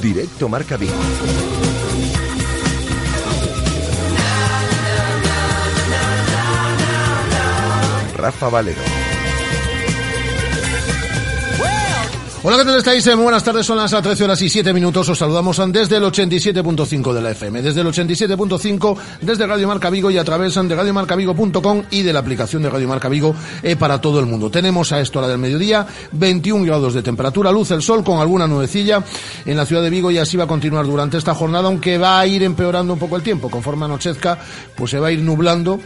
Directo Marca Vigo. Rafa Valero. Hola, ¿qué tal estáis? Eh, Muy buenas tardes, son las 13 horas y 7 minutos. Os saludamos desde el 87.5 de la FM, desde el 87.5, desde Radio Marca Vigo y a través de radiomarcavigo.com y de la aplicación de Radio Marca Vigo eh, para todo el mundo. Tenemos a esta hora del mediodía 21 grados de temperatura, luz el sol con alguna nubecilla en la ciudad de Vigo y así va a continuar durante esta jornada, aunque va a ir empeorando un poco el tiempo. Conforme anochezca, pues se va a ir nublando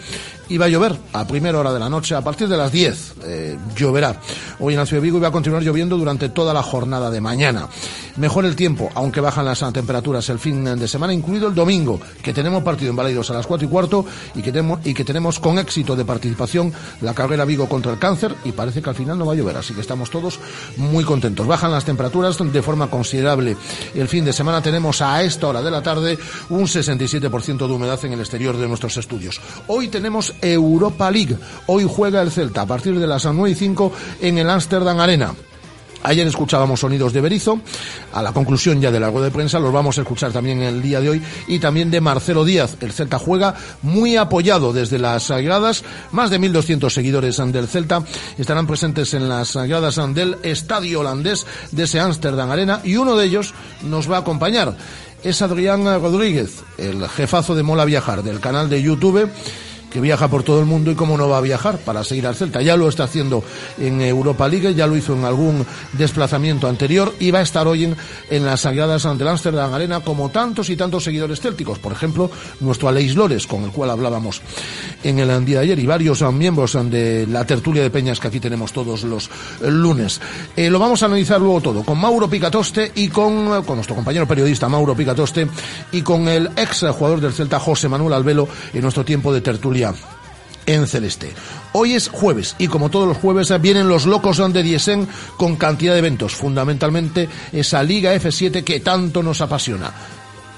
y va a llover a primera hora de la noche, a partir de las 10 eh, lloverá. Hoy en la ciudad Vigo y va a continuar lloviendo durante toda la jornada de mañana. Mejor el tiempo, aunque bajan las temperaturas el fin de semana, incluido el domingo, que tenemos partido en Baleidos a las 4 y cuarto y que, tenemos, y que tenemos con éxito de participación la carrera Vigo contra el cáncer y parece que al final no va a llover, así que estamos todos muy contentos. Bajan las temperaturas de forma considerable. El fin de semana tenemos a esta hora de la tarde un 67% de humedad en el exterior de nuestros estudios. Hoy tenemos Europa League. Hoy juega el Celta a partir de las 9 y 5 en el Amsterdam Arena. Ayer escuchábamos sonidos de Berizo, a la conclusión ya del largo de prensa los vamos a escuchar también el día de hoy y también de Marcelo Díaz. El Celta juega muy apoyado desde las gradas, más de 1.200 seguidores del Celta estarán presentes en las gradas del estadio holandés de ese Amsterdam Arena y uno de ellos nos va a acompañar. Es Adrián Rodríguez, el jefazo de Mola Viajar del canal de YouTube que viaja por todo el mundo y cómo no va a viajar para seguir al Celta. Ya lo está haciendo en Europa League, ya lo hizo en algún desplazamiento anterior y va a estar hoy en, en las Sagradas ante la Amsterdam Arena como tantos y tantos seguidores célticos. Por ejemplo, nuestro Aleix Lores, con el cual hablábamos en el día de ayer y varios miembros de la tertulia de peñas que aquí tenemos todos los lunes. Eh, lo vamos a analizar luego todo con Mauro Picatoste y con, con nuestro compañero periodista Mauro Picatoste y con el ex jugador del Celta José Manuel Albelo en nuestro tiempo de tertulia en celeste. Hoy es jueves y como todos los jueves vienen los locos de Diesen con cantidad de eventos, fundamentalmente esa Liga F7 que tanto nos apasiona.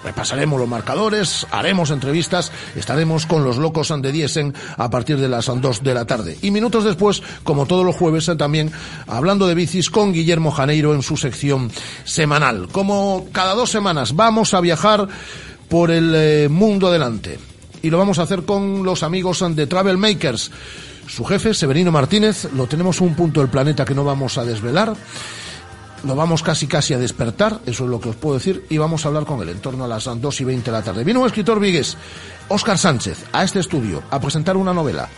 Repasaremos los marcadores, haremos entrevistas, estaremos con los locos de Diesen a partir de las 2 de la tarde. Y minutos después, como todos los jueves, también hablando de bicis con Guillermo Janeiro en su sección semanal. Como cada dos semanas vamos a viajar por el eh, mundo adelante y lo vamos a hacer con los amigos de Travel Makers. Su jefe, Severino Martínez, lo tenemos un punto del planeta que no vamos a desvelar. Lo vamos casi casi a despertar, eso es lo que os puedo decir, y vamos a hablar con él en torno a las 2 y 20 de la tarde. Vino un escritor vigués, Óscar Sánchez, a este estudio a presentar una novela.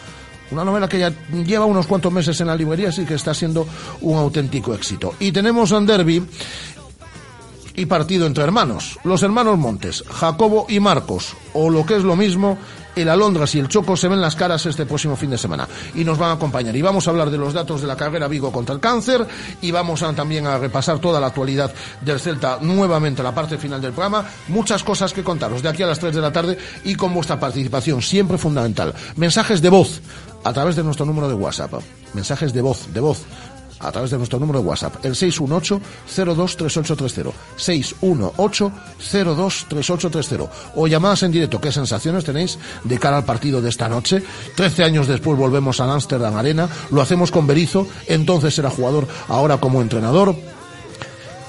Una novela que ya lleva unos cuantos meses en la librería, así que está siendo un auténtico éxito. Y tenemos en Derby y partido entre hermanos. Los hermanos Montes, Jacobo y Marcos, o lo que es lo mismo, el Alondras y el Choco se ven las caras este próximo fin de semana y nos van a acompañar. Y vamos a hablar de los datos de la carrera Vigo contra el cáncer y vamos a, también a repasar toda la actualidad del Celta nuevamente la parte final del programa. Muchas cosas que contaros de aquí a las 3 de la tarde y con vuestra participación siempre fundamental. Mensajes de voz a través de nuestro número de WhatsApp. Mensajes de voz, de voz a través de nuestro número de WhatsApp, el 618-023830. 618-023830. O llamadas en directo. ¿Qué sensaciones tenéis de cara al partido de esta noche? Trece años después volvemos a Amsterdam Arena. Lo hacemos con Berizo. Entonces era jugador, ahora como entrenador.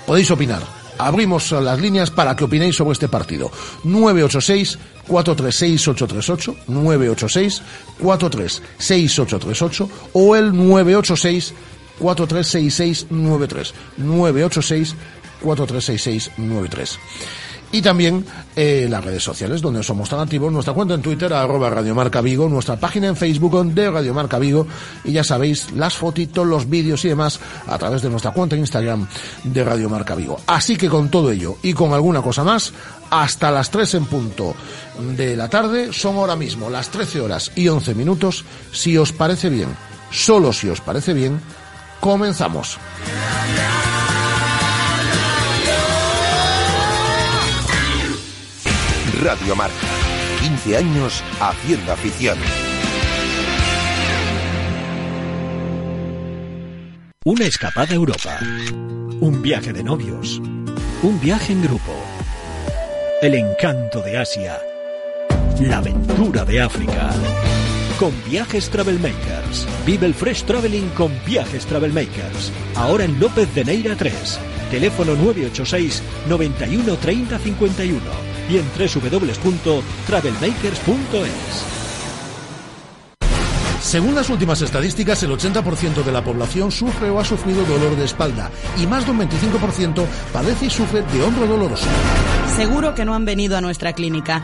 Podéis opinar. Abrimos las líneas para que opinéis sobre este partido. 986 436 986 436 o el 986 436693 986 436693 y también eh, las redes sociales donde somos tan activos, nuestra cuenta en Twitter arroba Radiomarca Vigo, nuestra página en Facebook de Radiomarca Vigo y ya sabéis las fotitos, los vídeos y demás a través de nuestra cuenta en Instagram de Radiomarca Vigo. Así que con todo ello y con alguna cosa más, hasta las 3 en punto de la tarde, son ahora mismo las 13 horas y 11 minutos, si os parece bien, solo si os parece bien, Comenzamos. Radio Marca. 15 años haciendo afición. Una escapada a Europa. Un viaje de novios. Un viaje en grupo. El encanto de Asia. La aventura de África. Con Viajes Travel Makers. Vive el Fresh Traveling con Viajes Travel Makers. Ahora en López de Neira 3. Teléfono 986 91 30 51 y en www.travelmakers.es. Según las últimas estadísticas, el 80% de la población sufre o ha sufrido dolor de espalda y más de un 25% padece y sufre de hombro doloroso. Seguro que no han venido a nuestra clínica.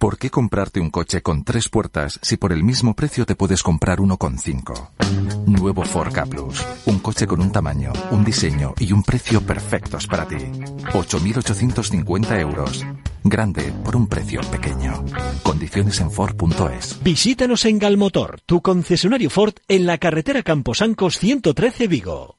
¿Por qué comprarte un coche con tres puertas si por el mismo precio te puedes comprar uno con cinco? Nuevo Ford K Plus. Un coche con un tamaño, un diseño y un precio perfectos para ti. 8.850 euros. Grande por un precio pequeño. Condiciones en Ford.es. Visítanos en Galmotor, tu concesionario Ford en la carretera Camposancos 113 Vigo.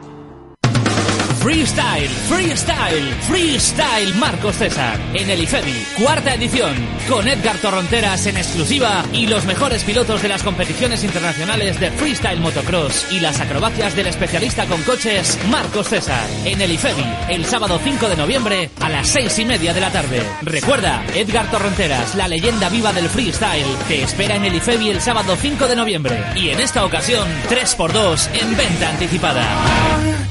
Freestyle, Freestyle, Freestyle Marcos César. En el IFEBI, cuarta edición. Con Edgar Torronteras en exclusiva y los mejores pilotos de las competiciones internacionales de Freestyle Motocross y las acrobacias del especialista con coches Marcos César. En el IFEBI, el sábado 5 de noviembre a las 6 y media de la tarde. Recuerda, Edgar Torronteras, la leyenda viva del freestyle, te espera en el IFEBI el sábado 5 de noviembre. Y en esta ocasión, 3x2 en venta anticipada.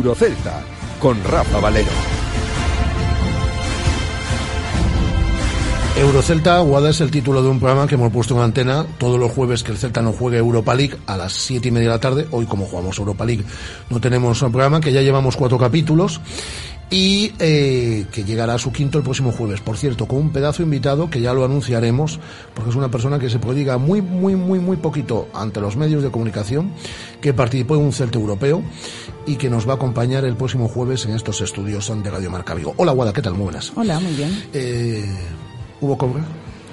Eurocelta con Rafa Valero. Eurocelta, Guada es el título de un programa que hemos puesto en antena todos los jueves que el Celta no juegue Europa League a las siete y media de la tarde. Hoy, como jugamos Europa League, no tenemos un programa que ya llevamos cuatro capítulos y eh, que llegará a su quinto el próximo jueves. Por cierto, con un pedazo invitado que ya lo anunciaremos, porque es una persona que se prodiga muy, muy, muy, muy poquito ante los medios de comunicación, que participó en un Celta europeo y que nos va a acompañar el próximo jueves en estos estudios de Radio Marca Vigo. Hola, Guada, ¿qué tal? Muy buenas. Hola, muy bien. Eh, ¿Hubo cobra?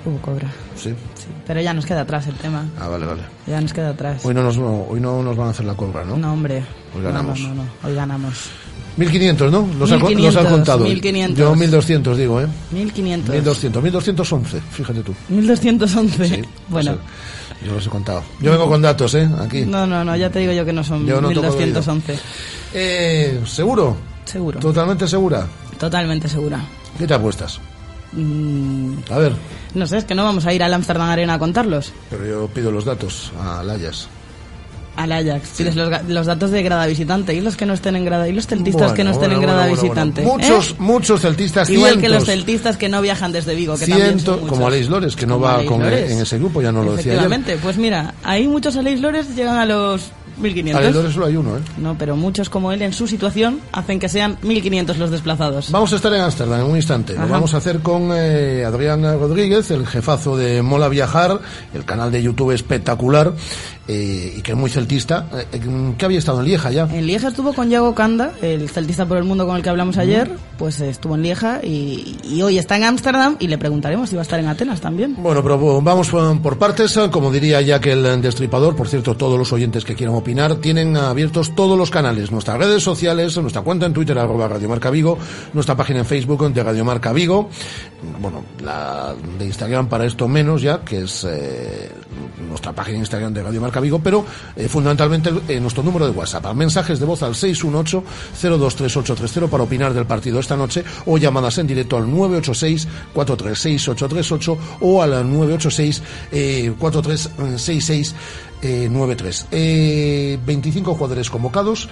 Hubo cobra. Sí. Sí, pero ya nos queda atrás el tema. Ah, vale, vale. Ya nos queda atrás. Hoy no nos, hoy no nos van a hacer la cobra, ¿no? No, hombre. Hoy ganamos. No, no, no, no. Hoy ganamos. 1500, ¿no? Los, ha, 1500, los has contado. 1500. Yo 1200 digo, ¿eh? 1500. 1200, 1211, fíjate tú. 1211. Sí, bueno. o sea, yo los he contado. Yo vengo con datos, ¿eh? Aquí. No, no, no, ya te digo yo que no son no toco de 1211. Eh, ¿Seguro? Seguro. ¿Totalmente segura? Totalmente segura. ¿Qué te apuestas? Mm, A ver, no sé, es que no vamos a ir al Amsterdam Arena a contarlos. pero yo pido los datos a Layas. Al Ajax. Pides los, los datos de grada visitante y los que no estén en grada y los celtistas que no estén en grada visitante. Muchos, ¿eh? muchos celtistas, Igual que los cientos, celtistas que no viajan desde Vigo, que también cientos, son como Aleix Lores, que no Como va con, en ese grupo, ya no lo decía. Efectivamente, pues mira, ahí muchos Aleix Lores llegan a los 1500. Aleix Lores solo hay uno, ¿eh? No, pero muchos como él en su situación hacen que sean 1500 los desplazados. Vamos a estar en Ámsterdam en un instante. Lo Ajá. vamos a hacer con eh, Adrián Rodríguez, el jefazo de Mola Viajar, el canal de YouTube espectacular eh, y que es muy celtista. Eh, eh, ¿Qué había estado en Lieja ya? En Lieja estuvo con Yago Kanda, el celtista por el mundo con el que hablamos ayer, pues estuvo en Lieja y, y hoy está en Ámsterdam y le preguntaremos si va a estar en Atenas también. Bueno, pero vamos por partes. Como diría ya que el destripador, por cierto, todos los oyentes que quieran tienen abiertos todos los canales, nuestras redes sociales, nuestra cuenta en Twitter, arroba Radio Marca Vigo, nuestra página en Facebook de Radio Marca Vigo, bueno, la de Instagram para esto menos ya, que es eh, nuestra página de Instagram de Radio Marca Vigo, pero eh, fundamentalmente eh, nuestro número de WhatsApp, mensajes de voz al 618-023830 para opinar del partido esta noche o llamadas en directo al 986-436-838 o al 986-4366 eh, 9-3. Eh, 25 jugadores convocados,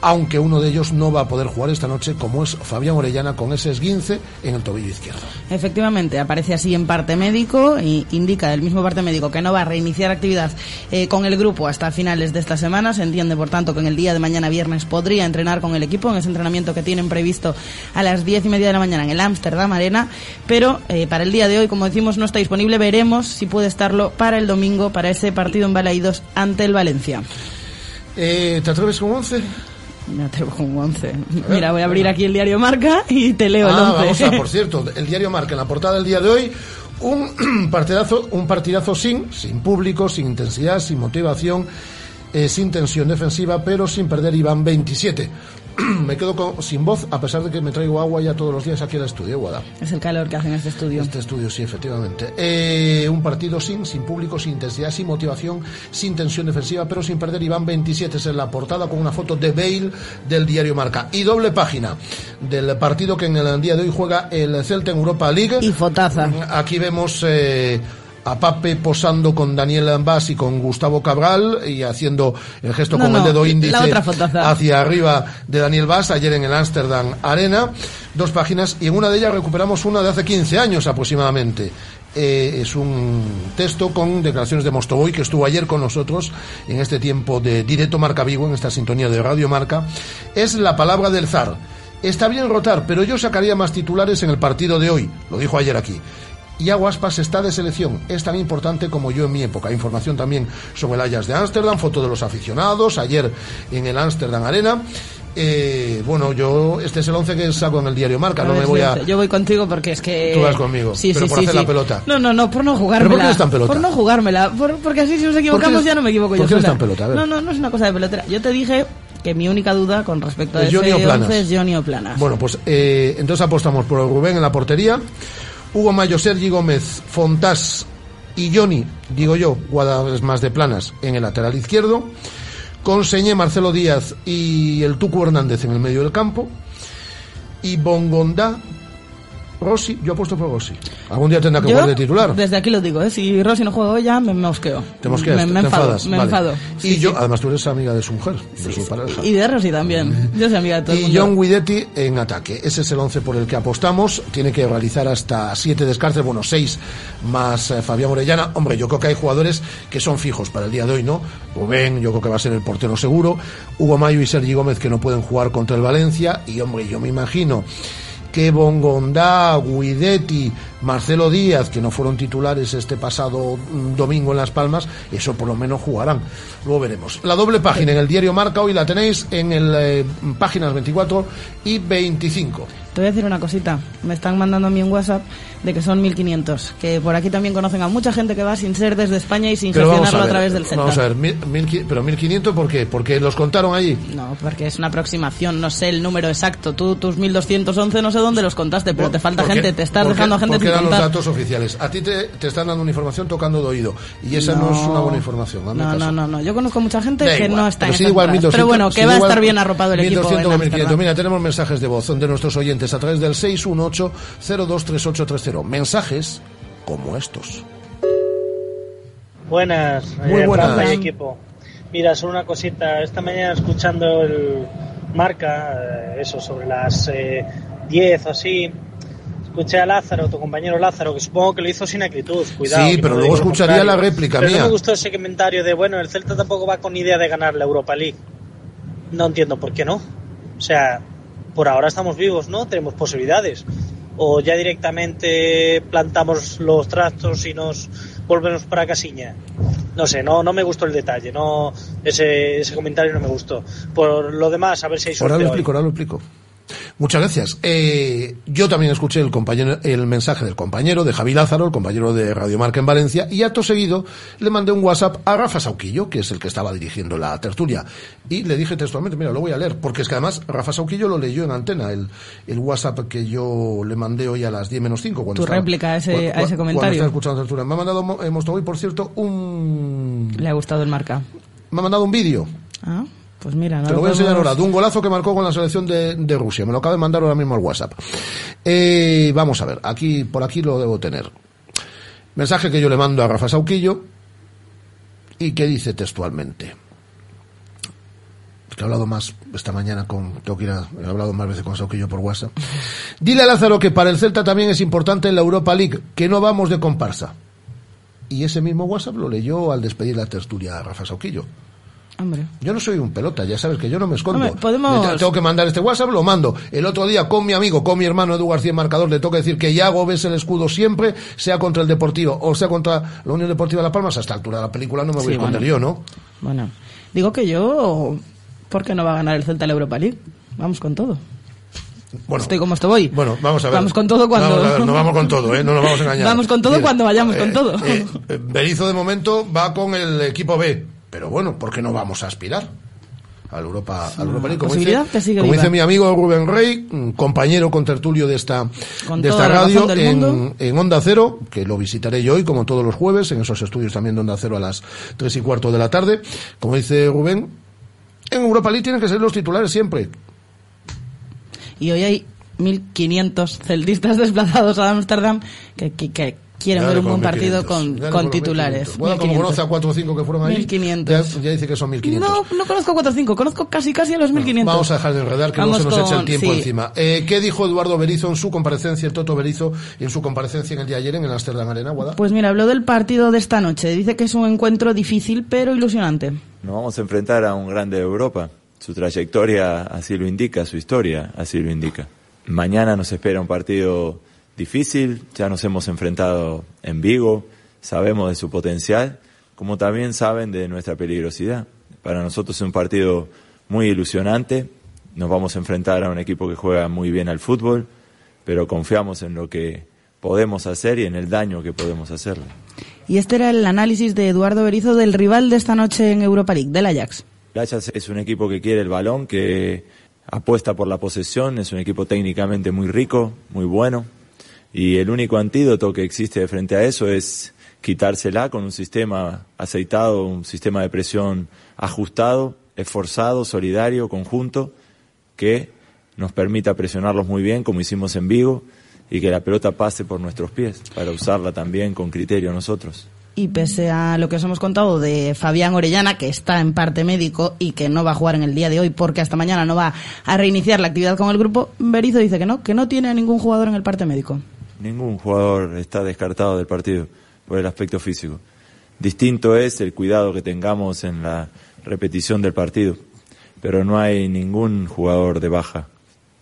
aunque uno de ellos no va a poder jugar esta noche, como es Fabián Orellana, con ese esguince en el tobillo izquierdo. Efectivamente, aparece así en parte médico y indica el mismo parte médico que no va a reiniciar actividad eh, con el grupo hasta finales de esta semana. Se entiende, por tanto, que en el día de mañana viernes podría entrenar con el equipo en ese entrenamiento que tienen previsto a las diez y media de la mañana en el Amsterdam Arena, pero eh, para el día de hoy, como decimos, no está disponible. Veremos si puede estarlo para el domingo, para ese partido en Balaídos ante el Valencia. Eh, ¿Te atreves con 11? Me atrevo con 11. Mira, voy a abrir aquí el diario Marca y te leo el Ah, 11. vamos a, por cierto, el diario Marca en la portada del día de hoy, un partidazo, un partidazo sin, sin público, sin intensidad, sin motivación, eh, sin tensión defensiva, pero sin perder Iván 27. me quedo con- sin voz, a pesar de que me traigo agua ya todos los días aquí al estudio, Guada. Es el calor que hace en este estudio. Este estudio, sí, efectivamente. Eh, un partido sin, sin público, sin intensidad, sin motivación, sin tensión defensiva, pero sin perder. Iván 27 es en la portada con una foto de Bale del diario Marca. Y doble página del partido que en el día de hoy juega el Celta en Europa League. Y fotaza. Aquí vemos eh, a Pape posando con Daniel Ambas y con Gustavo Cabral y haciendo el gesto No, con no, el dedo índice hacia arriba de Daniel Bass ayer en el Amsterdam Arena. Dos páginas y en una de ellas recuperamos una de hace 15 años aproximadamente. Eh, es un texto con declaraciones de Mostovoy que estuvo ayer con nosotros en este tiempo de directo Marca Vigo, en esta sintonía de Radio Marca. Es la palabra del zar. Está bien rotar, pero yo sacaría más titulares en el partido de hoy. Lo dijo ayer aquí. Y Aguaspas está de selección. Es tan importante como yo en mi época. Información también sobre el Ajax de Ámsterdam, foto de los aficionados, ayer en el Ámsterdam Arena. Eh, bueno, yo, este es el 11 que saco en el diario Marca, no me voy a... Yo voy contigo porque es que. Tú vas conmigo, Sí, pero sí, por sí, hacer la pelota. No, no, no, por no jugármela. ¿Pero por qué eres tan pelota? Por no jugármela. por- porque así si nos equivocamos ya no me equivoco por yo qué eres tan pelota? A ver. No, no, no es una cosa de pelotera. Yo te dije que mi única duda con respecto a ¿Es ese Johnny o Planas? 11 es Johnny o Planas. Bueno, pues eh, entonces apostamos por Rubén en la portería, Hugo Mayo, Sergi Gómez, Fontás y Johnny, digo yo, guardas más de planas en el lateral izquierdo, con Señé, Marcelo Díaz y el Tucu Hernández en el medio del campo, y Bongondá, Rossi, yo apuesto por Rossi. Algún día tendrá que jugar de titular. Desde aquí lo digo, ¿eh? Si Rossi no juega hoy ya me mosqueo. Te mosqueas, me, te me enfado, enfadas. me vale. enfado. Y Sí, yo, además tú eres amiga de su mujer, de su pareja. Y de Rossi también. Yo soy amiga de todo el Y mundo. John Guidetti en ataque. Ese es el 11 por el que apostamos. Tiene que realizar hasta siete descartes, bueno, seis más eh, Fabián Orellana. Hombre, yo creo que hay jugadores que son fijos para el día de hoy, ¿no? Rubén, yo creo que va a ser el portero seguro. Hugo Mayo y Sergi Gómez que no pueden jugar contra el Valencia. Y, hombre, yo me imagino que Bongondá, Guidetti, Marcelo Díaz, que no fueron titulares este pasado mm, domingo en Las Palmas, eso por lo menos jugarán. Luego veremos. La doble página en el diario Marca hoy la tenéis en el eh, páginas 24 y 25. Te voy a decir una cosita. Me están mandando a mí un WhatsApp de que son 1500. Que por aquí también conocen a mucha gente que va sin ser desde España y sin Pero gestionarlo a a, ver, través del centro. Vamos a ver, mil- mil pero 1500 ¿por qué? Porque los contaron allí. No, porque es una aproximación, no sé el número exacto. Tú, tus 1211, no sé dónde los contaste, pero te falta gente, te estás dejando a gente sin eran los contar. datos oficiales. A ti te, te están dando una información tocando de oído. Y esa no, es una buena información. No, caso. no, no, no. Yo conozco mucha gente Da que igual, no está en sí igual entradas. 1200, Pero bueno, sí que va a estar bien arropado el equipo. 1200 en o 1500. Ámsterdam. Mira, tenemos mensajes de voz de nuestros oyentes a través del 618-023830. Mensajes como estos. Buenas, Muy eh, buenas. Equipo. Mira, solo una cosita. Esta mañana escuchando el marca, eh, eso, sobre las eh, 10 o así, escuché a Lázaro, tu compañero Lázaro, que supongo que lo hizo sin acritud. Cuidado. Sí, pero luego escucharía la réplica Pero mía. No me gustó ese comentario de, bueno, el Celta tampoco va con idea de ganar la Europa League. No entiendo por qué no. O sea, por ahora estamos vivos, ¿no? Tenemos posibilidades. O ya directamente plantamos los trastos y nos volvemos para Casiña. No sé, no, no me gustó el detalle, no ese, ese comentario no me gustó. Por lo demás, a ver si hay Ahora suerte lo hoy. explico, ahora lo explico. Muchas gracias. Eh, yo también escuché el, compañero, el mensaje del compañero de Javi Lázaro, el compañero de Radio Marca en Valencia, y acto seguido le mandé un WhatsApp a Rafa Sauquillo, que es el que estaba dirigiendo la tertulia, y le dije textualmente, mira, lo voy a leer, porque es que además Rafa Sauquillo lo leyó en antena, el, el WhatsApp que yo le mandé hoy a las 10 menos 5. Cuando tu réplica a ese, a ese comentario. Cuando escuchando la tertulia. Me ha mandado eh, Mostovoy, por cierto, un... Le ha gustado el marca. Me ha mandado un vídeo. Ah. Pues mira, Te lo voy a enseñar ahora, de un golazo que marcó con la selección de, de Rusia. Me lo acaba de mandar ahora mismo al WhatsApp. Eh, vamos a ver, aquí, por aquí lo debo tener. Mensaje que yo le mando a Rafa Sauquillo y que dice textualmente. Que he hablado más esta mañana con, tengo que ir a, he hablado más veces con Sauquillo por WhatsApp. Dile a Lázaro que para el Celta también es importante en la Europa League, que no vamos de comparsa. Y ese mismo WhatsApp lo leyó al despedir la tertulia a Rafa Sauquillo. Hombre. Yo no soy un pelota, ya sabes que yo no me escondo. Hombre, podemos... Tengo que mandar este WhatsApp, lo mando. El otro día con mi amigo, con mi hermano Edu García Marcador, le tengo que decir que Yago ves el escudo siempre, sea contra el Deportivo o sea contra la Unión Deportiva de La Palma. A esta altura de la película no me voy Sí, a esconder bueno. yo, ¿no? Bueno, digo que yo, ¿por qué no va a ganar el Celta la Europa League? Vamos con todo. Bueno, Estoy como estoy. Bueno, vamos a ver. Vamos con todo cuando. Vamos a ver, no vamos con todo, ¿eh? No nos vamos a engañar. Vamos con todo cuando vayamos con eh, todo. eh, Berizzo de momento va con el equipo B, pero bueno, ¿por qué no vamos a aspirar? A la Europa, a la Europa League, como, dice, como dice mi amigo Rubén Rey, mm, compañero con tertulio de esta, Con de esta radio en, en Onda Cero, que lo visitaré yo hoy, como todos los jueves, en esos estudios también de Onda Cero a las tres y cuarto de la tarde. Como dice Rubén, en Europa League tienen que ser los titulares siempre. Y hoy hay 1.500 celtistas desplazados a Ámsterdam que, que- que quieren Dale ver un con buen 1500, partido con, con titulares. 1500. Bueno, como 1.500. conoce a 4 o 5 que fueron ahí, 1500. Ya, ya dice que son 1500. No, no conozco 4 o 5, conozco casi casi a los 1.500. Vamos a dejar de enredar, que Vamos no se nos echa el con- tiempo sí. encima. Eh, ¿Qué dijo Eduardo Berizo en su comparecencia, el Toto Berizo, en su comparecencia en el día de ayer en el Amsterdam Arena, Guada? Pues mira, habló del partido de esta noche. Dice que es un encuentro difícil, pero ilusionante. Nos vamos a enfrentar a un grande de Europa. Su trayectoria así lo indica, su historia así lo indica. Mañana nos espera un partido difícil, ya nos hemos enfrentado en Vigo, sabemos de su potencial, como también saben de nuestra peligrosidad. Para nosotros es un partido muy ilusionante, nos vamos a enfrentar a un equipo que juega muy bien al fútbol, pero confiamos en lo que podemos hacer y en el daño que podemos hacerle. Y este era el análisis de Eduardo Berizo del rival de esta noche en Europa League, del Ajax. El Ajax es un equipo que quiere el balón, que apuesta por la posesión, es un equipo técnicamente muy rico, muy bueno, y el único antídoto que existe frente a eso es quitársela con un sistema aceitado, un sistema de presión ajustado, esforzado, solidario, conjunto, que nos permita presionarlos muy bien, como hicimos en Vigo, y que la pelota pase por nuestros pies, para usarla también con criterio nosotros. Y pese a lo que os hemos contado de Fabián Orellana, que está en parte médico y que no va a jugar en el día de hoy porque hasta mañana no va a reiniciar la actividad con el grupo, Berizzo dice que no, que no tiene a ningún jugador en el parte médico. Ningún jugador está descartado del partido por el aspecto físico. Distinto es el cuidado que tengamos en la repetición del partido, pero no hay ningún jugador de baja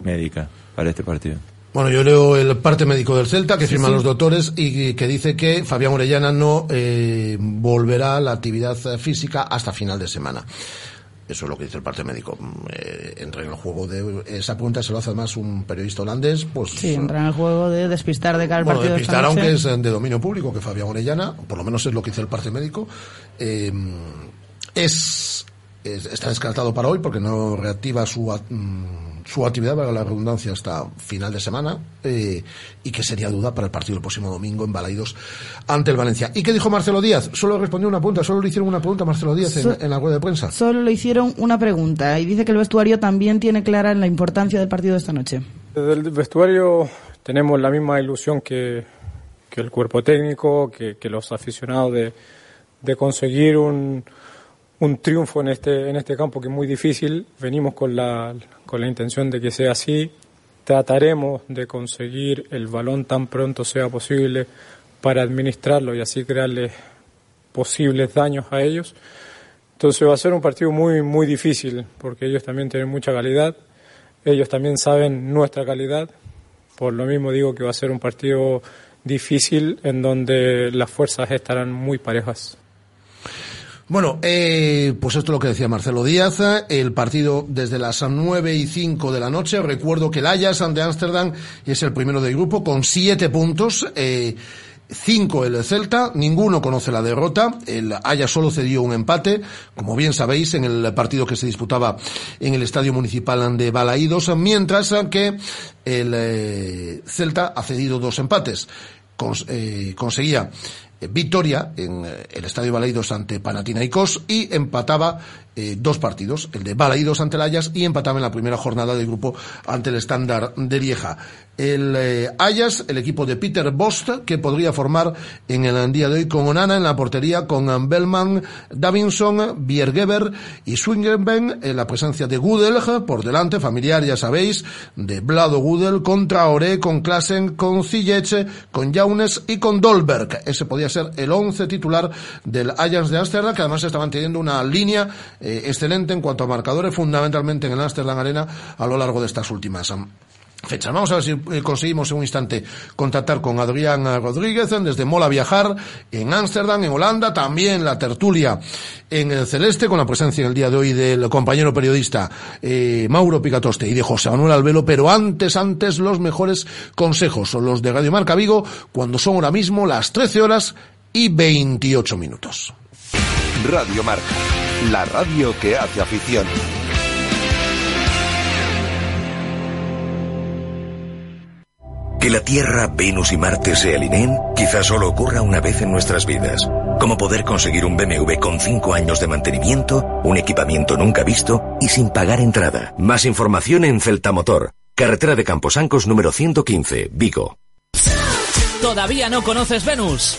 médica para este partido. Bueno, yo leo el parte médico del Celta que firman los doctores y que dice que Fabián Orellana no eh, volverá a la actividad física hasta final de semana. Eso es lo que dice el parte médico. Mm, Eh, entra en el juego de esa pregunta se lo hace además un periodista holandés, pues Sí, entra en el juego de despistar de cara al bueno, partido de de esta pistar, noche. aunque es de dominio público, que Fabián Orellana, por lo menos es lo que dice el parte médico, eh, es, es- está descartado para hoy porque no reactiva su, mm, su actividad, para la redundancia, hasta final de semana eh, y que sería duda para el partido del próximo domingo en Balaidos ante el Valencia. ¿Y qué dijo Marcelo Díaz? Solo respondió una pregunta, solo le hicieron una pregunta a Marcelo Díaz en la rueda de prensa. Solo le hicieron una pregunta y dice que el vestuario también tiene clara la importancia del partido de esta noche. Desde el vestuario tenemos la misma ilusión que, que el cuerpo técnico, que, que los aficionados de, de conseguir un, un triunfo en este, en este campo que es muy difícil. Venimos con la, con la intención de que sea así. Trataremos de conseguir el balón tan pronto sea posible para administrarlo y así crearles posibles daños a ellos. Entonces va a ser un partido muy, muy difícil porque ellos también tienen mucha calidad. Ellos también saben nuestra calidad. Por lo mismo digo que va a ser un partido difícil en donde las fuerzas estarán muy parejas. Bueno, eh, pues esto es lo que decía Marcelo Díaz. El partido desde las nueve y cinco de la noche. Recuerdo que el Ajax de Ámsterdam es el primero del grupo con siete puntos. Eh, el Celta, ninguno conoce la derrota, el Ajax solo cedió un empate, como bien sabéis, en el partido que se disputaba en el Estadio Municipal de Balaídos, mientras que el eh, Celta ha cedido dos empates. eh, conseguía victoria en eh, el Estadio Balaídos ante Panathinaikos y empataba eh, dos partidos, el de Balaídos ante el Ajax y empataba en la primera jornada del grupo ante el estándar de Lieja. El eh, Ajax, el equipo de Peter Bost, que podría formar en el día de hoy con Onana en la portería, con Bellman, Davinson, Biergeber y Swingenben, en la presencia de Gudel por delante, familiar, ya sabéis, de Blado Gudel, con Traoré, con Klassen, con Ziyech, con Jaunes y con Dolberg. Ese podía ser el once titular del Ajax de Ámsterdam, que además está manteniendo una línea eh, excelente en cuanto a marcadores, fundamentalmente en el Amsterdam Arena a lo largo de estas últimas fechas. Vamos a ver si eh, conseguimos en un instante contactar con Adrián Rodríguez desde Mola Viajar en Ámsterdam, en Holanda, también la tertulia en el Celeste con la presencia en el día de hoy del compañero periodista eh, Mauro Picatoste y de José Manuel Albelo, pero antes, antes los mejores consejos son los de Radio Marca Vigo cuando son ahora mismo las 13 horas y 28 minutos. Radio Marca, la radio que hace afición. Que la Tierra, Venus y Marte se alineen quizás solo ocurra una vez en nuestras vidas. Como poder conseguir un BMW con 5 años de mantenimiento, un equipamiento nunca visto y sin pagar entrada. Más información en Celta Motor, carretera de Camposancos número 115, Vigo. ¿Todavía no conoces Venus?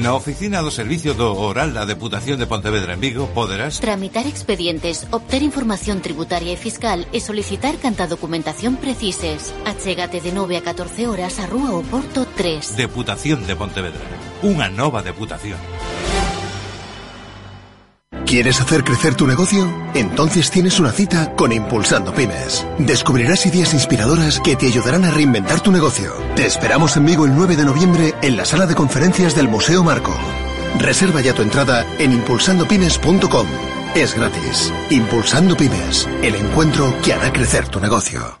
Na oficina do Servicio do Oral da Deputación de Pontevedra en Vigo poderás Tramitar expedientes, obter información tributaria e fiscal e solicitar canta documentación precises. Achégate de 9 a 14 horas a Rúa Oporto 3. Deputación de Pontevedra. Unha nova deputación. ¿Quieres hacer crecer tu negocio? Entonces tienes una cita con Impulsando Pymes. Descubrirás ideas inspiradoras que te ayudarán a reinventar tu negocio. Te esperamos en Vigo el 9 de noviembre en la sala de conferencias del Museo Marco. Reserva ya tu entrada en impulsandopymes.com. Es gratis. Impulsando Pymes, el encuentro que hará crecer tu negocio.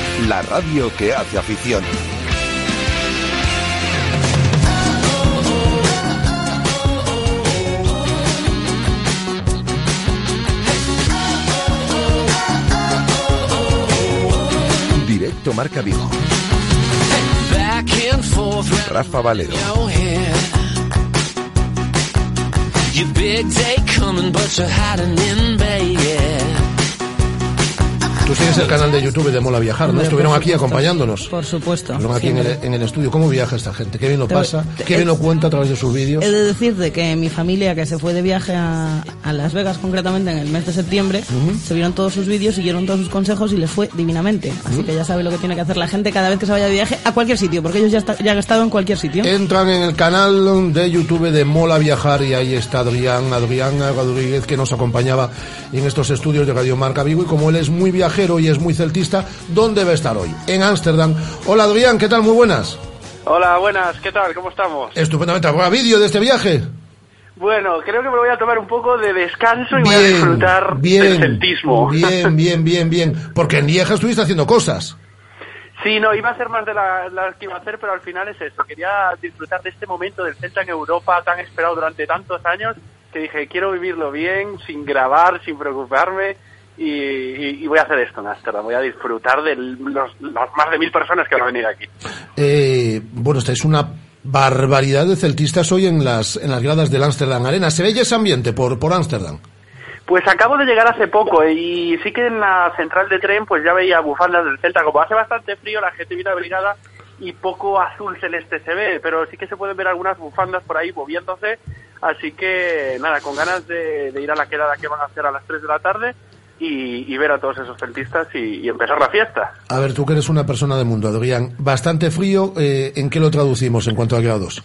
la radio que hace afición. Directo Marca Vigo. Rafa Valero. Your big day coming, but you're hiding in bed. Tú tienes el canal de YouTube de Mola Viajar, ¿no? Hombre, Estuvieron aquí supuesto. acompañándonos. Por supuesto. Estuvieron aquí en el, en el estudio. ¿Cómo viaja esta gente? ¿Qué bien lo pasa? ¿Qué bien lo cuenta a través de sus vídeos? He de decirte que mi familia, que se fue de viaje a, a Las Vegas concretamente en el mes de septiembre, se vieron todos sus vídeos, siguieron todos sus consejos y les fue divinamente. Así que ya sabe lo que tiene que hacer la gente cada vez que se vaya de viaje a cualquier sitio, porque ellos ya, está- ya han estado en cualquier sitio. Entran en el canal de YouTube de Mola Viajar y ahí está Adrián, Adrián Rodríguez que nos acompañaba en estos estudios de Radio Marca Vigo y como él es muy viajero y es muy celtista, ¿dónde va a estar hoy? En Ámsterdam. Hola Adrián, ¿qué tal? Muy buenas. Hola, buenas, ¿qué tal? ¿Cómo estamos? Estupendamente. ¿Habrá vídeo de este viaje? Bueno, creo que me voy a tomar un poco de descanso y voy a disfrutar bien, del celtismo. bien, bien, bien, bien. Porque en Lieja estuviste haciendo cosas. Sí, no, iba a ser más de la- las que iba a hacer, pero al final es eso. Quería disfrutar de este momento del Celta en Europa tan esperado durante tantos años que dije, quiero vivirlo bien, sin grabar, sin preocuparme. Y, y- y voy a hacer esto en Ámsterdam. Voy a disfrutar de los, las más de mil personas que van a venir aquí. Eh, bueno, esta es una barbaridad de celtistas hoy en las, en las gradas del Amsterdam Arena. ¿Se ve ya ese ambiente por, por Ámsterdam? Pues acabo de llegar hace poco eh, y sí que en la central de tren pues ya veía bufandas del Celta. Como hace bastante frío, la gente viene abrigada y poco azul celeste se ve, pero sí que se pueden ver algunas bufandas por ahí moviéndose. Así que nada, con ganas de, de ir a la quedada que van a hacer a las 3 de la tarde y, y ver a todos esos celtistas y, y empezar la fiesta. A ver, tú que eres una persona de mundo, Adrián, bastante frío, eh, ¿en qué lo traducimos en cuanto a grados?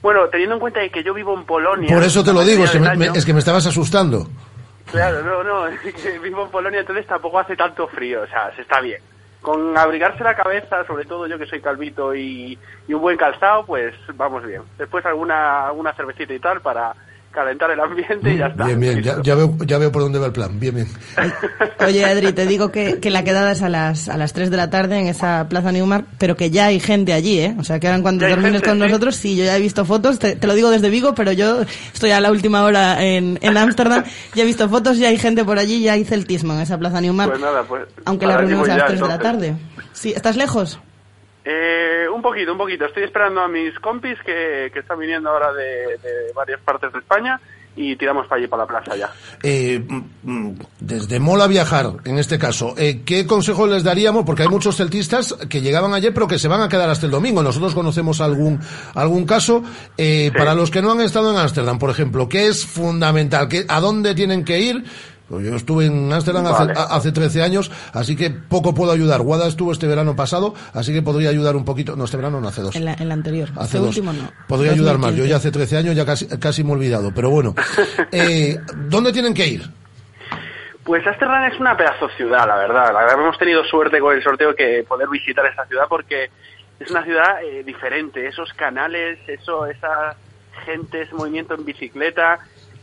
Bueno, teniendo en cuenta que yo vivo en Polonia. Por eso te lo digo, es que me, año- me- es que me estabas asustando. Claro, no, no, vivo en Polonia, entonces tampoco hace tanto frío, o sea, se está bien. Con abrigarse la cabeza, sobre todo yo que soy calvito y, y un buen calzado, pues vamos bien. Después alguna, alguna cervecita y tal para calentar el ambiente y ya está. Bien, bien, ya, ya veo, ya veo por dónde va el plan. Bien, bien. Oye, Adri, te digo que, que la quedada es a las, a las 3 de la tarde en esa Plaza Newmark, pero que ya hay gente allí, ¿eh? O sea, que ahora en cuanto Ya hay termines gente, con ¿sí? nosotros, sí, yo ya he visto fotos, te, te lo digo desde Vigo, pero yo estoy a la última hora en en Ámsterdam, ya he visto fotos, ya hay gente por allí, ya hay celtismo en esa Plaza Newmark, Pues nada, pues... aunque la reunión es a las ya, 3 de la tarde. Sí, ¿estás lejos? Eh, un poquito, un poquito. Estoy esperando a mis compis que, que están viniendo ahora de, de varias partes de España y tiramos para allí, para la plaza ya. Eh, mm, mm, desde Mola Viajar, en este caso, eh, ¿qué consejo les daríamos? Porque hay muchos celtistas que llegaban ayer, pero que se van a quedar hasta el domingo. Nosotros conocemos algún, algún caso. Eh, Para los que no han estado en Ámsterdam, por ejemplo, ¿qué es fundamental? ¿Qué, ¿A dónde tienen que ir? Pues yo estuve en Ámsterdam hace, Vale. hace 13 años, así que poco puedo ayudar. Guada estuvo este verano pasado, así que podría ayudar un poquito. No, este verano no, hace dos. En la, en la anterior. Hace Este dos. último no. Podría ayudar más. Yo 2015. ya hace 13 años ya casi, casi me he olvidado. Pero bueno, eh, ¿dónde tienen que ir? Pues Ámsterdam es una pedazo ciudad, la verdad. La verdad hemos tenido suerte con el sorteo que poder visitar esta ciudad porque es una ciudad eh, diferente. Esos canales, eso, esa gente, ese movimiento en bicicleta,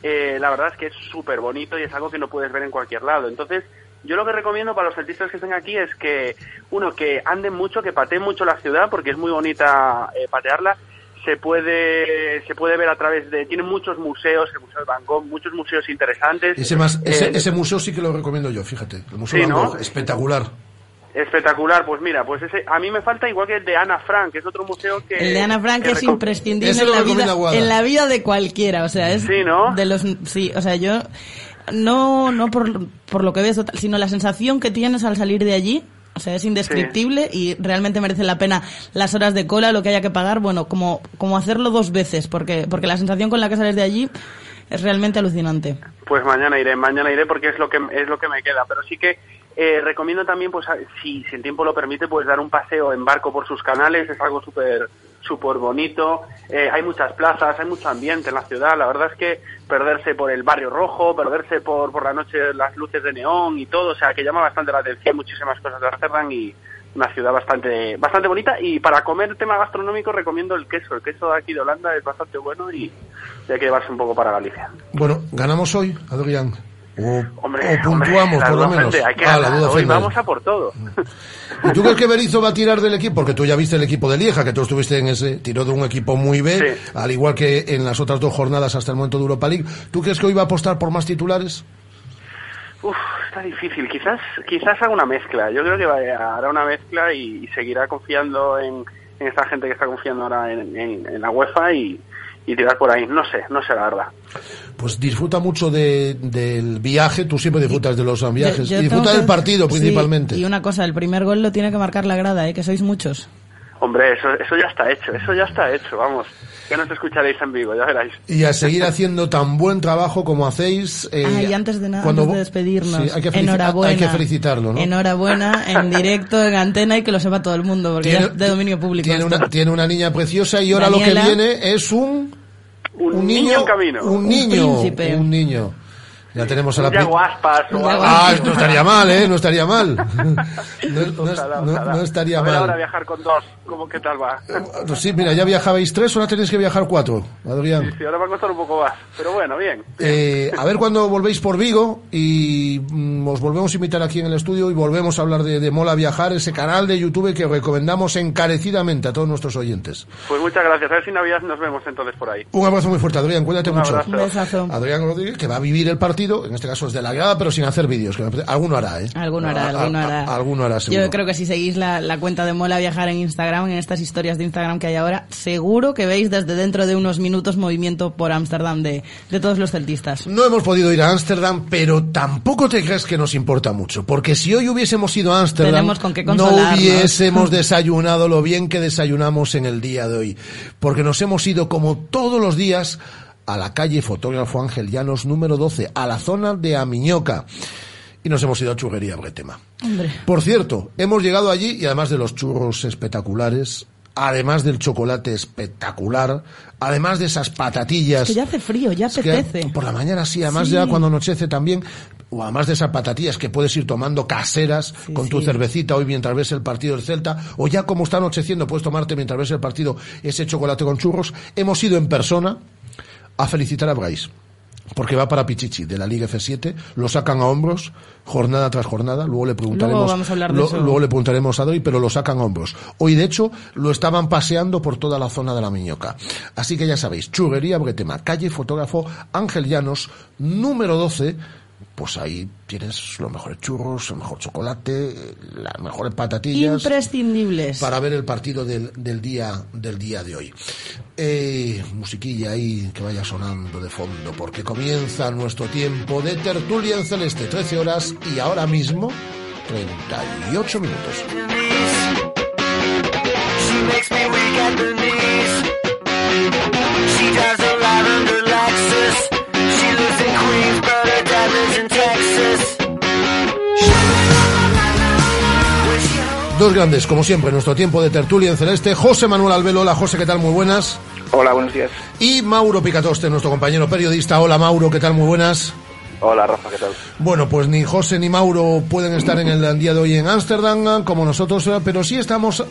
eh, la verdad es que es súper bonito y es algo que no puedes ver en cualquier lado. Entonces, yo lo que recomiendo para los celtistas que estén aquí es que, uno, que anden mucho, que pateen mucho la ciudad porque es muy bonita eh, patearla. Se puede, se puede ver a través de, tiene muchos museos, el Museo de Gogh, muchos museos interesantes. Ese, más, ese, Eh, ese museo sí que lo recomiendo yo, fíjate. El Museo Sí, ¿no? Gogh, espectacular. Espectacular, pues mira, pues ese a mí me falta igual que el de Ana Frank, que es otro museo que El de Ana Frank que es imprescindible en la, vida, Guada. en la vida de cualquiera, o sea, es Sí, ¿no? de los sí, o sea, yo no no por, por lo que ves, sino la sensación que tienes al salir de allí, o sea, es indescriptible y realmente merece la pena las horas de cola, lo que haya que pagar, bueno, como como hacerlo dos veces, porque porque la sensación con la que sales de allí es realmente alucinante. Pues mañana iré, mañana iré porque es lo que es lo que me queda, pero sí que eh, recomiendo también, pues si, el tiempo lo permite, pues dar un paseo en barco por sus canales, es algo súper súper bonito, Eh, hay muchas plazas, hay mucho ambiente en la ciudad, la verdad es que perderse por el barrio rojo, perderse por, por la noche las luces de neón y todo, o sea, que llama bastante la atención, muchísimas cosas de Amsterdam y una ciudad bastante bastante bonita. Y para comer tema gastronómico recomiendo el queso, el queso de aquí de Holanda es bastante bueno y hay que llevarse un poco para Galicia. Bueno, ¿ganamos hoy, Adrián? O, Hombre, o puntuamos, hombre, por lo menos. ofende, Hay que Ah, la ganar, duda hoy vamos a por todo. ¿Y tú crees que Berizzo va a tirar del equipo? Porque tú ya viste el equipo de Lieja, que tú estuviste en ese, tiró de un equipo muy B, Sí. al igual que en las otras dos jornadas hasta el momento de Europa League. ¿Tú crees que hoy va a apostar por más titulares? Uf, está difícil. Quizás quizás haga una mezcla. Yo creo que va- hará una mezcla y, y seguirá confiando en, en esta gente que está confiando ahora en, en- en la UEFA y, y tirar por ahí. No sé, no sé la verdad. Pues disfruta mucho de- del viaje, tú siempre disfrutas de los viajes, Yo- yo y disfruta del que- partido sí, principalmente. y una cosa, el primer gol lo tiene que marcar la grada, ¿eh? que sois muchos. Hombre, eso, eso ya está hecho. Eso ya está hecho. Vamos. Que nos escucharéis en vivo, ya veráis. Y a seguir haciendo tan buen trabajo como hacéis. eh, Ah, y antes de nada, cuando antes de despedirnos, Sí, hay, que enhorabuena. hay que felicitarlo, ¿no? Enhorabuena en directo, en antena y que lo sepa todo el mundo, porque ya Tiene- es de dominio público. Tiene esto. una, tiene una niña preciosa y ahora Daniela. lo que viene es un, Un, niño, niño en camino. un niño, príncipe. un niño. Ya tenemos a la Un pri- Yaguaspas o algo Ah, no estaría mal, ¿eh? No estaría mal. No, no- Ojalá, no- ojalá. no estaría a ver ahora mal. viajar con dos. ¿Cómo qué tal va? Pues sí, mira, ya viajabais tres, ahora tenéis que viajar cuatro, Adrián. Sí, sí, ahora va a costar un poco más. Pero bueno, bien. Eh, a ver cuando volvéis por Vigo y mm, os volvemos a invitar aquí en el estudio y volvemos a hablar de, de Mola Viajar, ese canal de YouTube que recomendamos encarecidamente a todos nuestros oyentes. Pues muchas gracias. A ver si Navidad nos vemos entonces por ahí. Un abrazo muy fuerte, Adrián, cuídate Un mucho. abrazo. Un besazo. Adrián Rodríguez, que va a vivir el partido. En este caso es de la grada, pero sin hacer vídeos. que Alguno hará, ¿eh? Alguno hará, A- alguno a- hará. alguno hará, seguro. Yo creo que si seguís la, la cuenta de Mola Viajar en Instagram, en estas historias de Instagram que hay ahora, seguro que veis desde dentro de unos minutos movimiento por Ámsterdam de, de todos los celtistas. No hemos podido ir a Ámsterdam, pero tampoco te creas que nos importa mucho, porque si hoy hubiésemos ido a Ámsterdam, no hubiésemos desayunado lo bien que desayunamos en el día de hoy, porque nos hemos ido como todos los días a la calle Fotógrafo Ángel Llanos número 12, a la zona de Amiñoca, y nos hemos ido a Churrería Bretema. Hombre. Por cierto, hemos llegado allí y además de los churros espectaculares, además del chocolate espectacular, además de esas patatillas Que ya hace frío, ya es que apetece. por la mañana sí, además Sí. ya cuando anochece también, o además de esas patatillas que puedes ir tomando caseras con tu sí. cervecita hoy mientras ves el partido del Celta, o ya como está anocheciendo puedes tomarte mientras ves el partido ese chocolate con churros. Hemos ido en persona a felicitar a Bryce. Porque va para Pichichi de la Liga F7, lo sacan a hombros, jornada tras jornada, luego le preguntaremos, Luego vamos a hablar de lo- eso. luego le preguntaremos a Doy, pero lo sacan a hombros. Hoy, de hecho, lo estaban paseando por toda la zona de la Miñoca. Así que ya sabéis, Churrería Bretema, calle Fotógrafo Ángel Llanos, número 12, pues ahí tienes los mejores churros, el mejor chocolate, las mejores patatillas Imprescindibles. para ver el partido del, del día del día de hoy. Eh, musiquilla ahí que vaya sonando de fondo porque comienza nuestro tiempo de tertulia en celeste, 13 horas y ahora mismo 38 minutos. She Lexus. She lives in Queens, Dos grandes, como siempre, nuestro tiempo de tertulia en celeste. José Manuel Albelo, hola José, ¿qué tal? Muy buenas. Hola, buenos días. Y Mauro Picatoste, nuestro compañero periodista. Hola Mauro, ¿qué tal? Muy buenas. Hola, Rafa, ¿qué tal? Bueno, pues ni José ni Mauro pueden estar en el día de hoy en Ámsterdam, como nosotros, eh, pero sí estamos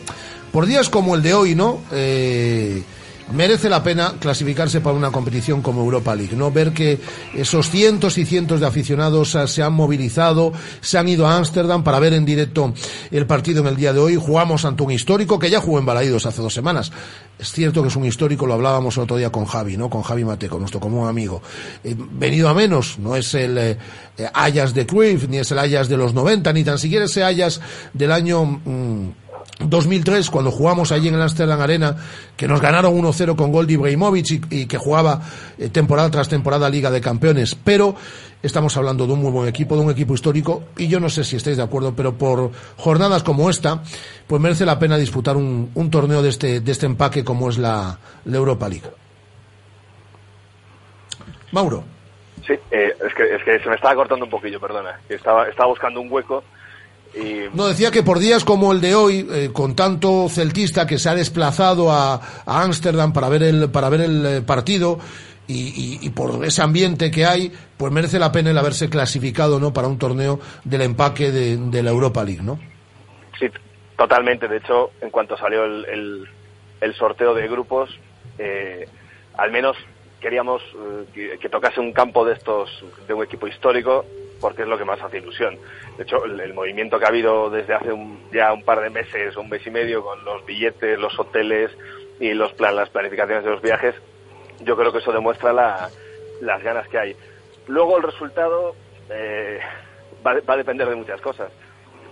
por días como el de hoy, ¿no? Eh, merece la pena clasificarse para una competición como Europa League, ¿no? Ver que esos cientos y cientos de aficionados eh, se han movilizado, se han ido a Ámsterdam para ver en directo el partido en el día de hoy. Jugamos ante un histórico que ya jugó en Balaídos hace dos semanas. Es cierto que es un histórico, lo hablábamos el otro día con Javi, ¿no? Con Javi Mateco, nuestro común amigo. Eh, venido a menos, no es el eh, eh, Ajax de Cruyff, ni es el Ajax de los 90, ni tan siquiera ese Ajax del año mm, 2003, cuando jugamos allí en el Amsterdam Arena, que nos ganaron 1-0 con gol de Ibrahimovic y, que jugaba eh, temporada tras temporada Liga de Campeones. Pero estamos hablando de un muy buen equipo, de un equipo histórico, y yo no sé si estáis de acuerdo, pero por jornadas como esta, pues merece la pena disputar un, un torneo de este, de este empaque como es la, Europa League. Mauro. Sí, eh, es, que, es que se me estaba cortando un poquillo, perdona. Estaba, estaba buscando un hueco y... No, decía que por días como el de hoy, eh, con tanto celtista que se ha desplazado a Ámsterdam para ver el, para ver el eh, partido y, y- y por ese ambiente que hay, pues merece la pena el haberse clasificado ¿no? para un torneo del empaque de, de la Europa League, ¿no? Sí, totalmente. De hecho, en cuanto salió el, el, el sorteo de grupos, eh, al menos queríamos eh, que, que tocase un campo de estos, de un equipo histórico, porque es lo que más hace ilusión. De hecho, el, movimiento que ha habido desde hace un- ya un par de meses, un mes y medio, con los billetes, los hoteles y los plan, las planificaciones de los viajes, yo creo que eso demuestra la- las ganas que hay. Luego el resultado eh, va, va a depender de muchas cosas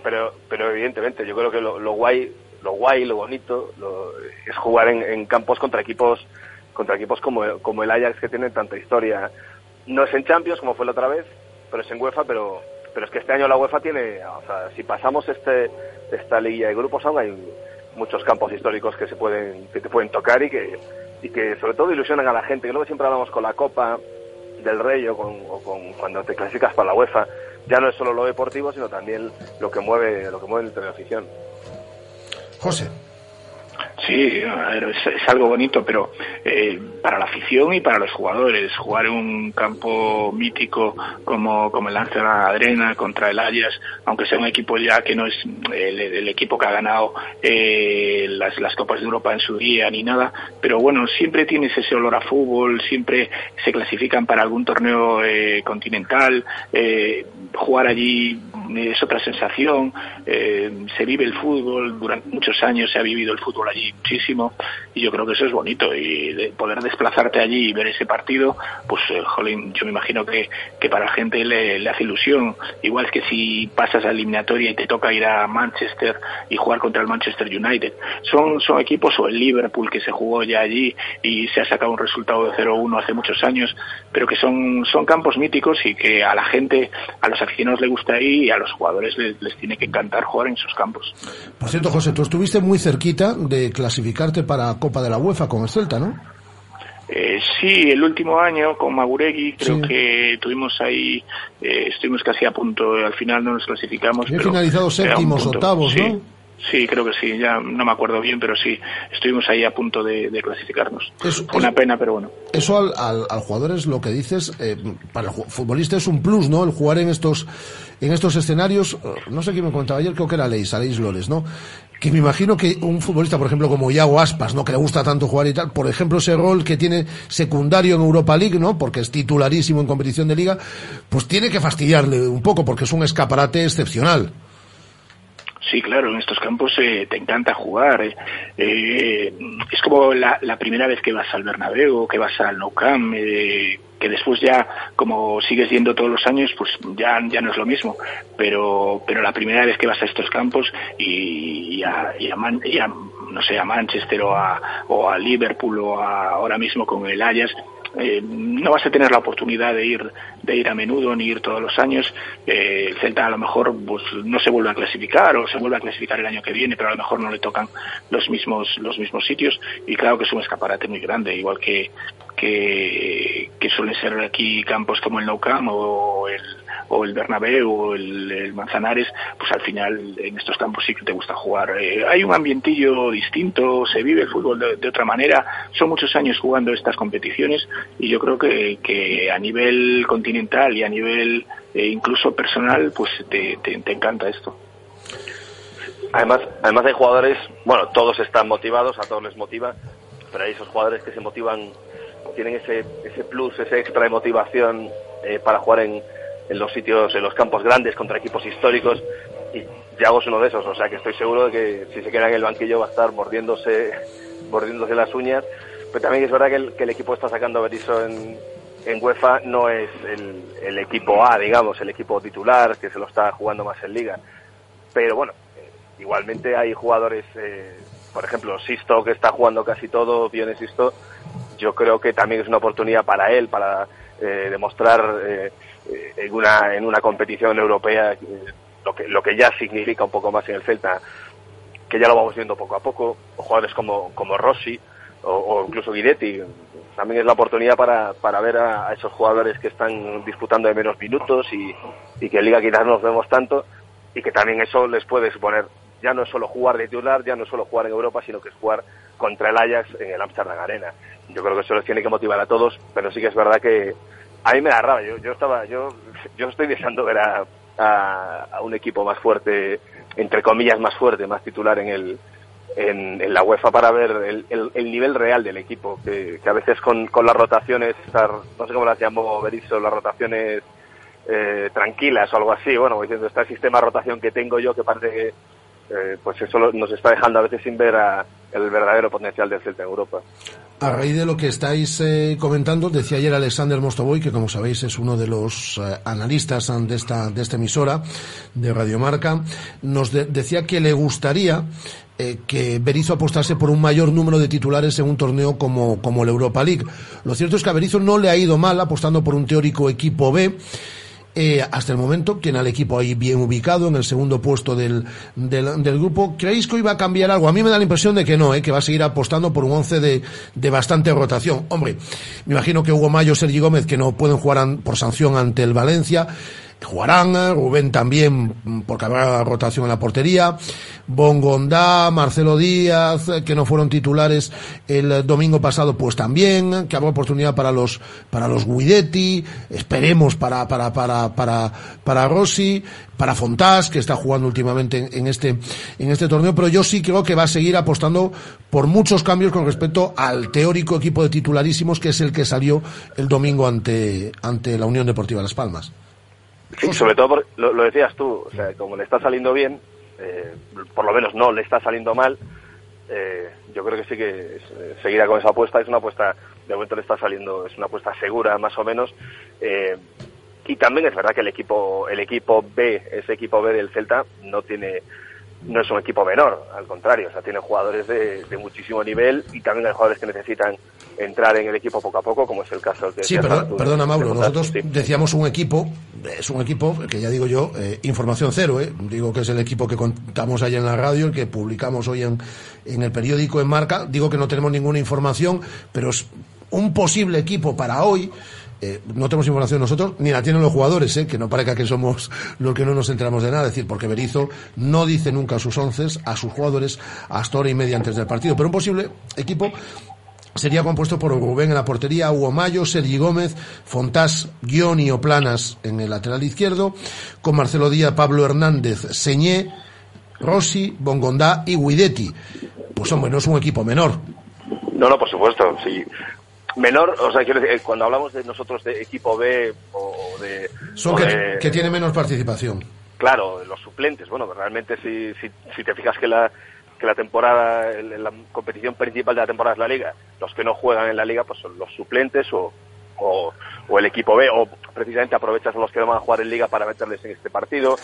pero pero evidentemente yo creo que lo, guay lo guay lo bonito lo- es jugar en, en campos contra equipos contra equipos como, como el Ajax que tiene tanta historia no es en Champions como fue la otra vez pero es en UEFA pero pero es que este año la UEFA tiene o sea si pasamos este esta liguilla de grupos aún hay muchos campos históricos que se pueden que te pueden tocar y que y que sobre todo ilusionan a la gente. Que luego siempre hablamos con la Copa del Rey o con, o con cuando te clasificas para la UEFA. Ya no es solo lo deportivo sino también lo que mueve lo que mueve el teleafición José. Sí, es, es algo bonito, pero eh, para la afición y para los jugadores, jugar en un campo mítico como, como el Amsterdam Arena contra el Ajax, aunque sea un equipo ya que no es el, el equipo que ha ganado eh, las, las Copas de Europa en su día ni nada, pero bueno, siempre tienes ese olor a fútbol, siempre se clasifican para algún torneo eh, continental, eh, jugar allí es otra sensación, eh, se vive el fútbol, durante muchos años se ha vivido el fútbol allí muchísimo y yo creo que eso es bonito y de, de poder desplazarte allí y ver ese partido, pues, eh, jolín, yo me imagino que, que para la gente le, le hace ilusión. Igual que si pasas a eliminatoria y te toca ir a Manchester y jugar contra el Manchester United. Son, son equipos, o el Liverpool que se jugó ya allí y se ha sacado un resultado de 0-1 hace muchos años, pero que son, son campos míticos y que a la gente, a los aficionados les gusta ir y a los jugadores les, les tiene que encantar jugar en sus campos. Por cierto, José, tú estuviste muy cerquita de clasificarte para Copa de la UEFA con el Celta, ¿no? Eh, sí, el último año con Maguregui creo Sí. que tuvimos ahí, eh, estuvimos casi a punto, al final no nos clasificamos. He pero finalizado séptimos, octavos, Sí, ¿no? Sí, creo que sí, ya no me acuerdo bien, pero sí, estuvimos ahí a punto de, de clasificarnos. Es- Una pena, pero bueno. Eso al, al, al jugador es lo que dices, eh, para el futbolista es un plus, ¿no? El jugar en estos, en estos escenarios, eh, no sé quién me contaba ayer, creo que era Leis, Aleix Lores, ¿no? Que me imagino que un futbolista, por ejemplo, como Iago Aspas, ¿no? Que le gusta tanto jugar y tal, por ejemplo, ese rol que tiene secundario en Europa League, ¿no? Porque es titularísimo en competición de liga, pues tiene que fastidiarle un poco, porque es un escaparate excepcional. Sí, claro, en estos campos eh, te encanta jugar. eh. Eh, es como la, primera vez que vas al Bernabéu, que vas al Nou Camp, que después ya, como sigues yendo todos los años, pues ya, ya no es lo mismo. Pero, pero la primera vez que vas a estos campos y, a, no sé, a Manchester o a, o a Liverpool o ahora mismo con el Ajax, eh, no vas a tener la oportunidad de ir de ir a menudo ni ir todos los años. Eh, el Celta a lo mejor pues no se vuelve a clasificar o se vuelve a clasificar el año que viene pero a lo mejor no le tocan los mismos los mismos sitios. Y claro que es un escaparate muy grande igual que que, suelen ser aquí campos como el Nou Camp o el o el Bernabéu o el, Manzanares, pues al final en estos campos sí que te gusta jugar. Eh, hay un ambientillo distinto, se vive el fútbol de, de otra manera. Son muchos años jugando estas competiciones y yo creo que, que a nivel continental y a nivel eh, incluso personal, pues te, te, te encanta esto. Además, además hay jugadores, bueno, todos están motivados, a todos les motiva, pero hay esos jugadores que se motivan, tienen ese, ese plus, ese extra de motivación eh, para jugar en, en los sitios, en los campos grandes contra equipos históricos y Yago es uno de esos, o sea que estoy seguro de que si se queda en el banquillo va a estar mordiéndose, mordiéndose las uñas, pero también es verdad que el, que el equipo está sacando a Berizzo en, en UEFA no es el, equipo A, digamos, el equipo titular que se lo está jugando más en liga, pero bueno, igualmente hay jugadores, eh, por ejemplo, Sisto que está jugando casi todo, Pione Sisto, yo creo que también es una oportunidad para él, para eh, demostrar eh, eh, en, una, en una competición europea eh, lo, que, lo que ya significa un poco más en el Celta, que ya lo vamos viendo poco a poco, jugadores como, como Rossi o, incluso Guidetti, también es la oportunidad para, para ver a, a esos jugadores que están disputando de menos minutos y, y que en Liga quizás no nos vemos tanto, y que también eso les puede suponer ya no es solo jugar de titular, ya no es solo jugar en Europa, sino que es jugar contra el Ajax en el Amsterdam Arena. Yo creo que eso les tiene que motivar a todos, pero sí que es verdad que a mí me da rabia. Yo, yo estaba, yo, yo estoy deseando ver a, un equipo más fuerte, entre comillas más fuerte, más titular en el en, en la UEFA para ver el, el, el nivel real del equipo, que, a veces con, con las rotaciones, no sé cómo las llamó Berizzo, las rotaciones eh, tranquilas o algo así, bueno, diciendo, está el sistema de rotación que tengo yo que parece que eh, pues eso nos está dejando a veces sin ver a, el verdadero potencial del Celta en Europa. A raíz de lo que estáis eh, comentando, decía ayer Alexander Mostovoy, que como sabéis es uno de los eh, analistas de esta, de esta emisora, de Radiomarca, nos de- decía que le gustaría eh, que Berizzo apostase por un mayor número de titulares en un torneo como, como el Europa League. Lo cierto es que a Berizzo no le ha ido mal apostando por un teórico equipo B. Eh, hasta el momento tiene al equipo ahí bien ubicado en el segundo puesto del, del, del grupo. ¿Creéis que hoy va a cambiar algo? A mí me da la impresión de que no, eh, que va a seguir apostando por un once de, de bastante rotación. Hombre, me imagino que Hugo Mayo, Sergi Gómez, que no pueden jugar por sanción ante el Valencia, jugarán, eh, Rubén también, mm, porque habrá rotación en la portería, Bongondá, Marcelo Díaz, eh, que no fueron titulares el eh, domingo pasado, pues también, que habrá oportunidad para los, para los Guidetti, esperemos para, para, para, para, para Rossi, para Fontás, que está jugando últimamente en, en este, en este torneo, pero yo sí creo que va a seguir apostando por muchos cambios con respecto al teórico equipo de titularísimos, que es el que salió el domingo ante, ante la Unión Deportiva Las Palmas. Sí, sobre todo, por- lo, lo decías tú, o sea, como le está saliendo bien, eh, por lo menos no le está saliendo mal, eh, yo creo que sí que es- seguirá con esa apuesta. Es una apuesta, de momento le está saliendo, es una apuesta segura más o menos. Eh, y también es verdad que el equipo, el equipo B, ese equipo B del Celta, no tiene, no es un equipo menor, al contrario, o sea, tiene jugadores de, de muchísimo nivel y también hay jugadores que necesitan entrar en el equipo poco a poco, como es el caso que Sí, perdón- tú, perdona de- Mauro, de nosotros. Sí. decíamos un equipo, es un equipo que ya digo yo, eh, información cero, eh. digo que es el equipo que contamos ahí en la radio, el que publicamos hoy en, en el periódico en marca, digo que no tenemos ninguna información, pero es un posible equipo para hoy, eh, no tenemos información nosotros, ni la tienen los jugadores, eh, que no parezca que somos los que no nos enteramos de nada, es decir, porque Berizzo no dice nunca a sus once, a sus jugadores, hasta hora y media antes del partido, pero un posible equipo sería compuesto por Rubén en la portería, Hugo Mayo, Sergi Gómez, Fontás, Guioni o Planas en el lateral izquierdo, con Marcelo Díaz, Pablo Hernández, Señé, Rossi, Bongondá y Guidetti. Pues hombre, no es un equipo menor. No, no, por supuesto, sí. Menor, o sea, quiero decir, eh, cuando hablamos de nosotros de equipo B o de... Son o que, de- que tiene menos participación. Claro, los suplentes. Bueno, realmente si, si, si te fijas que la, que la temporada, la competición principal de la temporada es la liga, los que no juegan en la liga pues son los suplentes o, o, o el equipo B, o precisamente aprovechas a los que no van a jugar en liga para meterles en este partido.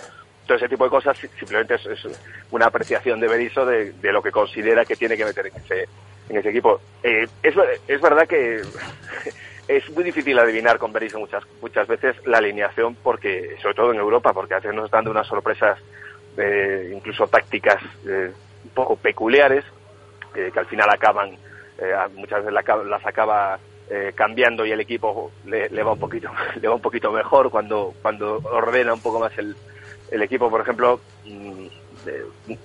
Todo ese tipo de cosas si- simplemente es, una apreciación de Berizzo de, de lo que considera que tiene que meter en ese, en ese equipo. Eh, es, es verdad que es muy difícil adivinar con Berizzo muchas, muchas veces la alineación, porque sobre todo en Europa, porque a veces nos están dando unas sorpresas, eh, incluso tácticas eh, un poco peculiares, eh, que al final acaban, eh, muchas veces las acaba eh, cambiando y el equipo le, le va un poquito le va un poquito mejor cuando cuando ordena un poco más el, el equipo por ejemplo mm, eh,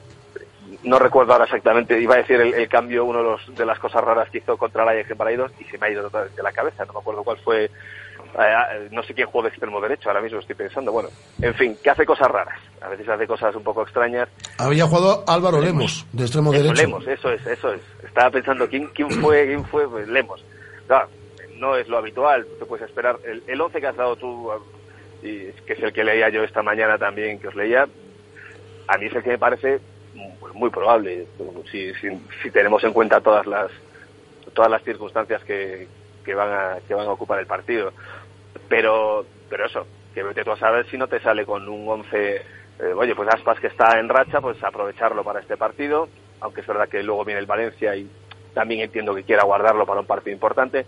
no recuerdo ahora exactamente, iba a decir el, el cambio, uno de, los, de las cosas raras que hizo contra el Ajax en Paraídos y se me ha ido totalmente de la cabeza, no me acuerdo cuál fue, eh, no sé quién jugó de extremo derecho, ahora mismo estoy pensando, bueno, en fin, que hace cosas raras, a veces hace cosas un poco extrañas. Había jugado Álvaro Lemos, de extremo Eso, derecho. Lemos, eso es, eso es. Estaba pensando, ¿quién, quién fue? ¿Quién fue? Pues Lemos. Claro, no es lo habitual, te puedes esperar. El, el 11 que has dado tú, y que es el que leía yo esta mañana también, que os leía, a mí es el que me parece pues, muy probable, si, si, si tenemos en cuenta todas las todas las circunstancias que, que van a que van a ocupar el partido. Pero pero eso, que vete tú a saber si no te sale con un 11 eh, oye, pues Aspas que está en racha, pues aprovecharlo para este partido, aunque es verdad que luego viene el Valencia y también entiendo que quiera guardarlo para un partido importante.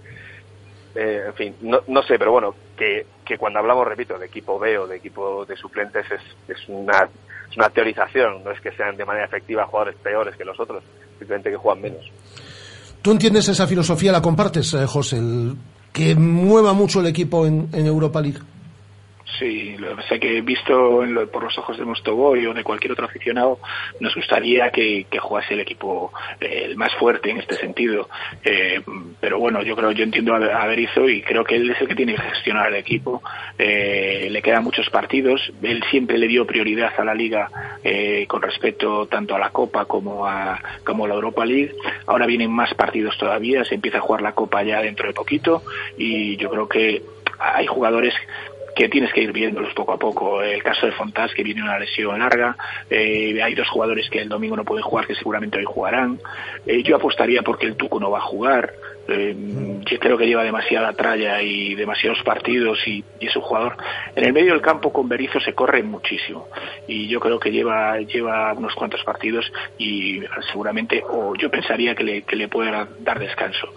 Eh, en fin, no, sé, pero bueno, que, cuando hablamos, repito, de equipo B o de equipo de suplentes es, es, una, es una teorización, no es que sean de manera efectiva jugadores peores que los otros, simplemente que juegan menos. ¿Tú entiendes esa filosofía, la compartes, eh, José? Que mueva mucho el equipo en Europa League. Sí, lo es que visto en lo- por los ojos de Mostoboy o de cualquier otro aficionado, nos gustaría que, que jugase el equipo eh, el más fuerte en este sentido. Eh, pero bueno, yo creo, yo entiendo a, Berizzo y creo que él es el que tiene que gestionar el equipo. Eh, le quedan muchos partidos. Él siempre le dio prioridad a la liga con respecto tanto a la Copa como a, como a la Europa League. Ahora vienen más partidos todavía. Se empieza a jugar la Copa ya dentro de poquito y yo creo que hay jugadores que tienes que ir viéndolos poco a poco. El caso de Fontás, que viene una lesión larga. Eh, hay dos jugadores que el domingo no pueden jugar, que seguramente hoy jugarán. Eh, yo apostaría porque el Tuco no va a jugar. Eh, yo creo que lleva demasiada tralla y demasiados partidos y, es un jugador. En el medio del campo con Berizzo se corre muchísimo y yo creo que lleva lleva unos cuantos partidos y seguramente o yo pensaría que le, que le puede dar- descanso.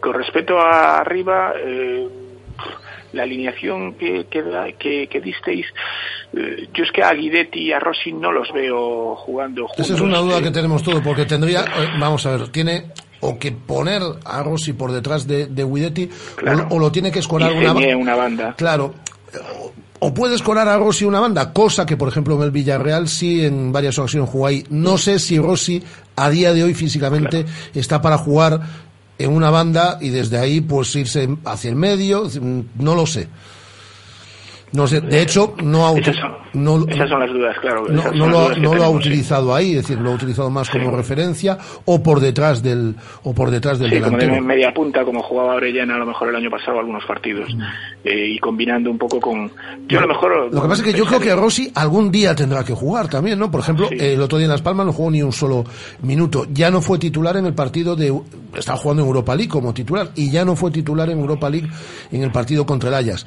Con respecto a arriba, la alineación que, que, que, que disteis, eh, yo es que a Guidetti y a Rossi no los veo jugando juntos. Esa es una duda Eh, que tenemos todos, porque tendría, eh, vamos a ver, tiene o que poner a Rossi por detrás de, de Guidetti, Claro. o, o lo tiene que escorar y una, una banda. Claro. O, o puede escorar a Rossi una banda, cosa que, por ejemplo, en el Villarreal sí en varias ocasiones jugó ahí. No sé si Rossi a día de hoy físicamente está para jugar en una banda y desde ahí pues irse hacia el medio, no lo sé. No sé, de hecho, no ha, Esas son, no, esas son las dudas, claro. no, lo, dudas no lo ha utilizado ahí, es decir, lo ha utilizado más como referencia o por detrás del o por detrás del Sí, como de media punta, como jugaba Orellana a lo mejor el año pasado algunos partidos. Eh, y combinando un poco con... Yo a lo mejor... Lo que pasa es que yo creo que Rossi algún día tendrá que jugar también, ¿no? Por ejemplo, el otro día en Las Palmas no jugó ni un solo minuto. Ya no fue titular en el partido de... Estaba jugando en Europa League como titular y ya no fue titular en Europa League en el partido contra el Ajax.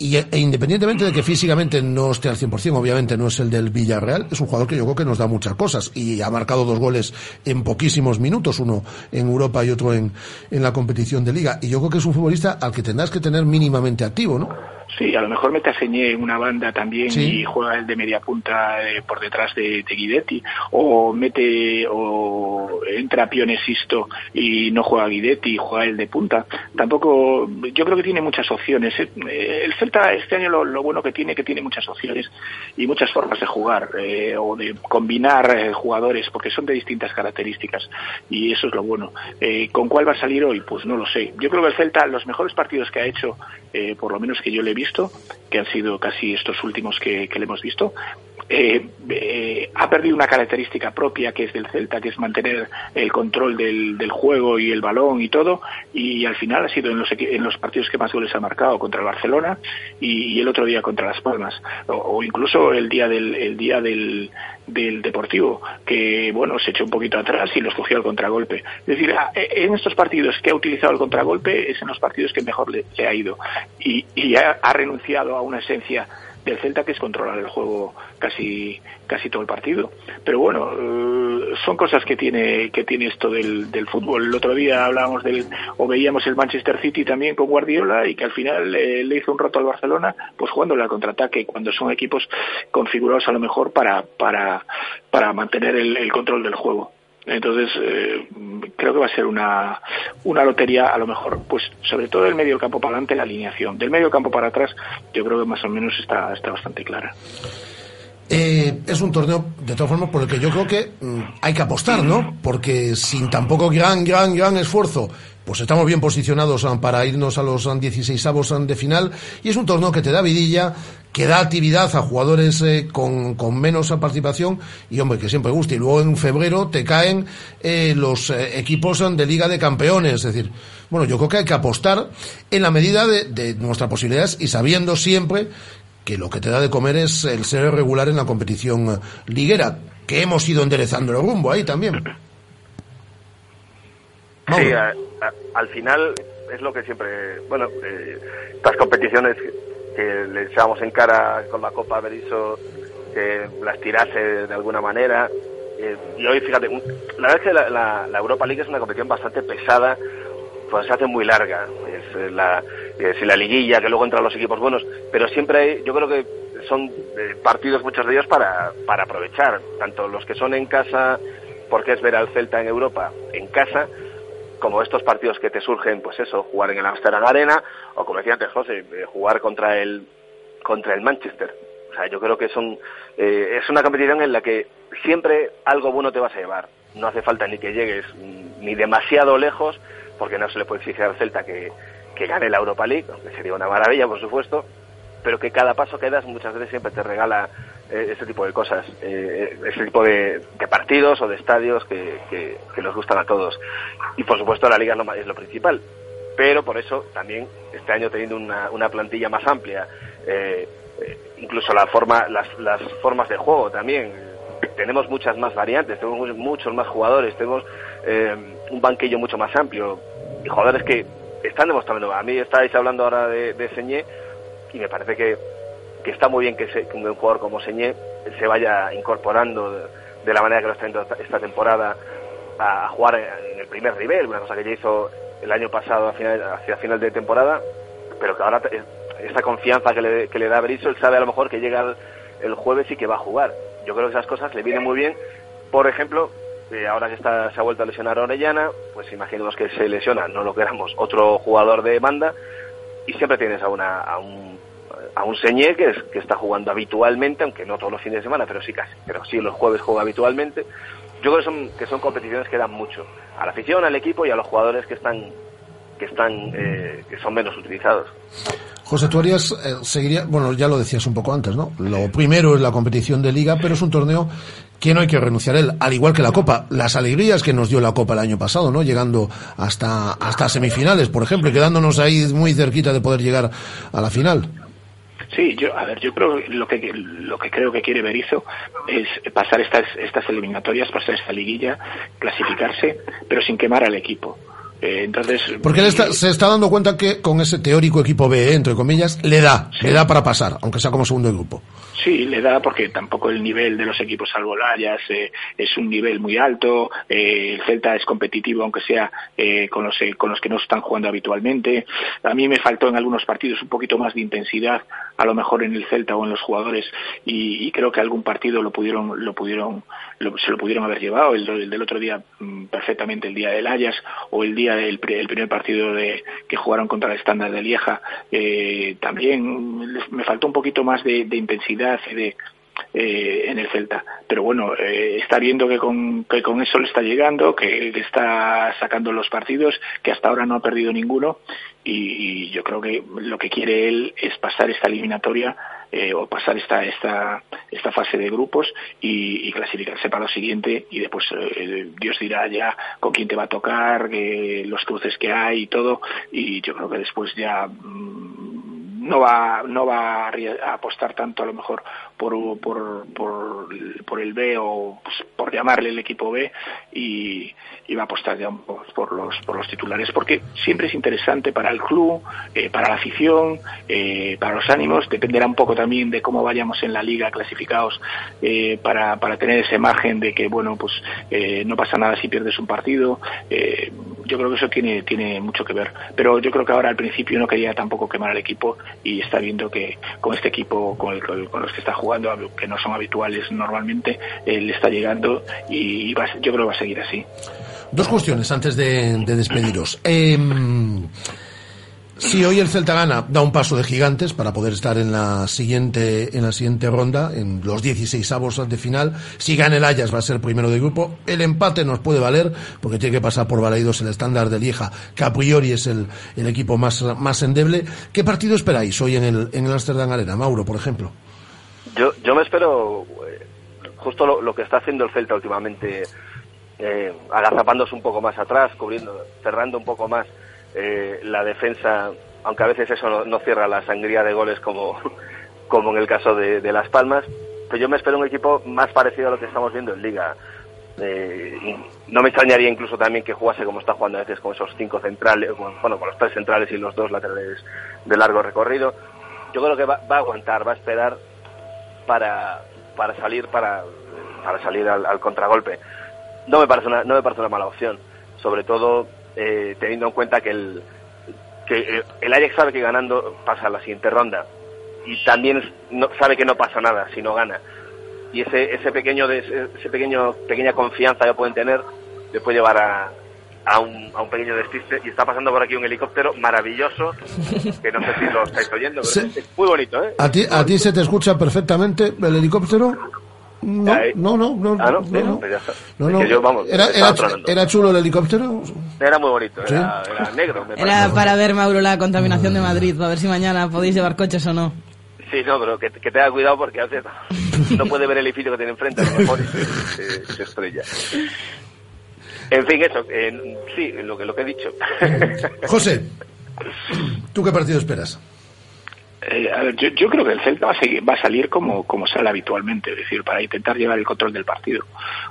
Y e, e independientemente de que físicamente no esté al 100%, obviamente no es el del Villarreal, es un jugador que yo creo que nos da muchas cosas y ha marcado dos goles en poquísimos minutos, uno en Europa y otro en, en la competición de liga. Y yo creo que es un futbolista al que tendrás que tener mínimamente activo, ¿no? Sí, a lo mejor mete a Señé en una banda también Sí. y juega el de media punta eh, por detrás de, de Guidetti. O mete, o entra Pionesisto y no juega Guidetti y juega el de punta. Tampoco, yo creo que tiene muchas opciones. Eh, El Celta este año lo, bueno que tiene que tiene muchas opciones y muchas formas de jugar eh, o de combinar eh, jugadores porque son de distintas características y eso es lo bueno. Eh, ¿Con cuál va a salir hoy? Pues no lo sé. Yo creo que el Celta, los mejores partidos que ha hecho, por lo menos que yo le he visto, que han sido casi estos últimos que le hemos visto, eh, eh, ha perdido una característica propia que es del Celta, que es mantener el control del, del juego y el balón y todo, y al final ha sido en los, en los partidos que más goles ha marcado contra el Barcelona y, el otro día contra Las Palmas, o, incluso el día del, el día del, del Deportivo, que bueno, se echó un poquito atrás y los cogió al contragolpe. Es decir, a- en estos partidos que ha utilizado el contragolpe es en los partidos que mejor le, ha ido y, y ha renunciado a una esencia del Celta que es controlar el juego casi casi todo el partido. Pero bueno eh, son cosas que tiene que tiene esto del, fútbol. El otro día hablábamos del o veíamos el Manchester City también con Guardiola y que al final eh, le hizo un roto al Barcelona pues jugándole al contraataque cuando son equipos configurados a lo mejor para para para mantener el control del juego entonces, eh, creo que va a ser una, una lotería, a lo mejor, pues sobre todo del medio campo para adelante, la alineación. Del medio campo para atrás, yo creo que más o menos está, está bastante clara. Eh, es un torneo, de todas formas, por el que yo creo que mm, hay que apostar, ¿no? Porque sin tampoco gran, gran, gran esfuerzo, pues estamos bien posicionados ah, para irnos a los 16 avos de final. Y es un torneo que te da vidilla, que da actividad a jugadores eh, con, con menos participación y, hombre, que siempre gusta. Y luego en febrero te caen eh, los eh, equipos de Liga de Campeones. Es decir, bueno, yo creo que hay que apostar en la medida de, de nuestras posibilidades y sabiendo siempre que lo que te da de comer es el ser regular en la competición eh, liguera, que hemos ido enderezando el rumbo ahí también. Sí, a- a- al final es lo que siempre, bueno, estas competiciones que le echábamos en cara con la Copa Berizzo, que las tirase de alguna manera. eh, y hoy, fíjate, la verdad es que la, la- la Europa League es una competición bastante pesada, pues se hace muy larga. Es eh, la, es la liguilla, que luego entran los equipos buenos, pero siempre hay, yo creo que son eh, partidos, muchos de ellos, para, para aprovechar, tanto los que son en casa, porque es ver al Celta en Europa en casa, como estos partidos que te surgen, pues eso, jugar en el Amsterdam Arena, o como decía antes José, eh, jugar contra el, contra el Manchester. O sea, yo creo que son, eh, es una competición en la que siempre algo bueno te vas a llevar. No hace falta ni que llegues mm, ni demasiado lejos, porque no se le puede exigir al Celta que, que gane la Europa League, aunque sería una maravilla, por supuesto, pero que cada paso que das muchas veces siempre te regala eh, este tipo de cosas, eh, este tipo de, de partidos o de estadios que, que, que nos gustan a todos. Y por supuesto la liga es lo, es lo principal, pero por eso también este año teniendo una, una plantilla más amplia, eh, eh, incluso la forma, las, las formas de juego también, tenemos muchas más variantes, tenemos mu- muchos más jugadores, tenemos eh, un banquillo mucho más amplio y jugadores que están demostrando. A mí estáis hablando ahora de Señé y me parece que, que está muy bien que, se- que un jugador como Señé se vaya incorporando de, la manera que lo está haciendo esta- temporada a, jugar en, el primer nivel, una cosa que ya hizo el año pasado final- hacia final de temporada, pero que ahora esta confianza que le, que le da Berizzo, él sabe a lo mejor que llega el, el jueves y que va a jugar. Yo creo que esas cosas le vienen muy bien. Por ejemplo, eh, ahora que está, se ha vuelto a lesionar Orellana, pues imaginemos que se lesiona, no lo queramos, otro jugador de banda, y siempre tienes a, una, a un a un Señé que, es, que está jugando habitualmente, aunque no todos los fines de semana, pero sí casi, pero sí los jueves juega habitualmente. Yo creo que son, que son competiciones que dan mucho a la afición, al equipo y a los jugadores que están que están eh, que son menos utilizados. José, tú harías, eh, seguiría, bueno, ya lo decías un poco antes, ¿no? Lo primero es la competición de liga, pero es un torneo que no hay que renunciar él, al igual que la Copa. Las alegrías que nos dio la Copa el año pasado, ¿no? Llegando hasta, hasta semifinales, por ejemplo, y quedándonos ahí muy cerquita de poder llegar a la final. Sí, yo, a ver, yo creo lo que lo que creo que quiere Berizzo es pasar estas estas eliminatorias, pasar esta liguilla, clasificarse, pero sin quemar al equipo. Eh, entonces, Porque él está- se está dando cuenta que con ese teórico equipo B, entre comillas, le da, le da para pasar, aunque sea como segundo de grupo. Sí, le da porque tampoco el nivel de los equipos salvo el Ajax eh, es un nivel muy alto. eh, el Celta es competitivo, aunque sea eh, con, los, eh, con los que no están jugando habitualmente. A mí me faltó en algunos partidos un poquito más de intensidad, a lo mejor en el Celta o en los jugadores, y, creo que algún partido lo pudieron, lo pudieron, lo- se lo pudieron haber llevado. El, el del otro día mm, perfectamente, el día del Ajax o el día del el primer partido de, que jugaron contra el estándar de Lieja. eh, también me faltó un poquito más de, de intensidad y de, eh, en el Celta. Pero bueno, eh, está viendo que con, que con eso le está llegando, que, está sacando los partidos, que hasta ahora no ha perdido ninguno y, yo creo que lo que quiere él es pasar esta eliminatoria eh, o pasar esta, esta, esta fase de grupos y, clasificarse para lo siguiente y después eh, Dios dirá ya con quién te va a tocar, que los cruces que hay y todo y yo creo que después ya mm, no va no va a apostar tanto a lo mejor por por por, por el B o pues, por llamarle el equipo B y, y va a apostar ya por los por los titulares porque siempre es interesante para el club eh, para la afición eh, para los ánimos. Dependerá un poco también de cómo vayamos en la liga clasificados eh, para para tener ese margen de que bueno pues eh, no pasa nada si pierdes un partido. Yo creo que eso tiene tiene mucho que ver. Pero yo creo que ahora al principio no quería tampoco quemar al equipo y está viendo que con este equipo con, el- con los que está jugando que no son habituales normalmente eh, le está llegando y yo creo que va a seguir así Dos cuestiones antes de, de despediros. Em, si hoy el Celta gana, da un paso de gigantes para poder estar en la siguiente, en la siguiente ronda, en los 16 avos de final. Si gana el Ajax va a ser primero de grupo. El empate nos puede valer, porque tiene que pasar por Balaidos el estándar de Lieja, que a priori es el, el equipo más, más endeble. ¿Qué partido esperáis hoy en el, en el Amsterdam Arena? Mauro, por ejemplo. Yo, yo me espero eh, justo lo, lo que está haciendo el Celta últimamente, eh, agazapándose un poco más atrás, cubriendo, cerrando un poco más eh, la defensa, aunque a veces eso no, no cierra la sangría de goles como, como en el caso de, de Las Palmas. Pero yo me espero un equipo más parecido a lo que estamos viendo en Liga. Eh, no me extrañaría incluso también que jugase como está jugando a veces con esos cinco centrales, bueno, con los tres centrales y los dos laterales de largo recorrido. Yo creo que va, va a aguantar, va a esperar para, para salir para, para salir al, al contragolpe. No me parece una, no me parece una mala opción, sobre todo eh, teniendo en cuenta que el que eh, el Ajax sabe que ganando pasa a la siguiente ronda. Y también no, sabe que no pasa nada si no gana. Y ese ese pequeño ese pequeño pequeña confianza que pueden tener le puede llevar a a un, a un pequeño despiste y está pasando por aquí un helicóptero maravilloso que no sé si lo estáis oyendo pero Se- es muy bonito ¿eh? ¿A ti, ¿A ti se te escucha perfectamente el helicóptero? No, no, no, no, Ah, no, no, no. pues. No, no. que yo, vamos, era, era, era chulo el helicóptero. Era muy bonito, Sí. era, era negro. Me Era parece. para ver, Mauro, la contaminación de Madrid, para ver si mañana podéis llevar coches o no. Sí, no, pero que, que tenga cuidado porque a veces no puede ver el edificio que tiene enfrente, a lo mejor se- se estrella. En fin, eso, eh, sí, lo que, lo que he dicho. José, ¿tú qué partido esperas? Eh, a ver, yo, yo creo que el Celta va a, seguir- va a salir como, como sale habitualmente, es decir, para intentar llevar el control del partido.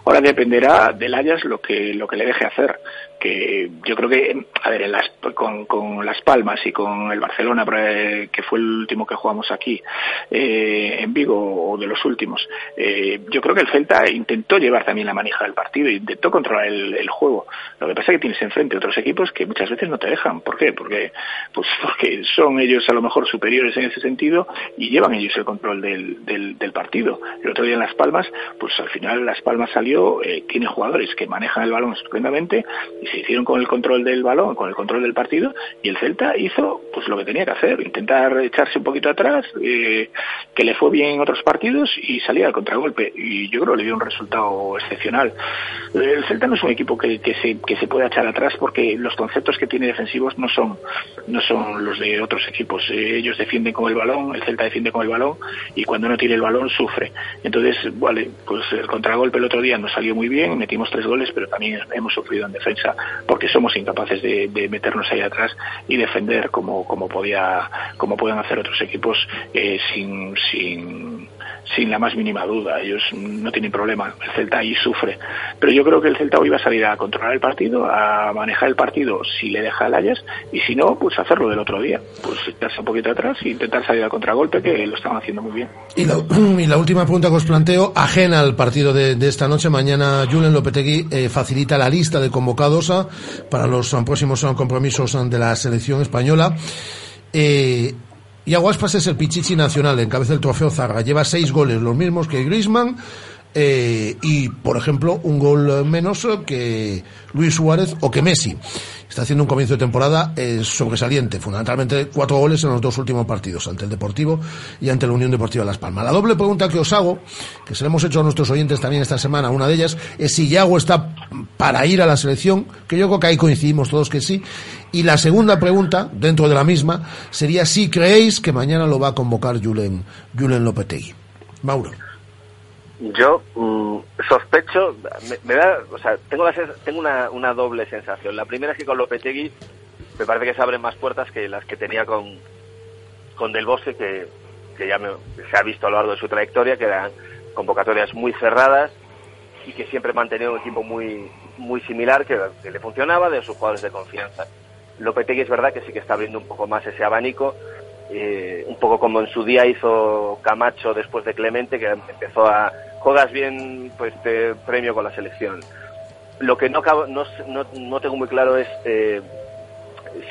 Ahora dependerá del Ajax lo que, lo que le deje hacer, que yo creo que, a ver, en las, con, con Las Palmas y con el Barcelona, eh, que fue el último que jugamos aquí, eh, en Vigo, o de los últimos, eh, yo creo que el Celta intentó llevar también la manija del partido, intentó controlar el, juego. Lo que pasa es que tienes enfrente otros equipos que muchas veces no te dejan. ¿Por qué? Porque, pues porque son ellos a lo mejor superiores en ese sentido y llevan ellos el control del, del, partido. El otro día en Las Palmas, pues al final Las Palmas salió, tiene jugadores que manejan el balón estupendamente y hicieron con el control del balón, con el control del partido y el Celta hizo pues lo que tenía que hacer, intentar echarse un poquito atrás, eh, que le fue bien en otros partidos y salía al contragolpe y yo creo que le dio un resultado excepcional. El Celta no es un equipo que, que se, que se pueda echar atrás porque los conceptos que tiene defensivos no son, no son los de otros equipos. Eh, ellos defienden con el balón, el Celta defiende con el balón y cuando no tiene el balón sufre. Entonces, vale, pues el contragolpe el otro día nos salió muy bien, metimos tres goles, pero también hemos sufrido en defensa porque somos incapaces de, meternos ahí atrás y defender como, como podía, como pueden hacer otros equipos eh, sin, sin, sin la más mínima duda. Ellos no tienen problema. El Celta ahí sufre. Pero yo creo que el Celta hoy va a salir a controlar el partido, a manejar el partido si le deja el Ayas y si no, pues hacerlo del otro día. Pues echarse un poquito atrás e intentar salir al contragolpe, que lo están haciendo muy bien. Y la, última pregunta que os planteo, ajena al partido de, esta noche, mañana Julen Lopetegui eh, facilita la lista de convocados ah, para los ah, próximos ah, compromisos de la selección española. Eh, y Aguaspas es el Pichichi nacional, encabeza el trofeo Zarra. Lleva seis goles, los mismos que Griezmann. eh, y, por ejemplo, un gol menos que Luis Suárez o que Messi. Está haciendo un comienzo de temporada eh, sobresaliente, fundamentalmente cuatro goles en los dos últimos partidos, ante el Deportivo y ante la Unión Deportiva Las Palmas. La doble pregunta que os hago, que se la hemos hecho a nuestros oyentes también esta semana, una de ellas, es si Yago está para ir a la selección, que yo creo que ahí coincidimos todos que sí. Y la segunda pregunta, dentro de la misma, sería si creéis que mañana lo va a convocar Julen, Julen Lopetegui. Mauro. Yo mm, sospecho, me, da, o sea, tengo, la, tengo una, doble sensación. La primera es que con Lopetegui me parece que se abren más puertas que las que tenía con, con Del Bosque, que, que ya me- se ha visto a lo largo de su trayectoria, que eran convocatorias muy cerradas y que siempre mantenía un equipo muy, muy similar, que le funcionaba, de sus jugadores de confianza. Lopetegui es verdad que sí que está abriendo un poco más ese abanico, eh, un poco como en su día hizo Camacho después de Clemente, que empezó a juegas bien, pues te premio con la selección. Lo que no, no, tengo muy claro es eh,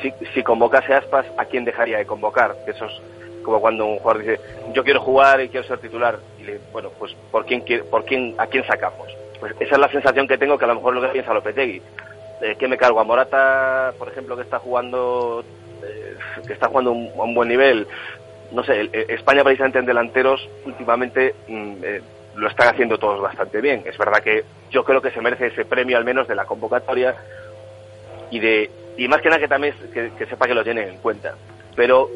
si, si convocase Aspas, ¿a quién dejaría de convocar? Eso es como cuando un jugador dice, yo quiero jugar y quiero ser titular. Y le, bueno, pues ¿por quién, por quién, ¿a quién sacamos? Pues esa es la sensación que tengo, que a lo mejor lo que piensa Lopetegui. Eh, ¿Qué me cargo? A Morata, por ejemplo, que está jugando eh, que está jugando un- a un buen nivel. No sé, el- España precisamente en delanteros últimamente mm, eh, lo están haciendo todos bastante bien. Es verdad que yo creo que se merece ese premio al menos de la convocatoria y de y más que nada que también que, sepa que lo tienen en cuenta. Pero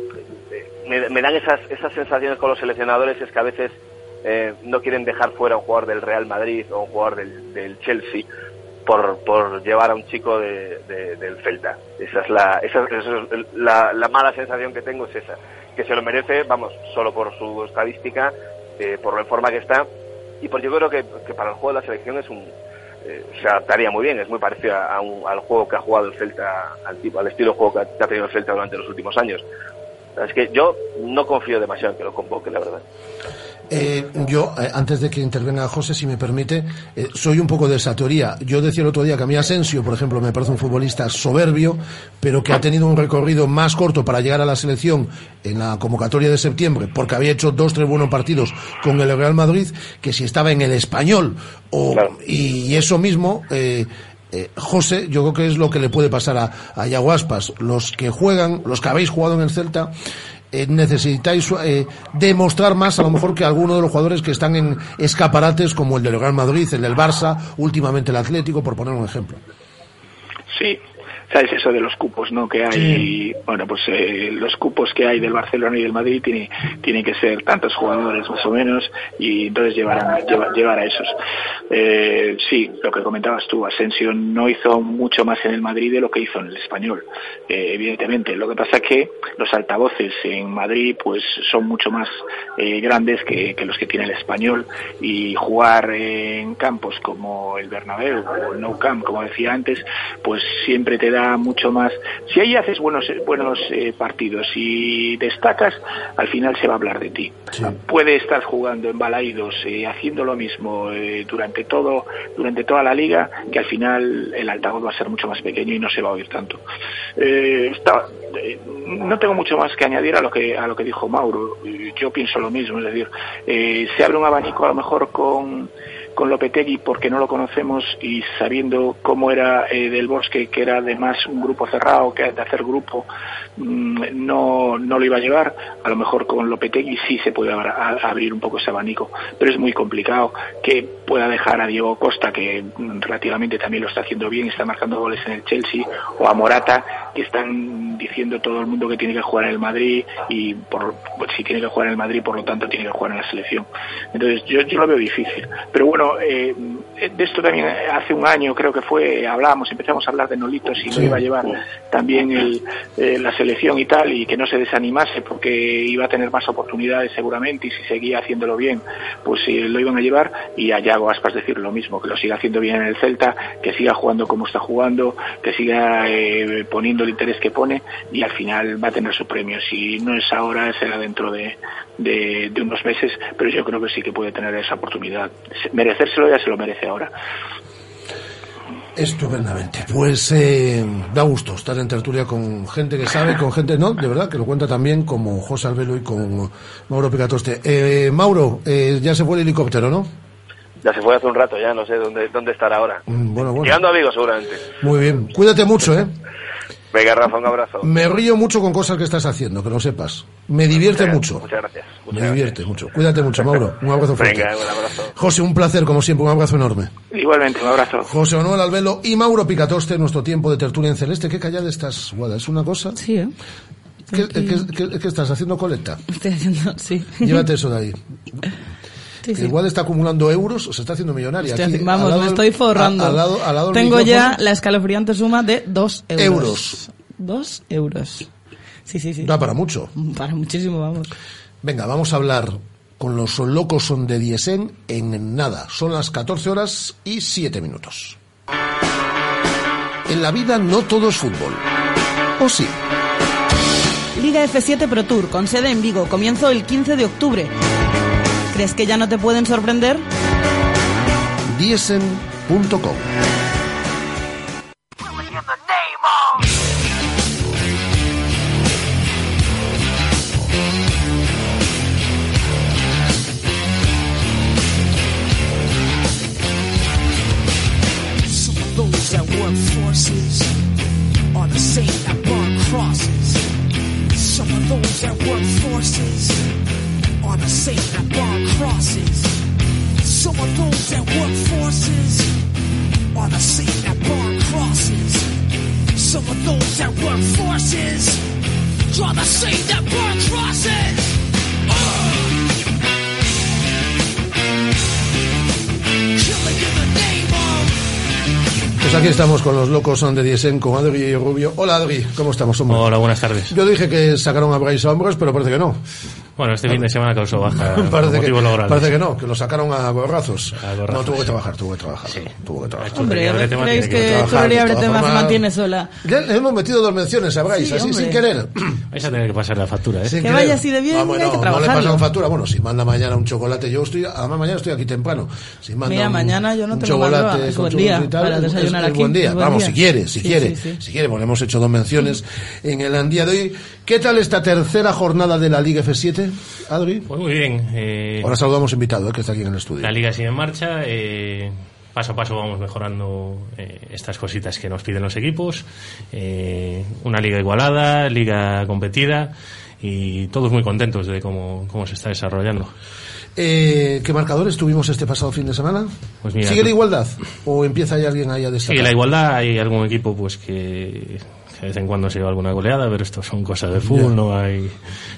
eh, me, dan esas esas sensaciones con los seleccionadores es que a veces eh, no quieren dejar fuera un jugador del Real Madrid o un jugador del, del Chelsea por, por llevar a un chico de, de- del Celta. Esa es, la, esa, esa es la, la mala sensación que tengo es esa, que se lo merece, vamos, solo por su estadística, eh, por la forma que está, y porque yo creo que, que para el juego de la selección es un eh, se adaptaría muy bien, es muy parecido a un- al juego que ha jugado el Celta, al, tipo, al estilo de juego que ha tenido el Celta durante los últimos años. Es que yo no confío demasiado en que lo convoque, la verdad. Eh, yo, eh, antes de que intervenga José, si me permite, eh, soy un poco de esa teoría. Yo decía el otro día que a mí Asensio, por ejemplo, me parece un futbolista soberbio, pero que ha tenido un recorrido más corto para llegar a la selección en la convocatoria de septiembre, porque había hecho dos, tres buenos partidos con el Real Madrid, que si estaba en el español. O, y, eso mismo, eh, José, yo creo que es lo que le puede pasar a, a Iago Aspas. Los que juegan, los que habéis jugado en el Celta, eh, necesitáis eh, demostrar más a lo mejor que algunos de los jugadores que están en escaparates como el del Real Madrid, el del Barça, últimamente el Atlético, por poner un ejemplo. Sí, sabes eso de los cupos, ¿no? Que hay, bueno, pues eh, los cupos que hay del Barcelona y del Madrid tiene, tienen que ser tantos jugadores más o menos y entonces llevar a, llevar, llevar a esos. Eh, sí, lo que comentabas tú, Asensio no hizo mucho más en el Madrid de lo que hizo en el español, eh, evidentemente. Lo que pasa es que los altavoces en Madrid pues son mucho más grandes que, que los que tiene el español y jugar en campos como el Bernabéu o el Nou Camp, como decía antes, pues siempre te da mucho más. Si ahí haces buenos buenos eh, partidos y destacas, al final se va a hablar de ti. Puede estar jugando en Balaídos, eh, haciendo lo mismo eh, durante todo durante toda la liga, que al final el altavoz va a ser mucho más pequeño y no se va a oír tanto. Eh, está- no tengo mucho más que añadir a lo que a lo que dijo Mauro. Yo pienso lo mismo, es decir, eh, se abre un abanico a lo mejor con con Lopetegui porque no lo conocemos y sabiendo cómo era eh, del Bosque, que era además un grupo cerrado, que de hacer grupo, mm, no, no lo iba a llevar. A lo mejor con Lopetegui sí se puede abrir un poco ese abanico, pero es muy complicado que pueda dejar a Diego Costa, que mm, relativamente también lo está haciendo bien, está marcando goles en el Chelsea, o a Morata, que están diciendo todo el mundo que tiene que jugar en el Madrid y por, si tiene que jugar en el Madrid, por lo tanto tiene que jugar en la selección. Entonces yo, yo lo veo difícil. Pero bueno, eh, de esto también eh, hace un año creo que fue, hablábamos, empezamos a hablar de Nolito si Sí. lo iba a llevar también el, eh, la selección y tal, y que no se desanimase porque iba a tener más oportunidades seguramente y si seguía haciéndolo bien, pues eh, lo iban a llevar y a Yago Aspas decir lo mismo, que lo siga haciendo bien en el Celta, que siga jugando como está jugando, que siga eh, poniendo el interés que pone y al final va a tener su premio. Si no es ahora, será dentro de, de, de unos meses, pero yo creo que sí que puede tener esa oportunidad. Se- Merecérselo ya se lo merece ahora. Estupendamente. Pues eh, da gusto estar en tertulia con gente que sabe, con gente no, de verdad, que lo cuenta también como José Albelo y con Mauro Picatoste. Eh, Mauro, eh, ya se fue el helicóptero, ¿no? Ya se fue hace un rato, ya no sé dónde, dónde estará ahora. Mm, Bueno, bueno. Llegando a Vigo seguramente. Muy bien. Cuídate mucho, ¿eh? Venga, Rafa, un abrazo. Me río mucho con cosas que estás haciendo, que lo sepas. Me divierte Muchas- mucho. Muchas gracias. Me divierte mucho. Cuídate mucho, Mauro. Un abrazo fuerte. Venga, un abrazo. José, un placer, como siempre, un abrazo enorme. Igualmente, un abrazo. José Manuel Albelo y Mauro Picatoste, nuestro tiempo de tertulia en celeste. Qué callada estás, Guada. ¿Es una cosa? Sí, ¿eh? ¿Qué, qué- qué- qué estás haciendo colecta? Estoy haciendo, sí. Llévate eso de ahí. Sí, sí. Igual está acumulando euros o se está haciendo millonaria. Aquí, vamos, lado me estoy forrando. a- al lado- al lado del Tengo ya la escalofriante suma de dos euros. Euros. Dos euros. Sí, sí, sí. Da para mucho. Para muchísimo, vamos. Venga, vamos a hablar con los locos son de Diesen en nada. Son las 14 horas y 7 minutos. En la vida no todo es fútbol. ¿O sí? Liga F7 Pro Tour, con sede en Vigo, comienzo el 15 de octubre. ¿Crees que ya no te pueden sorprender? Diesen.com Some of those that work forces are the same that burn crosses. Some of those that work forces are the same that burn crosses. Some of those that work forces are the same that burn crosses. Some of those that work forces are the same that burn crosses. Killing in the name of Pues aquí estamos con los locos son de Diesen, con Adri y Rubio. Hola Adri, ¿cómo estamos, hombre? Hola, buenas tardes. Yo dije que sacaron a Bryce a hombros, pero parece que no. Bueno, este fin de semana causó baja parece, que, parece que no, que lo sacaron a borrazos. borrazos, no, tuvo que sí. trabajar, tuvo que trabajar. Tuvo que trabajar. Hombre, ¿creéis que de Abretema todas se mantiene sola? Ya le hemos metido dos menciones a Bryce, Sí, así hombre. sin querer. Vais a tener que pasar la factura, ¿eh? Sin Que querer. vaya así de bien, Ah, bueno, hay que no le pasan factura. Bueno, si manda mañana un chocolate, yo estoy, además mañana estoy aquí temprano. Si manda Mira, un- mañana yo no un tengo chocolate con día y tal, para es- desayunar es aquí. buen día. Vamos, si quiere, si Sí, quiere, sí, sí. si quiere. Bueno, hemos hecho dos menciones en el día de hoy. ¿Qué tal esta tercera jornada de la Liga F7, Adri? Pues muy bien. eh, Ahora saludamos invitado, eh, que está aquí en el estudio. la liga sigue en marcha. eh, paso a paso vamos mejorando eh, estas cositas que nos piden los equipos. una liga igualada, liga competida y todos muy contentos de cómo, cómo se está desarrollando. Eh, ¿Qué marcadores tuvimos este pasado fin de semana? Pues mira, ¿Sigue la igualdad? ¿O empieza ahí alguien ahí a destacar? Sí, la igualdad hay algún equipo pues que de vez en cuando se lleva alguna goleada, pero esto son cosas de fútbol, no hay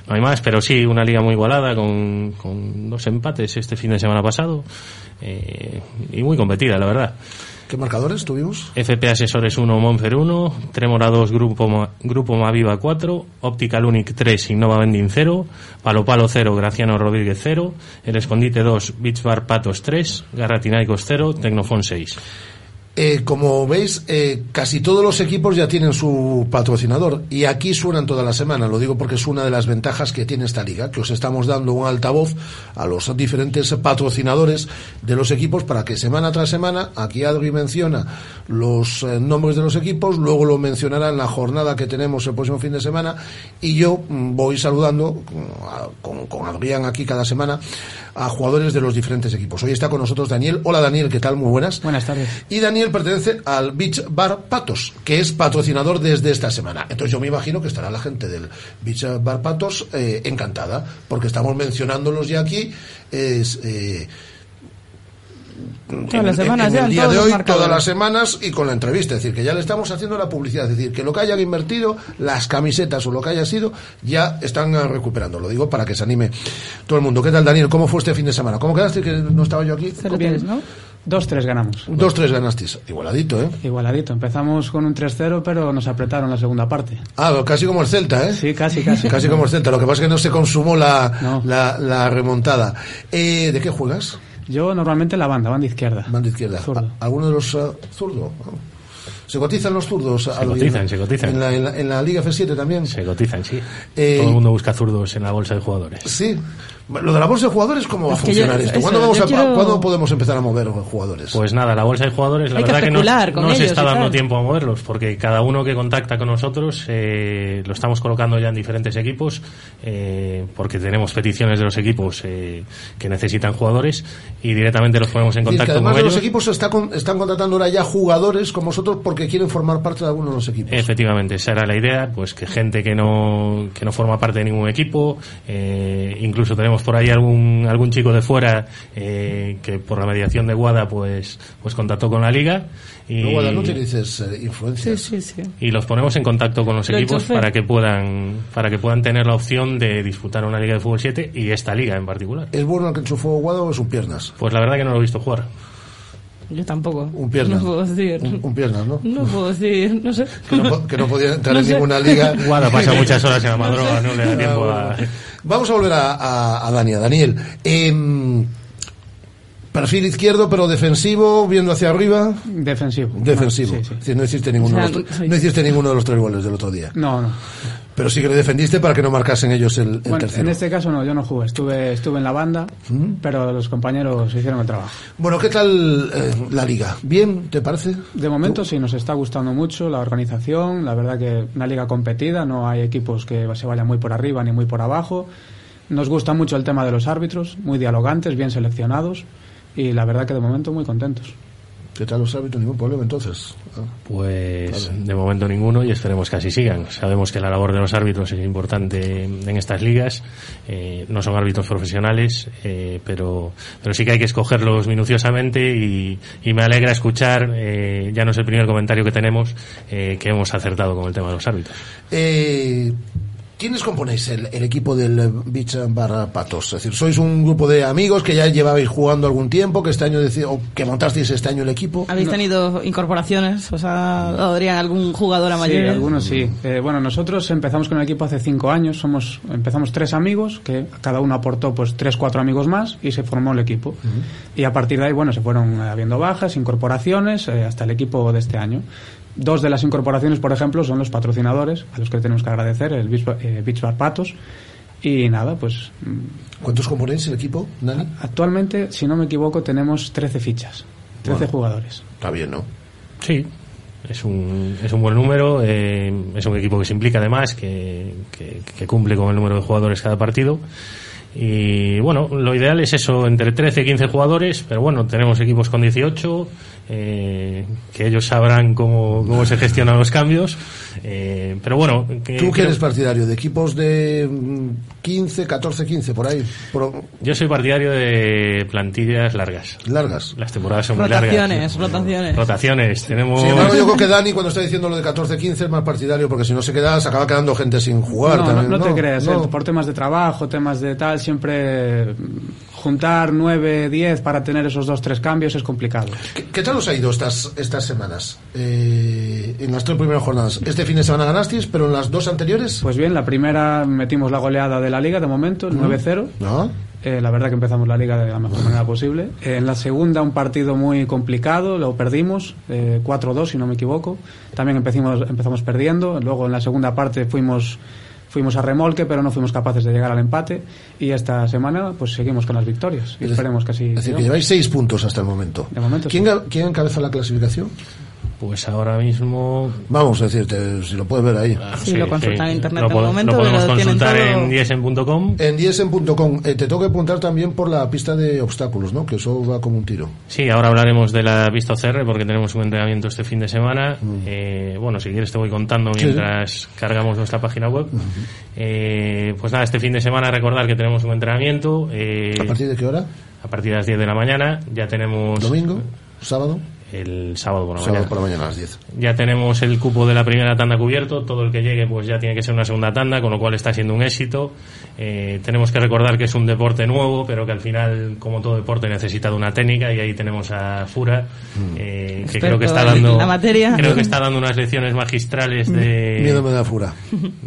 no hay más, pero sí una liga muy igualada con, con dos empates este fin de semana pasado eh, y muy competida, la verdad. ¿Qué marcadores tuvimos? FP Asesores 1, Monfer 1, Tremora 2, Grupo, Ma- Grupo Maviva 4, Optical Unic 3, Innova Vending 0, Palo Palo 0, Graciano Rodríguez 0, El Escondite 2, Beach Bar Patos 3, Garratinaicos 0, Tecnofon 6. Eh, como veis, eh, casi todos los equipos ya tienen su patrocinador y aquí suenan toda la semana. Lo digo porque es una de las ventajas que tiene esta liga, que os estamos dando un altavoz a los diferentes patrocinadores de los equipos para que semana tras semana, aquí Adri menciona los eh, nombres de los equipos, luego lo mencionará en la jornada que tenemos el próximo fin de semana y yo mm, voy saludando mm, con Adrián aquí cada semana a jugadores de los diferentes equipos. Hoy está con nosotros Daniel. Hola Daniel, ¿qué tal? Muy buenas. Buenas tardes. Y Daniel pertenece al Beach Bar Patos, que es patrocinador desde esta semana. Entonces yo me imagino que estará la gente del Beach Bar Patos eh, encantada, porque estamos mencionándolos ya aquí. Es, eh, Todas las semanas en el en día de hoy, todas las semanas y con la entrevista. Es decir, que ya le estamos haciendo la publicidad. Es decir, que lo que hayan invertido, las camisetas o lo que haya sido, ya están eh, recuperando. Lo digo para que se anime todo el mundo. ¿Qué tal, Daniel? ¿Cómo fue este fin de semana? ¿Cómo quedaste? Que no estaba yo aquí. Bien, ¿no? 2-3 ganamos. Dos, tres ganasteis. Igualadito, ¿eh? Igualadito. Empezamos con un 3-0, pero nos apretaron la segunda parte. Ah, casi como el Celta, ¿eh? Sí, casi, casi. Casi como el Celta. Lo que pasa es que no se consumó la, la, la remontada. Eh, ¿De qué juegas? Yo normalmente la banda, banda izquierda. Banda izquierda. ¿A- ¿Alguno de los eh, zurdos? ¿Se cotizan los zurdos? Se cotizan, se cotizan. ¿En la, en la- en la Liga F7 también? Se cotizan, sí. Eh, Todo el mundo busca zurdos en la bolsa de jugadores. Sí. Lo de la bolsa de jugadores, ¿cómo va a Es que yo- funcionar esto? eso, ¿Cuándo, vamos yo a- quiero- ¿Cuándo podemos empezar a mover jugadores? Pues nada, la bolsa de jugadores, la Hay verdad que, no, con no se ellos está dando tiempo a moverlos, porque cada uno que contacta con nosotros eh, lo estamos colocando ya en diferentes equipos, eh, porque tenemos peticiones de los equipos eh, que necesitan jugadores y directamente los ponemos en Es decir, que contacto además con de los ellos. equipos está con- están contratando ahora ya jugadores como vosotros porque quieren formar parte de alguno de los equipos. Efectivamente, esa era la idea, pues que gente que no, que no forma parte de ningún equipo, eh, incluso tenemos por ahí algún, algún chico de fuera eh, que por la mediación de Guada pues, pues contactó con la liga y, No, Guada, no utilices eh, influencias. Sí, sí, sí. y los ponemos en contacto con los Lo equipos para que puedan para que puedan tener la opción de disputar una liga de fútbol 7 y esta liga en particular. ¿Es bueno el que enchufó Guada o es un piernas? Pues la verdad que no lo he visto jugar. Yo tampoco. Un piernas. No puedo decir. Un, un piernas, ¿no? No puedo decir, no sé. Que no, que no podía entrar No en sé. ninguna liga. Guada pasa muchas horas en la madroga, no le da tiempo a... Vamos a volver a, a, a Dani, a Daniel. Em, perfil izquierdo, pero defensivo, viendo hacia arriba. Defensivo. Defensivo. Sí, sí. Es decir, no hiciste ninguno, O sea, de los, soy- no hiciste ninguno de los tres goles del otro día. No, no. Pero sí que le defendiste para que no marcasen ellos el, el Bueno, tercero. en este caso no, yo no jugué. Estuve, estuve en la banda, pero los compañeros hicieron el trabajo. Bueno, ¿qué tal eh, la liga? ¿Bien, te parece? De momento sí, nos está gustando mucho la organización. La verdad que una liga competida, no hay equipos que se vayan muy por arriba ni muy por abajo. Nos gusta mucho el tema de los árbitros, muy dialogantes, bien seleccionados. Y la verdad que de momento muy contentos. ¿Qué tal los árbitros? Ningún problema entonces. Ah. Pues de momento ninguno y esperemos que así sigan. Sabemos que la labor de los árbitros es importante en estas ligas. Eh, no son árbitros profesionales, eh, pero, pero sí que hay que escogerlos minuciosamente y, y me alegra escuchar, eh, ya no es el primer comentario que tenemos, eh, que hemos acertado con el tema de los árbitros. ¿Quiénes componéis el, el equipo del eh, Beach Bar Patos? Es decir, ¿sois un grupo de amigos que ya llevabais jugando algún tiempo, que este año o que montasteis este año el equipo? ¿Habéis tenido incorporaciones? ¿Os ha dado algún jugador a Sí, mayores? algunos sí. Eh, bueno, nosotros empezamos con el equipo hace cinco años. Somos, empezamos tres amigos, que cada uno aportó pues tres, cuatro amigos más y se formó el equipo. Y a partir de ahí, bueno, se fueron eh, habiendo bajas, incorporaciones, eh, hasta el equipo de este año. Dos de las incorporaciones, por ejemplo, son los patrocinadores, a los que le tenemos que agradecer, el Beach, Bar- eh, Beach Bar Patos. Y nada, pues... mm, ¿Cuántos componéis el equipo, Dani? Actualmente, si no me equivoco, tenemos 13 fichas, 13 Bueno. jugadores. Está bien, ¿no? Sí, es un, es un buen número, eh, es un equipo que se implica además, que, que, que cumple con el número de jugadores cada partido. Y bueno, lo ideal es eso, entre 13 y 15 jugadores, pero bueno, tenemos equipos con 18, eh, que ellos sabrán cómo, cómo se gestionan los cambios. Eh, pero bueno, que- ¿Tú qué eres partidario? ¿De equipos de mm, 15, 14, 15, por ahí? Por- yo soy partidario de plantillas largas. Largas. Las temporadas son muy largas. Rotaciones, rotaciones. Rotaciones, tenemos... Sin embargo, yo creo que Dani, cuando está diciendo lo de 14, 15, es más partidario, porque si no se queda, se acaba quedando gente sin jugar no, también. no, no te ¿no? creas, No. eh, por temas de trabajo, temas de tal, siempre juntar 9, 10 para tener esos dos, tres cambios es complicado. ¿Qué, qué tal os ha ido estas, estas semanas? Eh, en las tres primeras jornadas. Este fin de semana ganasteis, pero en las dos anteriores. Pues bien, la primera metimos la goleada de la liga de momento, el Ujú. 9-0. ¿No? Eh, la verdad que empezamos la liga de la mejor manera posible. Eh, en la segunda un partido muy complicado, lo perdimos, eh, 4-2 si no me equivoco. También empezamos, empezamos perdiendo. Luego en la segunda parte fuimos fuimos a remolque, pero no fuimos capaces de llegar al empate. Y esta semana pues seguimos con las victorias. Y Es- esperemos que así. Es decir, que lleváis seis puntos hasta el momento. De momento ¿Quién, ¿Quién encabeza la clasificación? Pues ahora mismo Vamos a decirte, si lo puedes ver ahí. Sí, lo consultan en internet lo, de pod- momento, lo podemos pero consultar todo- en diesen.com. En diesen.com. Eh, te tengo que apuntar también por la pista de obstáculos, ¿no? Que eso va como un tiro. Sí, ahora hablaremos de la Vista OCR porque tenemos un entrenamiento este fin de semana. Eh, bueno, si quieres te voy contando Mm. Sí. mientras cargamos nuestra página web. Eh, pues nada, este fin de semana recordar que tenemos un entrenamiento. eh, ¿A partir de qué hora? a partir de las 10 de la mañana. Ya tenemos... ¿Domingo? ¿Sábado? El sábado por la Sábado mañana. por la mañana a las 10. Ya tenemos el cupo de la primera tanda cubierto, todo el que llegue pues ya tiene que ser una segunda tanda, con lo cual está siendo un éxito. Eh, tenemos que recordar que es un deporte nuevo, pero que al final, como todo deporte, necesita de una técnica y ahí tenemos a Fura, eh, que creo que está dando, la materia. creo que está dando unas lecciones magistrales de. Miedo me da fura.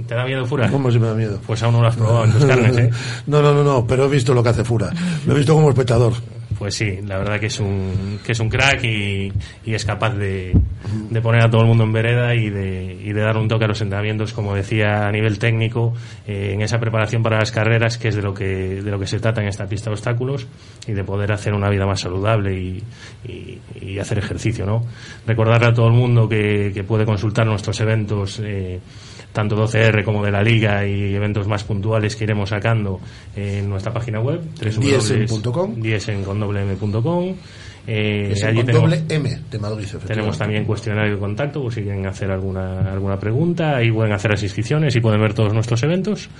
¿Te da miedo Fura? ¿Cómo si me da miedo? Pues aún no lo has probado en tus carnes, ¿eh? No, no, no, no, pero he visto lo que hace Fura. Lo he visto como espectador. Pues sí, la verdad que es un, que es un crack y, es capaz de, de poner a todo el mundo en vereda y de, y de dar un toque a los entrenamientos, como decía, a nivel técnico, eh, en esa preparación para las carreras, que es de lo que, de lo que se trata en esta pista de obstáculos, y de poder hacer una vida más saludable y, y- y hacer ejercicio, ¿no? Recordarle a todo el mundo que, que puede consultar nuestros eventos, eh, tanto de OCR como de la Liga y eventos más puntuales que iremos sacando en nuestra página web, Diesen.com. diesen con doble m punto com. Eh, Es allí con tenemos, doble M de Madrid, tenemos también cuestionario de contacto por si quieren hacer alguna, alguna pregunta. Ahí pueden hacer las inscripciones y pueden ver todos nuestros eventos.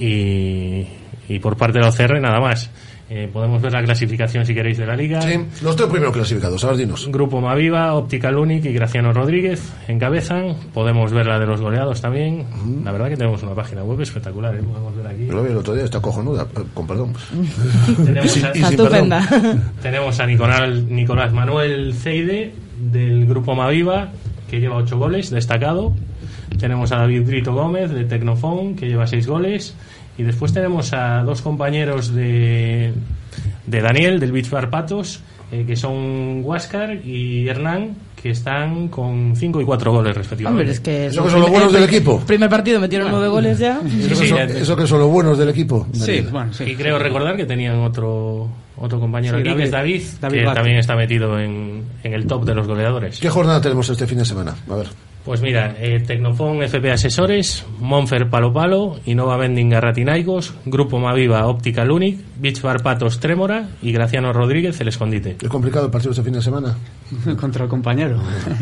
Y, y por parte de la OCR, nada más. Eh, podemos ver la clasificación si queréis de la liga. Sí, los tres primeros clasificados, ahora dinos. Grupo Maviva, Optical Unic y Graciano Rodríguez encabezan. Podemos ver la de los goleados también. La verdad que tenemos una página web espectacular. ¿eh? Podemos ver aquí. Vi el otro día, está cojonuda, eh, con perdón. Tenemos Y sin- a, y sin perdón. tenemos a Nicolás, Nicolás Manuel Ceide del Grupo Maviva, que lleva ocho goles, destacado. Tenemos a David Grito Gómez de Tecnofón, que lleva seis goles. Y después tenemos a dos compañeros de, de Daniel, del Beach Bar Patos, eh, que son Huáscar y Hernán, que están con cinco y cuatro goles respectivamente. Hombre, es que... ¿Eso que son los buenos del equipo? Primer partido metieron nueve goles ya. Eso, que son, ya- eso que son los buenos del equipo. Sí, bueno, sí. y creo recordar que tenían otro otro compañero Sí, aquí, que es David, David que también está metido en, en el top de los goleadores. ¿Qué jornada tenemos este fin de semana? A ver. Pues mira, eh, Tecnofón FP Asesores, Monfer Palo Palo, Innova Vending Garratinaicos, Grupo Maviva Optical Unic, Beach Bar Patos Trémora y Graciano Rodríguez El Escondite. ¿Es complicado el partido este fin de semana? Contra el compañero.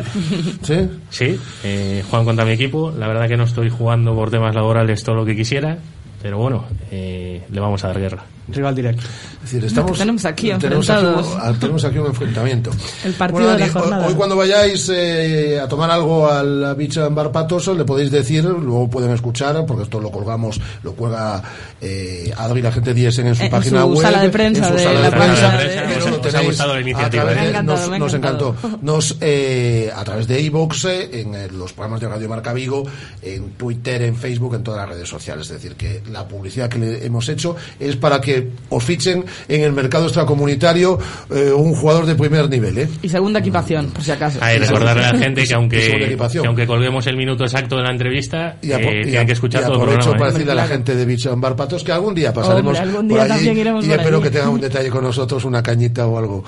¿Sí? Sí, eh, juegan contra mi equipo. La verdad que no estoy jugando por temas laborales todo lo que quisiera, pero bueno, eh, le vamos a dar guerra. Rival directo. Es decir, estamos, Tenemos aquí tenemos aquí, un, tenemos aquí un enfrentamiento. El partido Bueno, de la Dani, hoy- jornada. Hoy cuando vayáis eh, a tomar algo al Beach Bar Patoso, le podéis decir, luego pueden escuchar, porque esto lo colgamos, lo cuelga eh, Adri, la gente de Diesen en su En página su web. sala de prensa en su sala la de prensa. de- pero Os- lo os ha tenéis gustado la iniciativa, través ¿eh? nos, nos encantó. Nos, eh, a través de iVox, en eh, los programas de Radio Marca Vigo, en Twitter, en Facebook, en todas las redes sociales. Es decir, que la publicidad que le hemos hecho es para que os fichen en el mercado extracomunitario eh, un jugador de primer nivel. ¿eh? Y segunda equipación, por si acaso. Hay que recordarle a la gente que aunque, que aunque colguemos el minuto exacto de la entrevista, Y, apo- eh, y a- que escuchar y todo el aprovecho programa. para ¿eh? decirle a la gente de Beach Bar Patos que algún día pasaremos Hombre, algún por día allí también iremos y por espero allí. que tengan un detalle con nosotros, una cañita o algo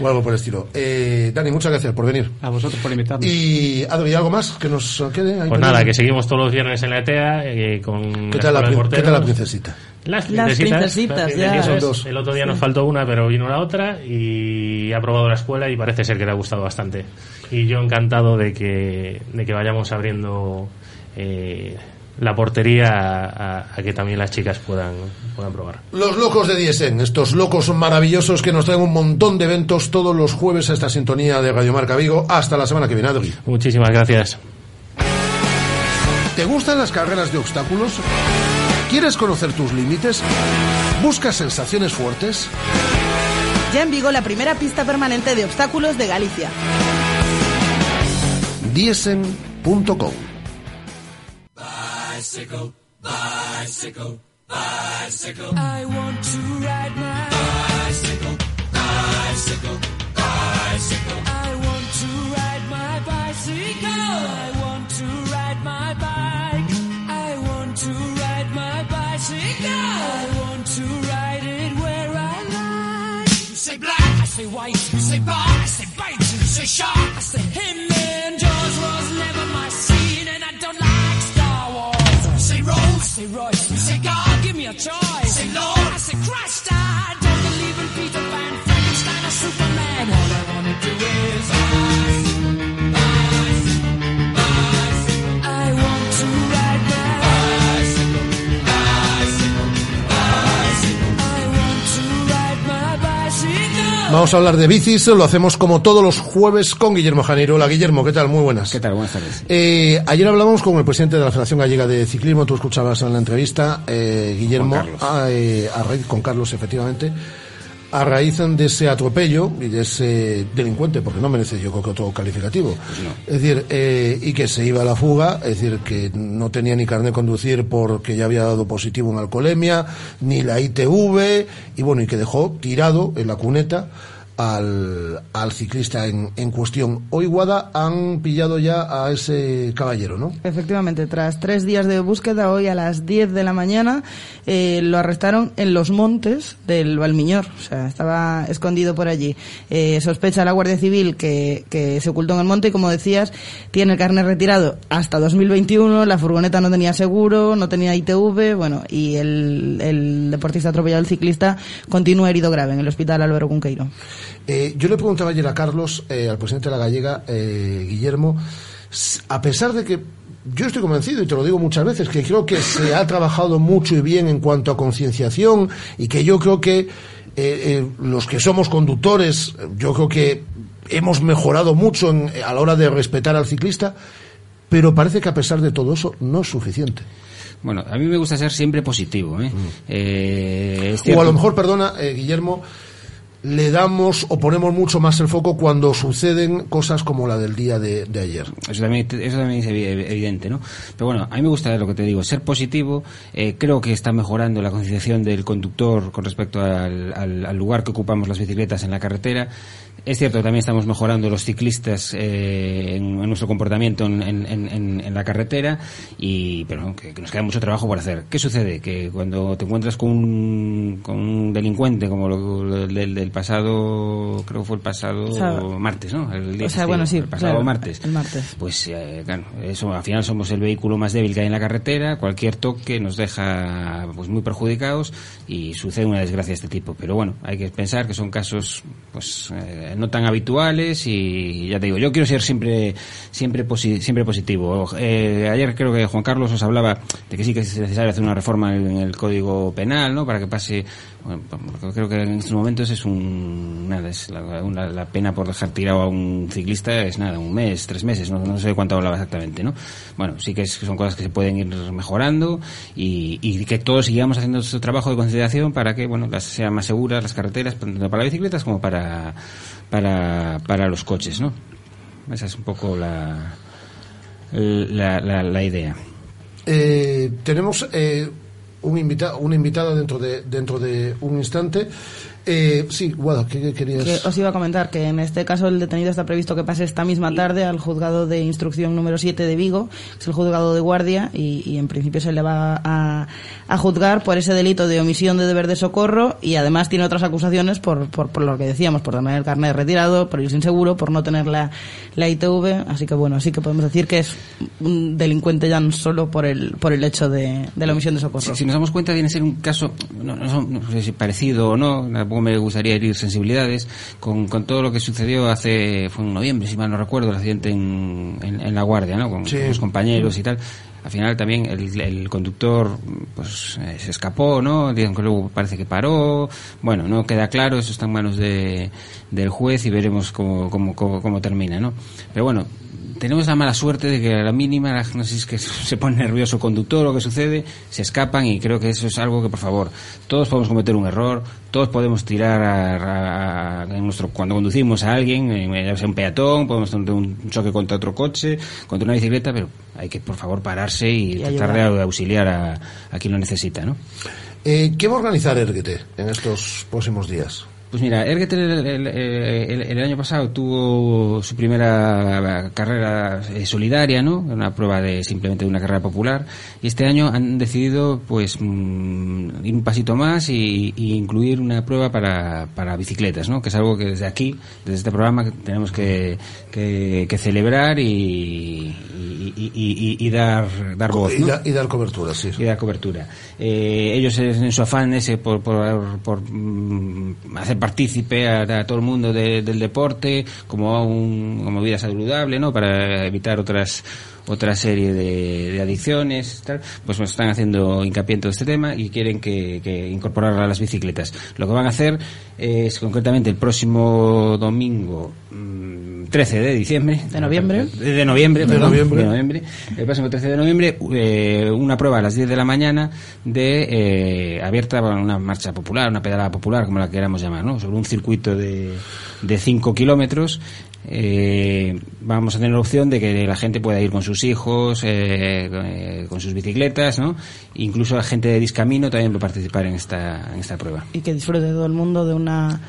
o algo por el estilo. Eh, Dani, muchas gracias por venir. A vosotros por invitarme. Y Adri, ¿algo más que nos quede? ahí Pues nada, que seguimos todos los viernes en la ETEA eh, con ¿Qué la tal, la, de prin- ¿Qué Porteros. tal la princesita? Las Las princesitas. las ya. princesitas. Son dos. El otro día nos faltó una, pero vino la otra y ha probado la escuela y parece ser que le ha gustado bastante. Y yo encantado de que, de que vayamos abriendo eh, la portería a, a- a que también las chicas puedan, puedan probar. Los locos de Diesen, estos locos maravillosos que nos traen un montón de eventos todos los jueves a esta sintonía de Radio Marca Vigo. Hasta la semana que viene, Adri. Muchísimas gracias. ¿Te gustan las carreras de obstáculos? ¿Quieres conocer tus límites? ¿Buscas sensaciones fuertes? Ya en Vigo la primera pista permanente de obstáculos de Galicia. Diesen.com Bicycle, bicycle, bicycle. I want to ride my bicycle, bicycle, bicycle. I want to ride my bicycle. Say white. You say bar, I say bite. You say shark, I say him. And Jaws was never my scene, and I don't like Star Wars. You say Rose, I say Royce. You say God, give me a choice. Vamos a hablar de bicis, lo hacemos como todos los jueves con Guillermo Janeiro. Hola Guillermo, ¿qué tal? Muy buenas. ¿Qué tal? Buenas tardes. Eh, ayer hablamos con el presidente de la Federación Gallega de Ciclismo, tú escuchabas en la entrevista, eh, Guillermo, Con Carlos. a, eh, a raíz- con Carlos efectivamente, a raíz de ese atropello y de ese delincuente, porque no merece yo creo que otro calificativo. Es decir, eh, y que se iba a la fuga, es decir, que no tenía ni carnet de conducir porque ya había dado positivo en alcoholemia, ni la ITV, y bueno, y que dejó tirado en la cuneta al, al ciclista en, en cuestión. Hoy Guada han pillado ya a ese caballero, ¿no? Efectivamente, tras tres días de búsqueda, hoy a las 10 de la mañana eh, lo arrestaron en los montes del Valmiñor. O sea, estaba escondido por allí. Eh, sospecha la Guardia Civil que, que se ocultó en el monte y, como decías, tiene el carnet retirado hasta 2021. La furgoneta no tenía seguro, no tenía ITV. Bueno, y el, el deportista atropellado, el ciclista, continúa herido grave en el hospital Álvaro Cunqueiro. Eh, yo le preguntaba ayer a Carlos, eh, al presidente de la Gallega, eh, Guillermo, a pesar de que yo estoy convencido, y te lo digo muchas veces, que creo que se ha trabajado mucho y bien en cuanto a concienciación y que yo creo que eh, eh, los que somos conductores, eh, yo creo que hemos mejorado mucho en- a la hora de respetar al ciclista, pero parece que a pesar de todo eso no es suficiente. Bueno, a mí me gusta ser siempre positivo. ¿eh? Eh, es O a lo mejor, perdona, eh, Guillermo, le damos o ponemos mucho más el foco cuando suceden cosas como la del día de, ayer. Eso también, eso también es evi- evidente, ¿no? Pero bueno, a mí me gusta lo que te digo, ser positivo. eh, creo que está mejorando la concienciación del conductor con respecto al lugar que ocupamos las bicicletas en la carretera. Es cierto también estamos mejorando los ciclistas eh, en, en nuestro comportamiento en, en- en- en la carretera, y pero que, que nos queda mucho trabajo por hacer. ¿Qué sucede? Que cuando te encuentras con un, con un delincuente como lo, del, del pasado, creo que fue el pasado O sea, martes, ¿no? El día o sea, bueno, sí, el pasado claro, martes el martes. pues eh, claro, eso al final somos el vehículo más débil que hay en la carretera, cualquier toque nos deja pues muy perjudicados y sucede una desgracia de este tipo. Pero bueno, hay que pensar que son casos pues eh, no tan habituales y ya te digo, yo quiero ser siempre siempre posi- siempre positivo. Eh, ayer creo que Juan Carlos os hablaba de que sí que es necesario hacer una reforma en el Código Penal, ¿no? Para que pase creo que en estos momentos es un nada, es la, pena por dejar tirado a un ciclista es nada, un mes, tres meses, no, no sé cuánto hablaba exactamente, ¿no? Bueno, sí que son cosas que se pueden ir mejorando y, y que todos sigamos haciendo nuestro trabajo de concienciación para que, bueno, las sean más seguras las carreteras, tanto para bicicletas como para, para, para los coches, ¿no? Esa es un poco la, la, la, la idea. Eh, tenemos eh, un una invitada dentro de dentro de un instante. Eh, sí, Guada, ¿qué, qué querías? Que os iba a comentar que en este caso el detenido está previsto que pase esta misma tarde al juzgado de instrucción número 7 de Vigo, que es el juzgado de guardia, y, y en principio se le va a, a juzgar por ese delito de omisión de deber de socorro y además tiene otras acusaciones por, por, por lo que decíamos, por tener el carnet retirado, por ir sin seguro, por no tener la, la ITV, así que bueno, sí que podemos decir que es un delincuente ya no solo por el, por el hecho de, de la omisión de socorro. Si, si nos damos cuenta, viene a ser un caso, no, no, son- no sé si parecido o no, tampoco me gustaría herir sensibilidades, con, con todo lo que sucedió hace, fue en noviembre, si mal no recuerdo, el accidente en, en, en La Guardia, ¿no? Con, Sí. con los compañeros y tal. al final también el, el conductor pues eh, se escapó, ¿no? Dicen que luego parece que paró. Bueno, no queda claro, eso está en manos de, del juez y veremos cómo, cómo, cómo, cómo termina, ¿no? Pero bueno, tenemos la mala suerte de que a la mínima, la- no sé si es que se pone nervioso el conductor o qué sucede, se escapan y creo que eso es algo que, por favor, todos podemos cometer un error, todos podemos tirar a, a- a- en nuestro, cuando conducimos a alguien, ya sea un peatón, podemos tener un choque contra otro coche, contra una bicicleta, pero hay que, por favor, pararse y, tratar de auxiliar a, a quien lo necesita, ¿no? Eh, ¿Qué va a organizar Erguete en estos próximos días? Pues mira, Ergeter el, el- el- el año pasado tuvo su primera carrera eh, solidaria, ¿no? Una prueba de simplemente de una carrera popular. Y este año han decidido, pues, mm, ir un pasito más y, y incluir una prueba para, para bicicletas, ¿no? Que es algo que desde aquí, desde este programa, tenemos que, que, que celebrar y, y, dar, dar voz, Y, ¿no? da- y dar cobertura, sí. y dar cobertura. Eh, ellos en su afán ese por, por, por, mm, hacer partícipe a, todo el mundo de- del deporte como un, como vida saludable, ¿no? Para evitar otras otra serie de, de adicciones, tal, pues nos están haciendo hincapié en todo este tema y quieren que, que incorporar a las bicicletas. Lo que van a hacer es concretamente el próximo domingo mm, 13 de diciembre. ¿De noviembre? De, de noviembre, De perdón, noviembre. de noviembre. El próximo 13 de noviembre, eh, una prueba a las 10 de la mañana de eh, abierta, bueno, una marcha popular, una pedalada popular, como la queramos llamar, ¿no? Sobre un circuito de, de 5 kilómetros. Eh, vamos a tener la opción de que la gente pueda ir con sus hijos, eh, eh, con sus bicicletas, ¿no? Incluso la gente de Discamino también va a participar en esta, en esta prueba. Y que disfrute todo el mundo de una,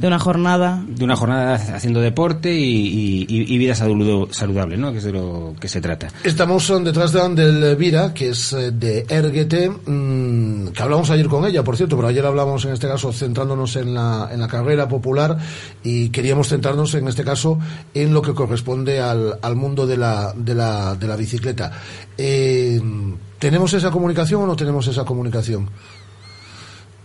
de una jornada. de una jornada haciendo deporte y, y- y- vida saludable, ¿no? Que es de lo que se trata. Estamos eh, detrás de, del Vira, que es eh, de Erguete, mm, que hablamos ayer con ella, por cierto, pero ayer hablamos en este caso centrándonos en la, en la carrera popular y queríamos centrarnos en este caso en lo que corresponde al, al mundo de la, de la, de la bicicleta. Eh, ¿Tenemos esa comunicación o no tenemos esa comunicación?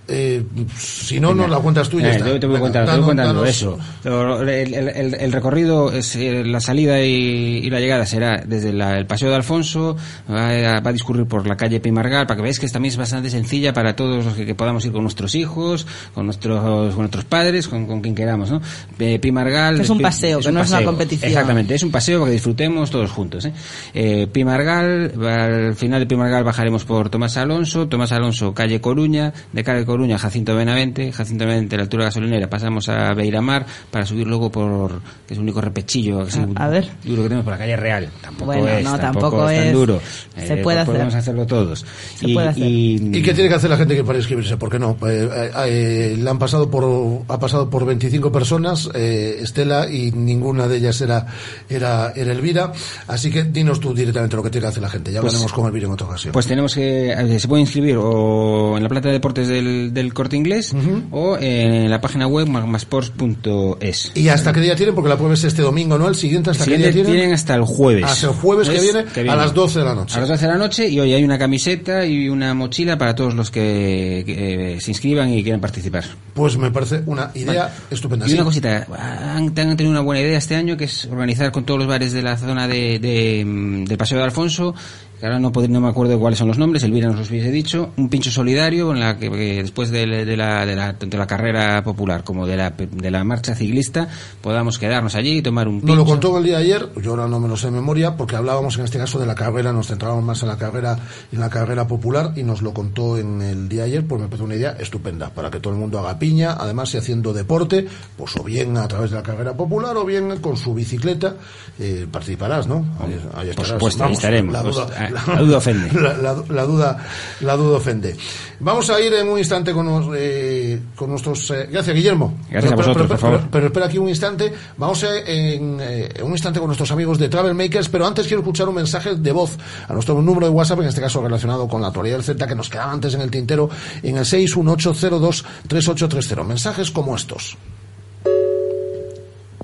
Eh, si no, nos la cuentas tú y ya Eh, está. Te, te voy Venga, contando, te voy danos- contando danos- eso. El, el- el- recorrido, es, eh, la salida y, y la llegada será desde la- el Paseo de Alfonso, va a, va a discurrir por la calle Pimargal, para que veáis que también es bastante sencilla para todos los que, que podamos ir con nuestros hijos, con nuestros, con nuestros padres, con, con quien queramos, ¿no? Eh, Pimargal... Es un paseo, que un no es una competición. Exactamente, es un paseo para que disfrutemos todos juntos, ¿eh? Eh, Pimargal, al final de Pimargal bajaremos por Tomás Alonso, Tomás Alonso, calle Coruña, de calle Coruña, Jacinto Benavente, Jacinto Benavente, a la altura gasolinera, pasamos a Beiramar para subir luego por, que es el único repechillo así, A- a ver. duro que tenemos por la calle Real. Tampoco Bueno, es, no, tampoco, tampoco es tan es. duro. Se Eh, puede podemos hacer. hacerlo todos. Se puede hacer. ¿Y qué tiene que hacer la gente que para inscribirse? ¿Por qué no? Eh, eh, eh, le han pasado por, ha pasado por 25 personas, eh, Estela, y ninguna de ellas era, era, era Elvira. Así que dinos tú directamente lo que tiene que hacer la gente. Ya Pues- hablaremos con Elvira en otra ocasión. Pues tenemos que, eh, se puede inscribir o en la plata de deportes del, del corte inglés o en la página web magmasports.es. ¿Y hasta qué día tienen? Porque la prueba es este domingo, ¿no? El siguiente, ¿hasta qué día tienen? tienen hasta el jueves. Hasta el jueves que viene, a las 12 de la noche. A las 12 de la noche y hoy hay una camiseta y una mochila para todos los que, que, eh, se inscriban y quieran participar. Pues me parece una idea estupenda. Y una cosita, han, han tenido una buena idea este año que es organizar con todos los bares de la zona de, de, mm, del Paseo de Alfonso, que ahora no, pod- no me acuerdo cuáles son los nombres, Elvira nos los hubiese dicho, un pincho solidario en la que, que después de, de la, de, la, tanto la carrera popular como de la, de la marcha ciclista podamos quedarnos allí y tomar un pincho. Nos lo contó el día de ayer, yo ahora no me lo sé de memoria, porque hablábamos en este caso de la carrera, nos centrábamos más en la carrera, en la carrera popular, y nos lo contó en el día de ayer, pues me parece una idea estupenda, para que todo el mundo haga piña, además si haciendo deporte, pues o bien a través de la carrera popular, o bien con su bicicleta, eh, participarás, ¿no? Ahí, ahí Por supuesto, ahí estaremos. La Pues, duda, ah, la duda ofende. La, duda, la duda ofende. Vamos a ir en un instante con, nos- eh, con nuestros... eh, gracias, Guillermo. Gracias a vosotros, por favor. pero- pero espera aquí un instante. Vamos a, en, eh, en un instante con nuestros amigos de Travel Makers, pero antes quiero escuchar un mensaje de voz a nuestro número de WhatsApp, en este caso relacionado con la actualidad del Z, que nos quedaba antes en el tintero, en el 618023830. Mensajes como estos.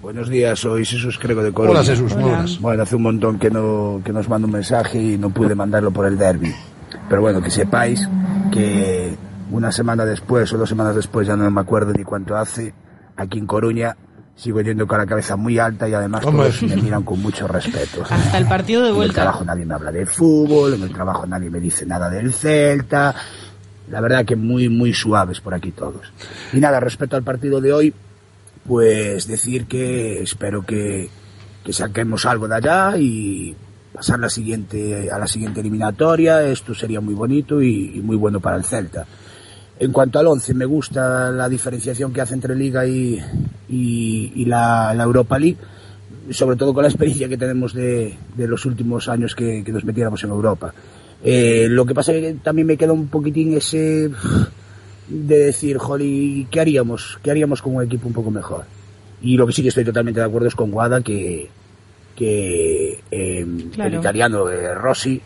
Buenos días, soy Jesús Crego de Coruña. Hola, Jesús, buenas. Bueno, hace un montón que, no, que nos manda un mensaje y no pude mandarlo por el derby. Pero bueno, que sepáis que una semana después o dos semanas después, ya no me acuerdo ni cuánto hace, aquí en Coruña sigo yendo con la cabeza muy alta y además todos me miran con mucho respeto. Hasta el partido de En el vuelta. trabajo nadie me habla de fútbol, en el trabajo nadie me dice nada del Celta. La verdad que muy, muy suaves por aquí todos. Y nada, respecto al partido de hoy, pues decir que espero que, que saquemos algo de allá y pasar la siguiente, a la siguiente eliminatoria. Esto sería muy bonito y, muy bueno para el Celta. En cuanto al 11, me gusta la diferenciación que hace entre Liga y, y, la, la Europa League, sobre todo con la experiencia que tenemos de, de los últimos años que, que nos metiéramos en Europa. Eh, lo que pasa es que también me queda un poquitín ese de decir, jolly, ¿qué haríamos? ¿Qué haríamos con un equipo un poco mejor? Y lo que sí que estoy totalmente de acuerdo es con Guada que, que eh, Claro. el italiano eh, Rossi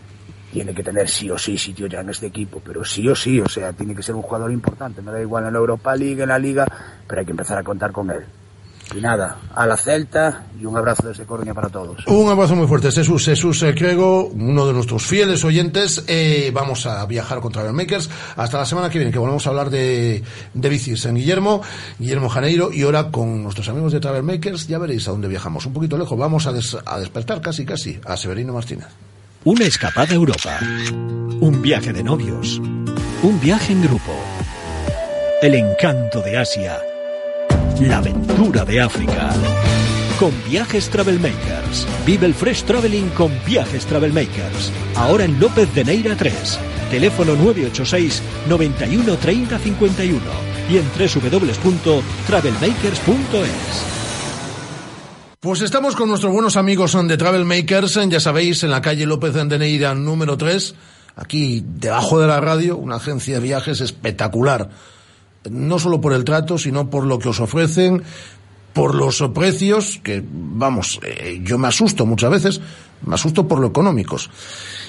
tiene que tener sí o sí sitio ya en este equipo, pero sí o sí, o sea, tiene que ser un jugador importante, me da igual en la Europa League, en la Liga, pero hay que empezar a contar con él. Y nada, a la Celta y un abrazo desde Coruña para todos. Un abrazo muy fuerte, Jesús. Jesús eh, Crego, uno de nuestros fieles oyentes. Eh, vamos a viajar con Travel Makers hasta la semana que viene, que volvemos a hablar de, de bicis en Guillermo, Guillermo Janeiro, y ahora con nuestros amigos de Travel Makers ya veréis a dónde viajamos. Un poquito lejos, vamos a, des- a despertar casi, casi, a Severino Martínez. Una escapada a Europa. Un viaje de novios. Un viaje en grupo. El encanto de Asia. La aventura de África. Con Viajes Travel Makers. Vive el Fresh Traveling con Viajes Travel Makers. Ahora en López de Neira 3. Teléfono 986 91 30 51 y en www.travelmakers.es. Pues estamos con nuestros buenos amigos de Travel Makers, ya sabéis, en la calle López de Neira número 3, aquí debajo de la radio, una agencia de viajes espectacular. No solo por el trato, sino por lo que os ofrecen, por los precios, que vamos, eh, yo me asusto muchas veces, me asusto por lo económicos.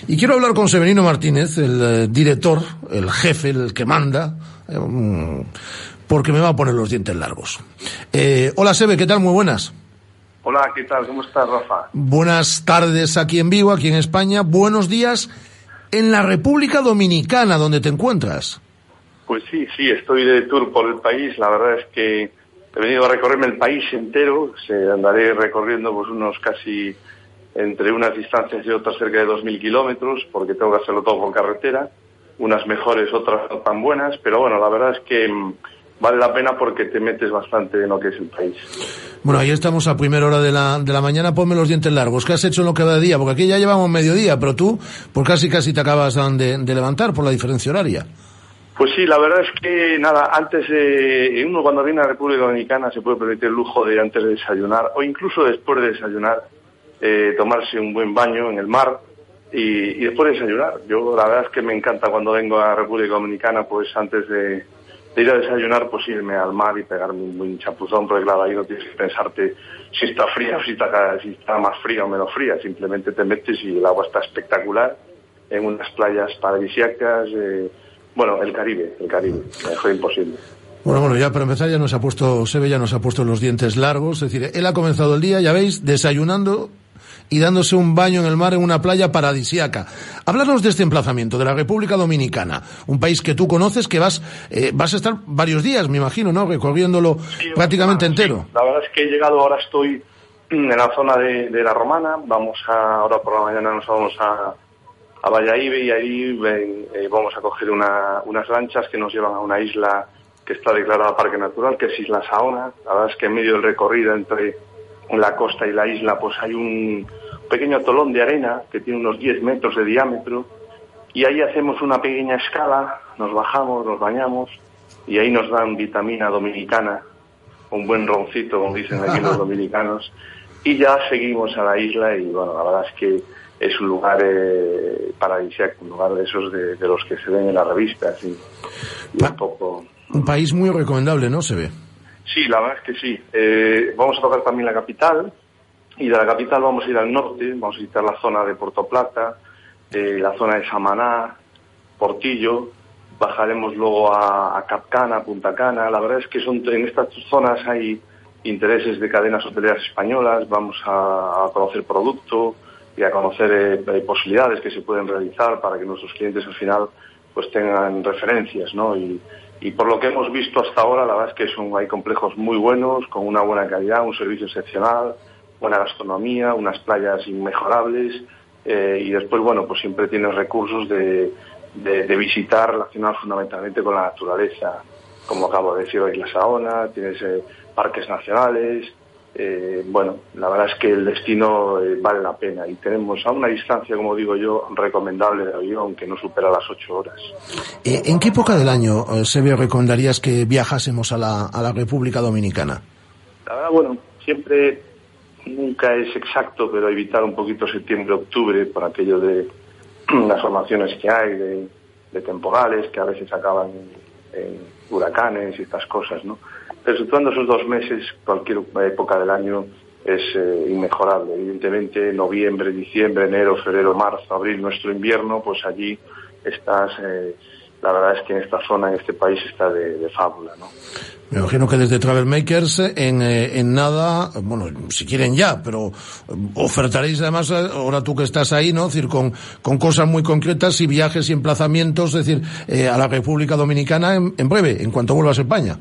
Y quiero hablar con Severino Martínez, el eh, director, el jefe, el que manda, eh, mm, porque me va a poner los dientes largos. Hola Sebe, ¿qué tal? Muy buenas. Hola, ¿qué tal? ¿Cómo estás, Rafa? Buenas tardes aquí en Vigo, aquí en España. Buenos días en la República Dominicana, donde te encuentras. Pues sí, sí, estoy de tour por el país. La verdad es que he venido a recorrerme el país entero. Se andaré recorriendo pues unos casi entre unas distancias y otras cerca de 2.000 kilómetros, porque tengo que hacerlo todo por carretera. Unas mejores, otras no tan buenas, pero bueno, la verdad es que mm, vale la pena porque te metes bastante en lo que es el país. Bueno, ahí estamos a primera hora de la, de la mañana. Ponme los dientes largos. ¿Qué has hecho en lo que va de día? Porque aquí ya llevamos mediodía, pero tú, pues casi casi te acabas de, de levantar por la diferencia horaria. Pues sí, la verdad es que nada, antes eh, uno cuando viene a República Dominicana se puede permitir el lujo de antes de desayunar o incluso después de desayunar eh, tomarse un buen baño en el mar y, y después de desayunar. Yo la verdad es que me encanta cuando vengo a República Dominicana, pues antes de, de ir a desayunar, pues irme al mar y pegarme un buen chapuzón, porque claro, ahí no tienes que pensarte si está fría o si está, si está más fría o menos fría, simplemente te metes y el agua está espectacular en unas playas paradisíacas. Eh, bueno, el Caribe, el Caribe, mejor imposible. Bueno, bueno, ya para empezar ya nos ha puesto, Sebe ya nos ha puesto los dientes largos. Es decir, él ha comenzado el día, ya veis, desayunando y dándose un baño en el mar en una playa paradisíaca. Háblanos de este emplazamiento, de la República Dominicana, un país que tú conoces, que vas, eh, vas a estar varios días, me imagino, ¿no? Recorriéndolo prácticamente entero. La verdad es que he llegado, ahora estoy en la zona de, de la Romana, vamos a, ahora por la mañana nos vamos a, a Valladolid y ahí ven, eh, vamos a coger una, unas lanchas que nos llevan a una isla que está declarada Parque Natural, que es Isla Saona. La verdad es que en medio del recorrido entre la costa y la isla pues hay un pequeño atolón de arena que tiene unos 10 metros de diámetro y ahí hacemos una pequeña escala, nos bajamos, nos bañamos y ahí nos dan vitamina dominicana, un buen roncito, como dicen aquí los dominicanos, y ya seguimos a la isla y bueno, la verdad es que es un lugar eh, paradisíaco, un lugar de esos de, de los que se ven en las revistas y, y un poco... Un país muy recomendable, ¿no? Se ve. Sí, la verdad es que sí. Eh, vamos a tocar también la capital y de la capital vamos a ir al norte, vamos a visitar la zona de Puerto Plata, eh, la zona de Samaná, Portillo, bajaremos luego a, a Capcana, Punta Cana. La verdad es que son en estas zonas hay intereses de cadenas hoteleras españolas, vamos a, a conocer producto y a conocer eh, posibilidades que se pueden realizar para que nuestros clientes al final pues tengan referencias, ¿no? Y, y por lo que hemos visto hasta ahora, la verdad es que son, hay complejos muy buenos, con una buena calidad, un servicio excepcional, buena gastronomía, unas playas inmejorables eh, y después, bueno, pues siempre tienes recursos de, de, de visitar relacionados fundamentalmente con la naturaleza, como acabo de decir, hoy la Saona, tienes eh, parques nacionales, eh, bueno, la verdad es que el destino eh, vale la pena y tenemos a una distancia, como digo yo, recomendable de avión que no supera las ocho horas. Eh, ¿En qué época del año, eh, Sebio, recomendarías que viajásemos a la, a la República Dominicana? La verdad, bueno, siempre nunca es exacto, pero evitar un poquito septiembre-octubre por aquello de las formaciones que hay, de, de temporales que a veces acaban en, en huracanes y estas cosas, ¿no? Pero situando esos dos meses, cualquier época del año es eh, inmejorable. Evidentemente, noviembre, diciembre, enero, febrero, marzo, abril, nuestro invierno, pues allí estás, eh, la verdad es que en esta zona, en este país, está de, de fábula, ¿no? Me imagino que desde Travel Makers en, eh, en nada, bueno, si quieren ya, pero eh, ofertaréis además, eh, ahora tú que estás ahí, ¿no? Es decir, con, con cosas muy concretas y viajes y emplazamientos, es decir, eh, a la República Dominicana en, en breve, en cuanto vuelvas a España.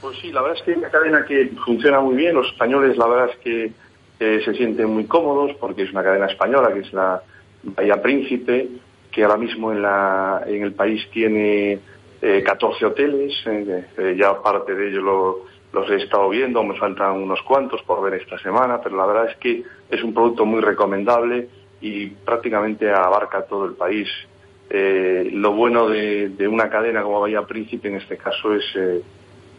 Pues sí, la verdad es que es una cadena que funciona muy bien. Los españoles, la verdad es que se sienten muy cómodos porque es una cadena española, que es la Bahía Príncipe, que ahora mismo en, la, en el país tiene eh, 14 hoteles. eh, eh, ya parte de ellos lo- los he estado viendo, me faltan unos cuantos por ver esta semana, pero la verdad es que es un producto muy recomendable y prácticamente abarca todo el país. Eh, lo bueno de, de una cadena como Bahía Príncipe en este caso es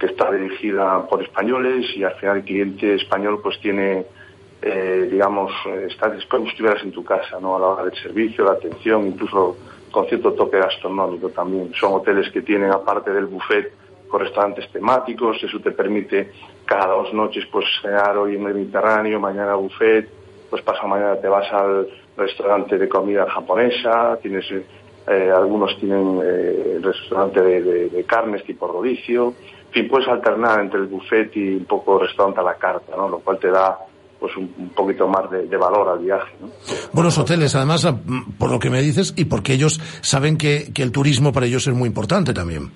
que está dirigida por españoles y al final el cliente español pues tiene, eh, digamos, eh, está es como si estuvieras en tu casa, ¿no? A la hora del servicio, la atención, incluso con cierto toque gastronómico también. Son hoteles que tienen, aparte del buffet, con restaurantes temáticos, eso te permite cada dos noches pues cenar hoy en Mediterráneo, mañana buffet, pues pasado mañana te vas al restaurante de comida japonesa, tienes eh, algunos tienen eh, restaurante de, de- carnes tipo rodicio, fin, puedes alternar entre el buffet y un poco restaurante a la carta, ¿no? Lo cual te da pues un, poquito más de, de valor al viaje, ¿no? Buenos hoteles, además, a- mm, por lo que me dices, y porque ellos saben que, que el turismo para ellos es muy importante también.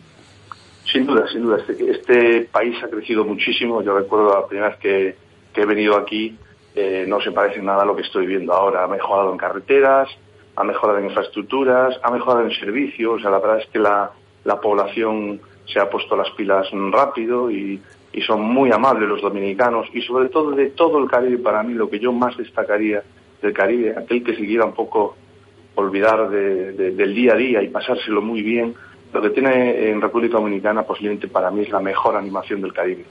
Sin duda, sin duda. Este, este país ha crecido muchísimo. Yo recuerdo la primera vez que, que he venido aquí, eh, no se parece nada a lo que estoy viendo ahora. Ha mejorado en carreteras, ha mejorado en infraestructuras, ha mejorado en servicios. O sea, la verdad es que la, la población se ha puesto las pilas rápido y, son muy amables los dominicanos y sobre todo de todo el Caribe para mí lo que yo más destacaría del Caribe, aquel que se quiera un poco olvidar de- del día a día y pasárselo muy bien. Lo que tiene en República Dominicana posiblemente para mí es la mejor animación del Caribe.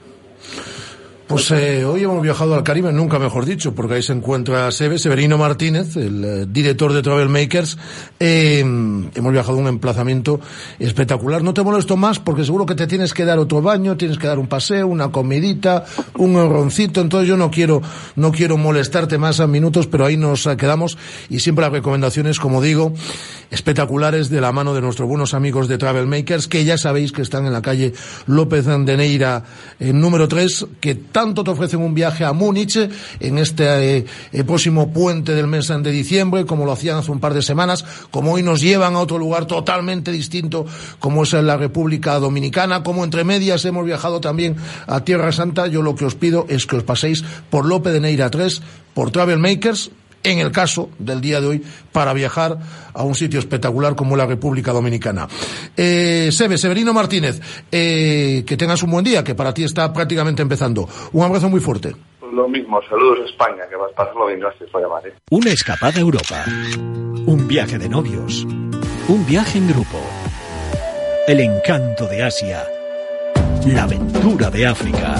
Pues eh, hoy hemos viajado al Caribe, nunca mejor dicho, porque ahí se encuentra Sebe, Severino Martínez, el eh, director de Travel Makers. Eh, hemos viajado a un emplazamiento espectacular. No te molesto más porque seguro que te tienes que dar otro baño, tienes que dar un paseo, una comidita, un roncito. Entonces yo no quiero, no quiero molestarte más a minutos, pero ahí nos eh, quedamos. Y siempre las recomendaciones, como digo, espectaculares de la mano de nuestros buenos amigos de Travel Makers, que ya sabéis que están en la calle López de Neira, eh, número 3, que tanto te ofrecen un viaje a Múnich en este eh, eh, próximo puente del mes de diciembre, como lo hacían hace un par de semanas, como hoy nos llevan a otro lugar totalmente distinto, como es la República Dominicana, como entre medias hemos viajado también a Tierra Santa. Yo lo que os pido es que os paséis por López de Neira 3, por Travel Makers, en el caso del día de hoy, para viajar a un sitio espectacular como la República Dominicana. Eh, Sebe, Severino Martínez, eh, que tengas un buen día, que para ti está prácticamente empezando. Un abrazo muy fuerte. Lo mismo, saludos a España, que vas a pasarlo bien, gracias por llamar. ¿eh? Una escapada a Europa. Un viaje de novios. Un viaje en grupo. El encanto de Asia. La aventura de África.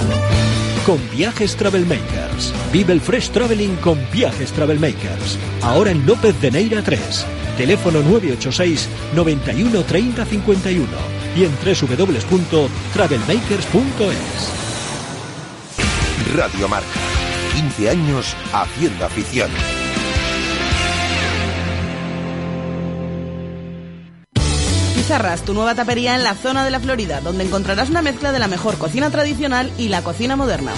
Con Viajes Travel Makers. Vive el Fresh Traveling con Viajes Travel Makers. Ahora en López de Neira 3. Teléfono 986 91 30 51 y en www.travelmakers.es. Radio Marca. 15 años haciendo afición. Pizarras, tu nueva tapería en la zona de la Florida, donde encontrarás una mezcla de la mejor cocina tradicional y la cocina moderna.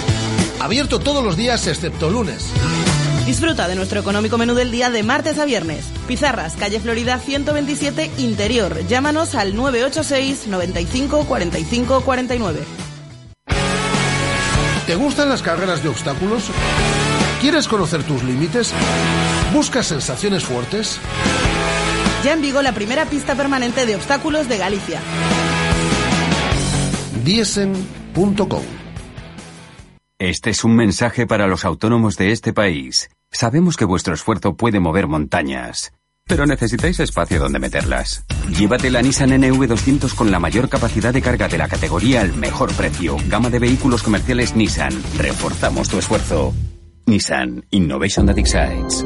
Abierto todos los días excepto lunes. Disfruta de nuestro económico menú del día de martes a viernes. Pizarras, calle Florida 127, Interior. Llámanos al 986 95 45 49. ¿Te gustan las carreras de obstáculos? ¿Quieres conocer tus límites? ¿Buscas sensaciones fuertes? Ya en Vigo la primera pista permanente de obstáculos de Galicia. Diesen.com Este es un mensaje para los autónomos de este país. Sabemos que vuestro esfuerzo puede mover montañas, pero necesitáis espacio donde meterlas. Llévate la Nissan NV200 con la mayor capacidad de carga de la categoría al mejor precio. Gama de vehículos comerciales Nissan. Reforzamos tu esfuerzo. Nissan Innovation that excites.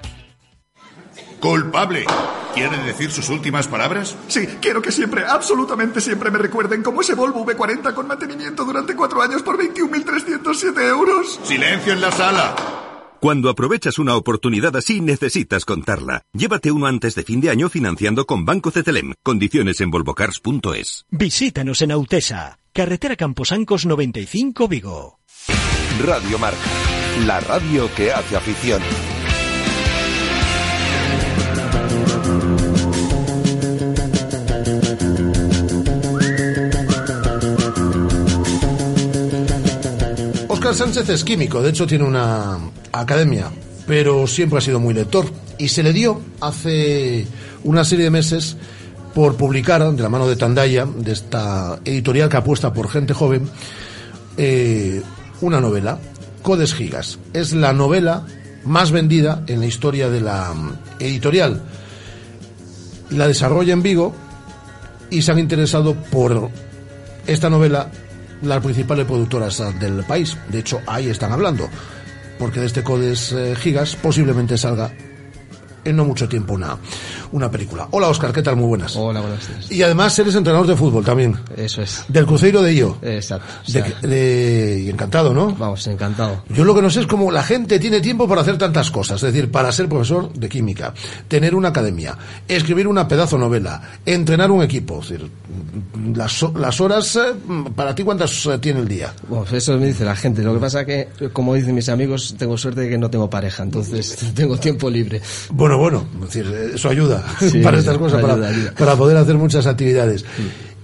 Culpable. ¿Quiere decir sus últimas palabras? Sí, quiero que siempre, absolutamente siempre me recuerden como ese Volvo V40 con mantenimiento durante cuatro años por 21.307 euros. Silencio en la sala. Cuando aprovechas una oportunidad así, necesitas contarla. Llévate uno antes de fin de año financiando con Banco Cetelem. Condiciones en volvocars.es. Visítanos en Autesa, carretera Camposancos 95 Vigo. Radio Marca, la radio que hace afición. Óscar Sánchez es químico, de hecho tiene una academia, pero siempre ha sido muy lector y se le dio hace una serie de meses por publicar, de la mano de Tandaya, de esta editorial que apuesta por gente joven, eh, una novela, Codes Gigas. Es la novela más vendida en la historia de la mm, editorial. La desarrolla en Vigo y se han interesado por esta novela las principales productoras del país. De hecho, ahí están hablando, porque de este Codes eh, Gigas posiblemente salga en no mucho tiempo una, una película. Hola Oscar, ¿qué tal? Muy buenas. Hola, buenas tardes. Y además eres entrenador de fútbol también. Eso es. Del Cruzeiro de Io. Exacto. o De- sea, de- y encantado, ¿no? Vamos, encantado. Yo lo que no sé es cómo la gente tiene tiempo para hacer tantas cosas. Es decir, para ser profesor de química, tener una academia, escribir una pedazo novela, entrenar un equipo. Es decir, las, las horas, eh, para ti, ¿cuántas eh, tiene el día? Bueno, eso me dice la gente. Lo que pasa que, como dicen mis amigos, tengo suerte de que no tengo pareja, entonces tengo tiempo libre. Bueno, bueno, es decir, eh, eso ayuda Sí, para estas cosas, para, poder hacer muchas actividades.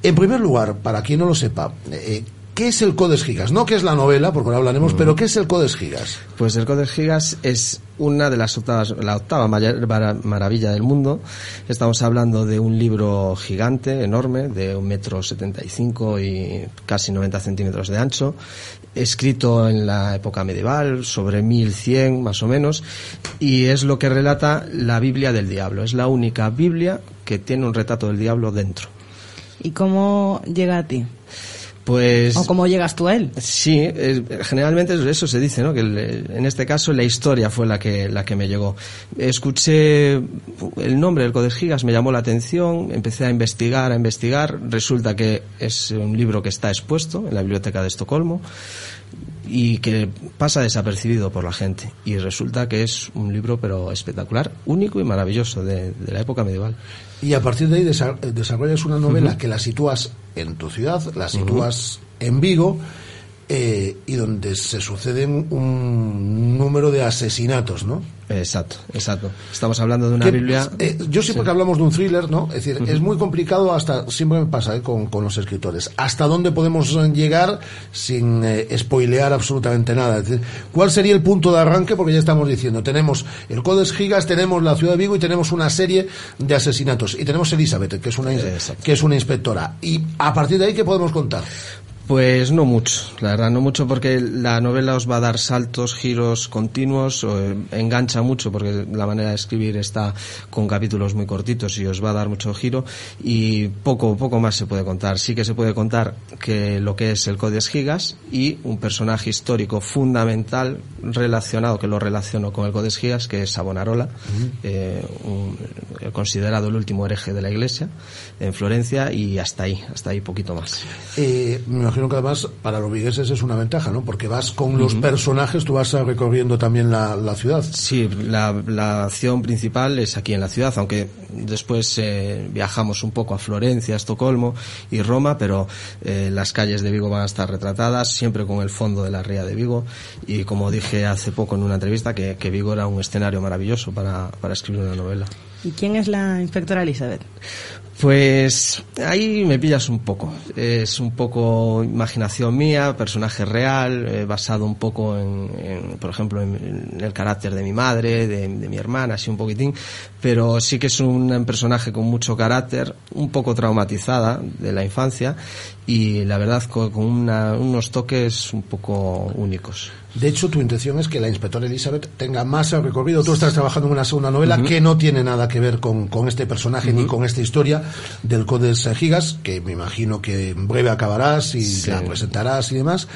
En primer lugar, para quien no lo sepa, eh, ¿qué es el Codes Gigas? No qué es la novela, porque ahora hablaremos, pero ¿qué es el Codes Gigas? Pues el Codex Gigas es una de las octavas, la octava maravilla del mundo. Estamos hablando de un libro gigante, enorme, de un metro setenta y cinco y casi 90 centímetros de ancho, escrito en la época medieval, sobre 1100 más o menos, y es lo que relata la Biblia del diablo. Es la única Biblia que tiene un retrato del diablo dentro. ¿Y cómo llega a ti? Pues ¿O cómo llegas tú a él? Sí, eh, generalmente eso se dice, ¿no? Que el- en este caso la historia fue la que la que me llegó. Escuché el nombre del Codex Gigas, me llamó la atención, empecé a investigar, a investigar. Resulta que es un libro que está expuesto en la biblioteca de Estocolmo y que pasa desapercibido por la gente. Y resulta que es un libro pero espectacular, único y maravilloso de, de la época medieval. Y a partir de ahí desa- desarrollas una novela que la sitúas en tu ciudad, la sitúas en Vigo, eh, y donde se suceden un número de asesinatos, ¿no? Exacto, exacto. Estamos hablando de una Biblia. eh, yo siempre Sí. que hablamos de un thriller, ¿no? Es decir, es muy complicado hasta, siempre me pasa eh, con, con los escritores, hasta dónde podemos llegar sin eh, spoilear absolutamente nada. Es decir, ¿cuál sería el punto de arranque? Porque ya estamos diciendo, tenemos el Codes Gigas, tenemos la ciudad de Vigo y tenemos una serie de asesinatos. Y tenemos Elizabeth, que es una, que es una inspectora. Y a partir de ahí, ¿qué podemos contar? Pues no mucho, la verdad, no mucho porque la novela os va a dar saltos, giros continuos, eh, engancha mucho porque la manera de escribir está con capítulos muy cortitos y os va a dar mucho giro y poco, poco más se puede contar. Sí que se puede contar que lo que es el Codes Gigas y un personaje histórico fundamental relacionado, que lo relaciono con el Codes Gigas, que es Savonarola, eh, un- el considerado el último hereje de la iglesia en Florencia y hasta ahí, hasta ahí poquito más. Eh, imagino que además para los vigueses es una ventaja, ¿no? Porque vas con los Ujú. personajes, tú vas recorriendo también la, la ciudad. Sí, la, la acción principal es aquí en la ciudad, aunque después eh, viajamos un poco a Florencia, Estocolmo y Roma, pero eh, las calles de Vigo van a estar retratadas, siempre con el fondo de la ría de Vigo. Y como dije hace poco en una entrevista, que, que Vigo era un escenario maravilloso para, para escribir una novela. ¿Y quién es la inspectora Elizabeth? Pues ahí me pillas un poco. Es un poco imaginación mía, personaje real, eh, basado un poco en, por ejemplo, en, el carácter de mi madre, de, de mi hermana, así un poquitín. Pero sí que es un personaje con mucho carácter, un poco traumatizada de la infancia y la verdad con, una- unos toques un poco únicos. De hecho, tu intención es que la inspectora Elizabeth tenga más recorrido. Tú estás trabajando en una segunda novela Ujú. que no tiene nada que ver con, con este personaje ni con esta historia del Codes Gigas, que me imagino que en breve acabarás y Sí. la presentarás y demás.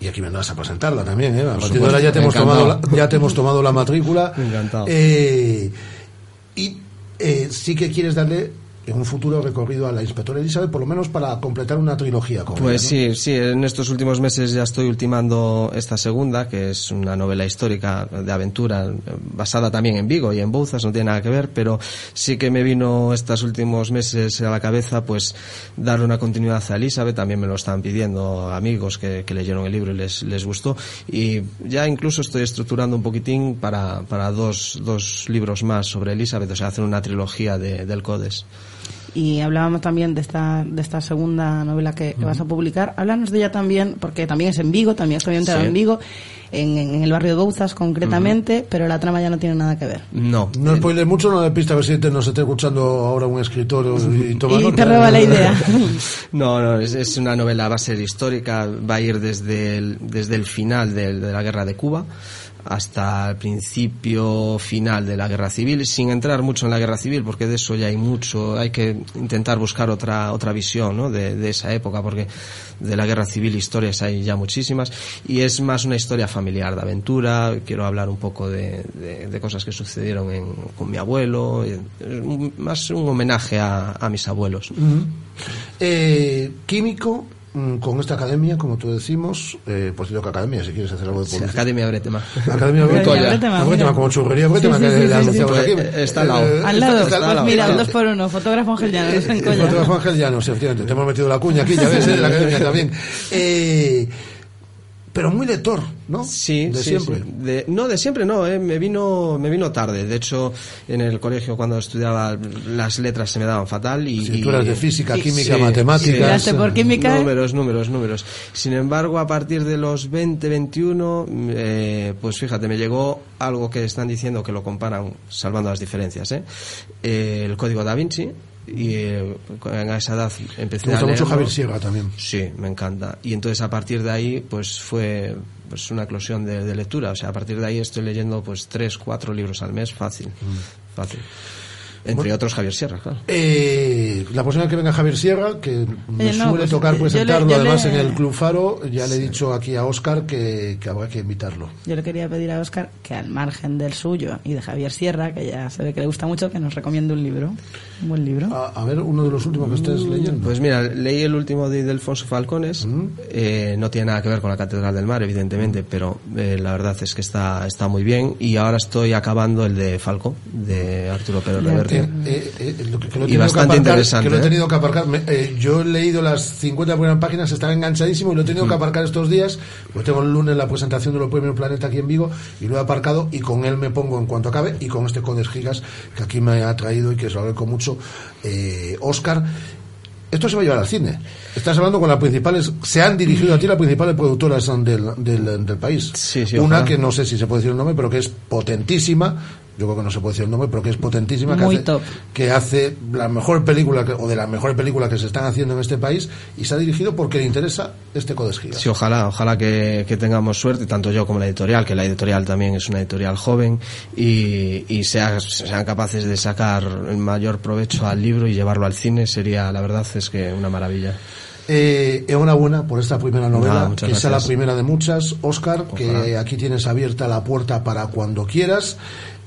Y aquí vendrás a presentarla también, ¿eh? A partir de ahora ya te, hemos supuesto, tomado la, ya te hemos tomado la matrícula. Encantado. Eh, y eh, sí que quieres darle en un futuro recorrido a la inspectora Elizabeth, por lo menos para completar una trilogía con Pues ella, ¿no? sí, sí, en estos últimos meses ya estoy ultimando esta segunda, que es una novela histórica de aventura, basada también en Vigo y en Bouzas, no tiene nada que ver, pero sí que me vino estos últimos meses a la cabeza, pues, darle una continuidad a Elizabeth, también me lo están pidiendo amigos que, que leyeron el libro y les, les gustó, y ya incluso estoy estructurando un poquitín para, para dos, dos libros más sobre Elizabeth, o sea, hacer una trilogía de, del Codes. Y hablábamos también de esta, de esta segunda novela que, que vas a publicar. Háblanos de ella también, porque también es en Vigo, también Sí. en Vigo, en, en el barrio de Bouzas concretamente, pero la trama ya no tiene nada que ver. No. No spoiler mucho, no de pista, a ver si te- nos está escuchando ahora un escritor y toma Y te roba la idea. No, no, es, es una novela, va a ser histórica, va a ir desde el, desde el final del- de, la guerra de Cuba hasta el principio final de la guerra civil, sin entrar mucho en la guerra civil, porque de eso ya hay mucho, hay que intentar buscar otra, otra visión ¿no? de, de esa época, porque de la guerra civil historias hay ya muchísimas, y es más una historia familiar, de aventura, quiero hablar un poco de, de- de cosas que sucedieron en- con mi abuelo, un- más un homenaje a, a mis abuelos. Eh, químico, mm, con esta academia, como tú decimos, eh, pues digo que academia, si quieres hacer algo de Sí, publicidad. Academia Bretema. Academia Bretema. La Bretema, como churrería Bretema, Sí, sí, que sí, le sí, anunciamos sí, aquí. pues, eh, está al lado. Eh, Al lado, está al lado, mira, está al dos lado. por uno, fotógrafo Ángel Llanos en Colla. fotógrafo Ángel Llanos, efectivamente. Te hemos metido la cuña aquí, ya ves, ¿eh? la academia también. Eh, pero muy lector, ¿no? Sí, De sí, siempre. sí. De- no, de siempre no, eh, me vino me vino tarde. De hecho, en el colegio cuando estudiaba las letras se me daban fatal y, Sí, tú y- eras de física, química, sí, matemáticas. sí. Por química. Números, números, números. Sin embargo, a partir de los 20, 21, eh, pues fíjate, me llegó algo que están diciendo que lo comparan, salvando las diferencias, ¿eh? Eh, el código da Vinci. Y eh, a esa edad empecé Te gusta a mucho leerlo. Javier Sierra también. Sí, me encanta. Y entonces a partir de ahí, pues fue pues una eclosión de, de lectura. O sea, a partir de ahí estoy leyendo pues tres, cuatro libros al mes, fácil, Mm. fácil. Entre Bueno. otros Javier Sierra, claro. Eh, la próxima vez que venga Javier Sierra, que me no, suele pues, tocar yo presentarlo le- además le- en el Club Faro, ya le he dicho aquí a Óscar que, que habrá que invitarlo. Yo le quería pedir a Oscar que al margen del suyo y de Javier Sierra, que ya se ve que le gusta mucho, que nos recomiende un libro. Un buen libro. A, a ver, uno de los últimos que estés leyendo. Pues mira, leí el último de Ildefonso Falcones. Eh, no tiene nada que ver con la Catedral del Mar, evidentemente, pero eh, la verdad es que está, está muy bien. Y ahora estoy acabando el de Falco, de Arturo Pérez Reverte. Eh, eh, eh, lo que, que lo he Y bastante que aparcar, interesante, que lo he ¿eh? tenido que aparcar. Me- eh, yo he leído las 50 primeras páginas, estaba enganchadísimo y lo he tenido que aparcar estos días. Pues tengo el lunes la presentación de los premios Planeta aquí en Vigo y lo he aparcado y con él me pongo en cuanto acabe y con este Codes Gigas que aquí me ha traído y que os lo agradezco mucho, Oscar. Esto se va a llevar al cine. Estás hablando con las principales, se han dirigido a ti las principales productoras del, del, del país. sí, Una ojalá. que no sé si se puede decir el nombre, pero que es potentísima, yo creo que no se puede decir el nombre, pero que es potentísima, que Muy hace, top. que hace la mejor película que- o de las mejores películas que se están haciendo en este país y se ha dirigido porque le interesa este Codes Gigas. Sí, ojalá, ojalá que, que tengamos suerte, tanto yo como la editorial, que la editorial también es una editorial joven, y, y sea- sean capaces de sacar el mayor provecho al libro y llevarlo al cine, sería, la verdad, es que una maravilla. Eh, enhorabuena por esta primera novela, que sea la primera de muchas. Oscar, que aquí tienes abierta la puerta para cuando quieras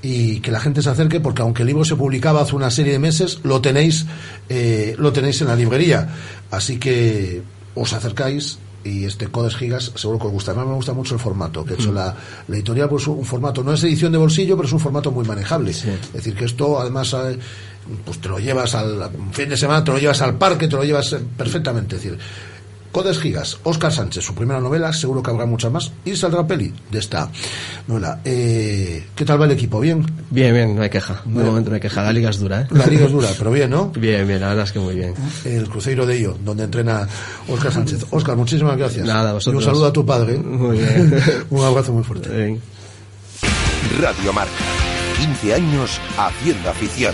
y que la gente se acerque, porque aunque el libro se publicaba hace una serie de meses, lo tenéis, eh, lo tenéis en la librería. Así que os acercáis y este Codes Gigas seguro que os gusta. Además me gusta mucho el formato que ha hecho Mm. la, la editorial, pues un formato, no es edición de bolsillo, pero es un formato muy manejable. Es decir, que esto además eh, pues te lo llevas al fin de semana, te lo llevas al parque, te lo llevas eh, perfectamente. Es decir, Codes Gigas, Oscar Sánchez, su primera novela, seguro que habrá muchas más. Y saldrá peli de esta novela. Eh, ¿Qué tal va el equipo? ¿Bien? Bien, bien, no hay queja. De momento no hay queja. La liga es dura, ¿eh? La liga es dura, pero bien, ¿no? Bien, bien, la verdad es que muy bien. El Cruzeiro de ello, donde entrena Oscar Sánchez. Oscar, muchísimas gracias. Nada, Y vosotros. un saludo a tu padre. Muy bien. un abrazo muy fuerte. Radio Marca. 15 años haciendo afición.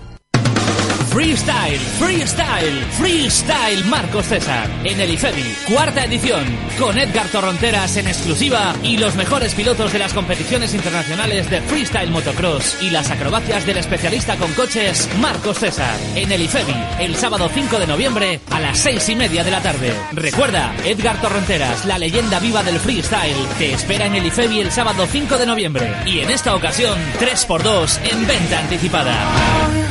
Freestyle, freestyle, freestyle Marcos César. En el IFEBI, cuarta edición, con Edgar Torronteras en exclusiva y los mejores pilotos de las competiciones internacionales de freestyle motocross y las acrobacias del especialista con coches Marcos César. En el IFEBI, el sábado 5 de noviembre a las 6 y media de la tarde. Recuerda, Edgar Torronteras, la leyenda viva del freestyle, te espera en el IFEBI el sábado 5 de noviembre. Y en esta ocasión, 3x2 en venta anticipada.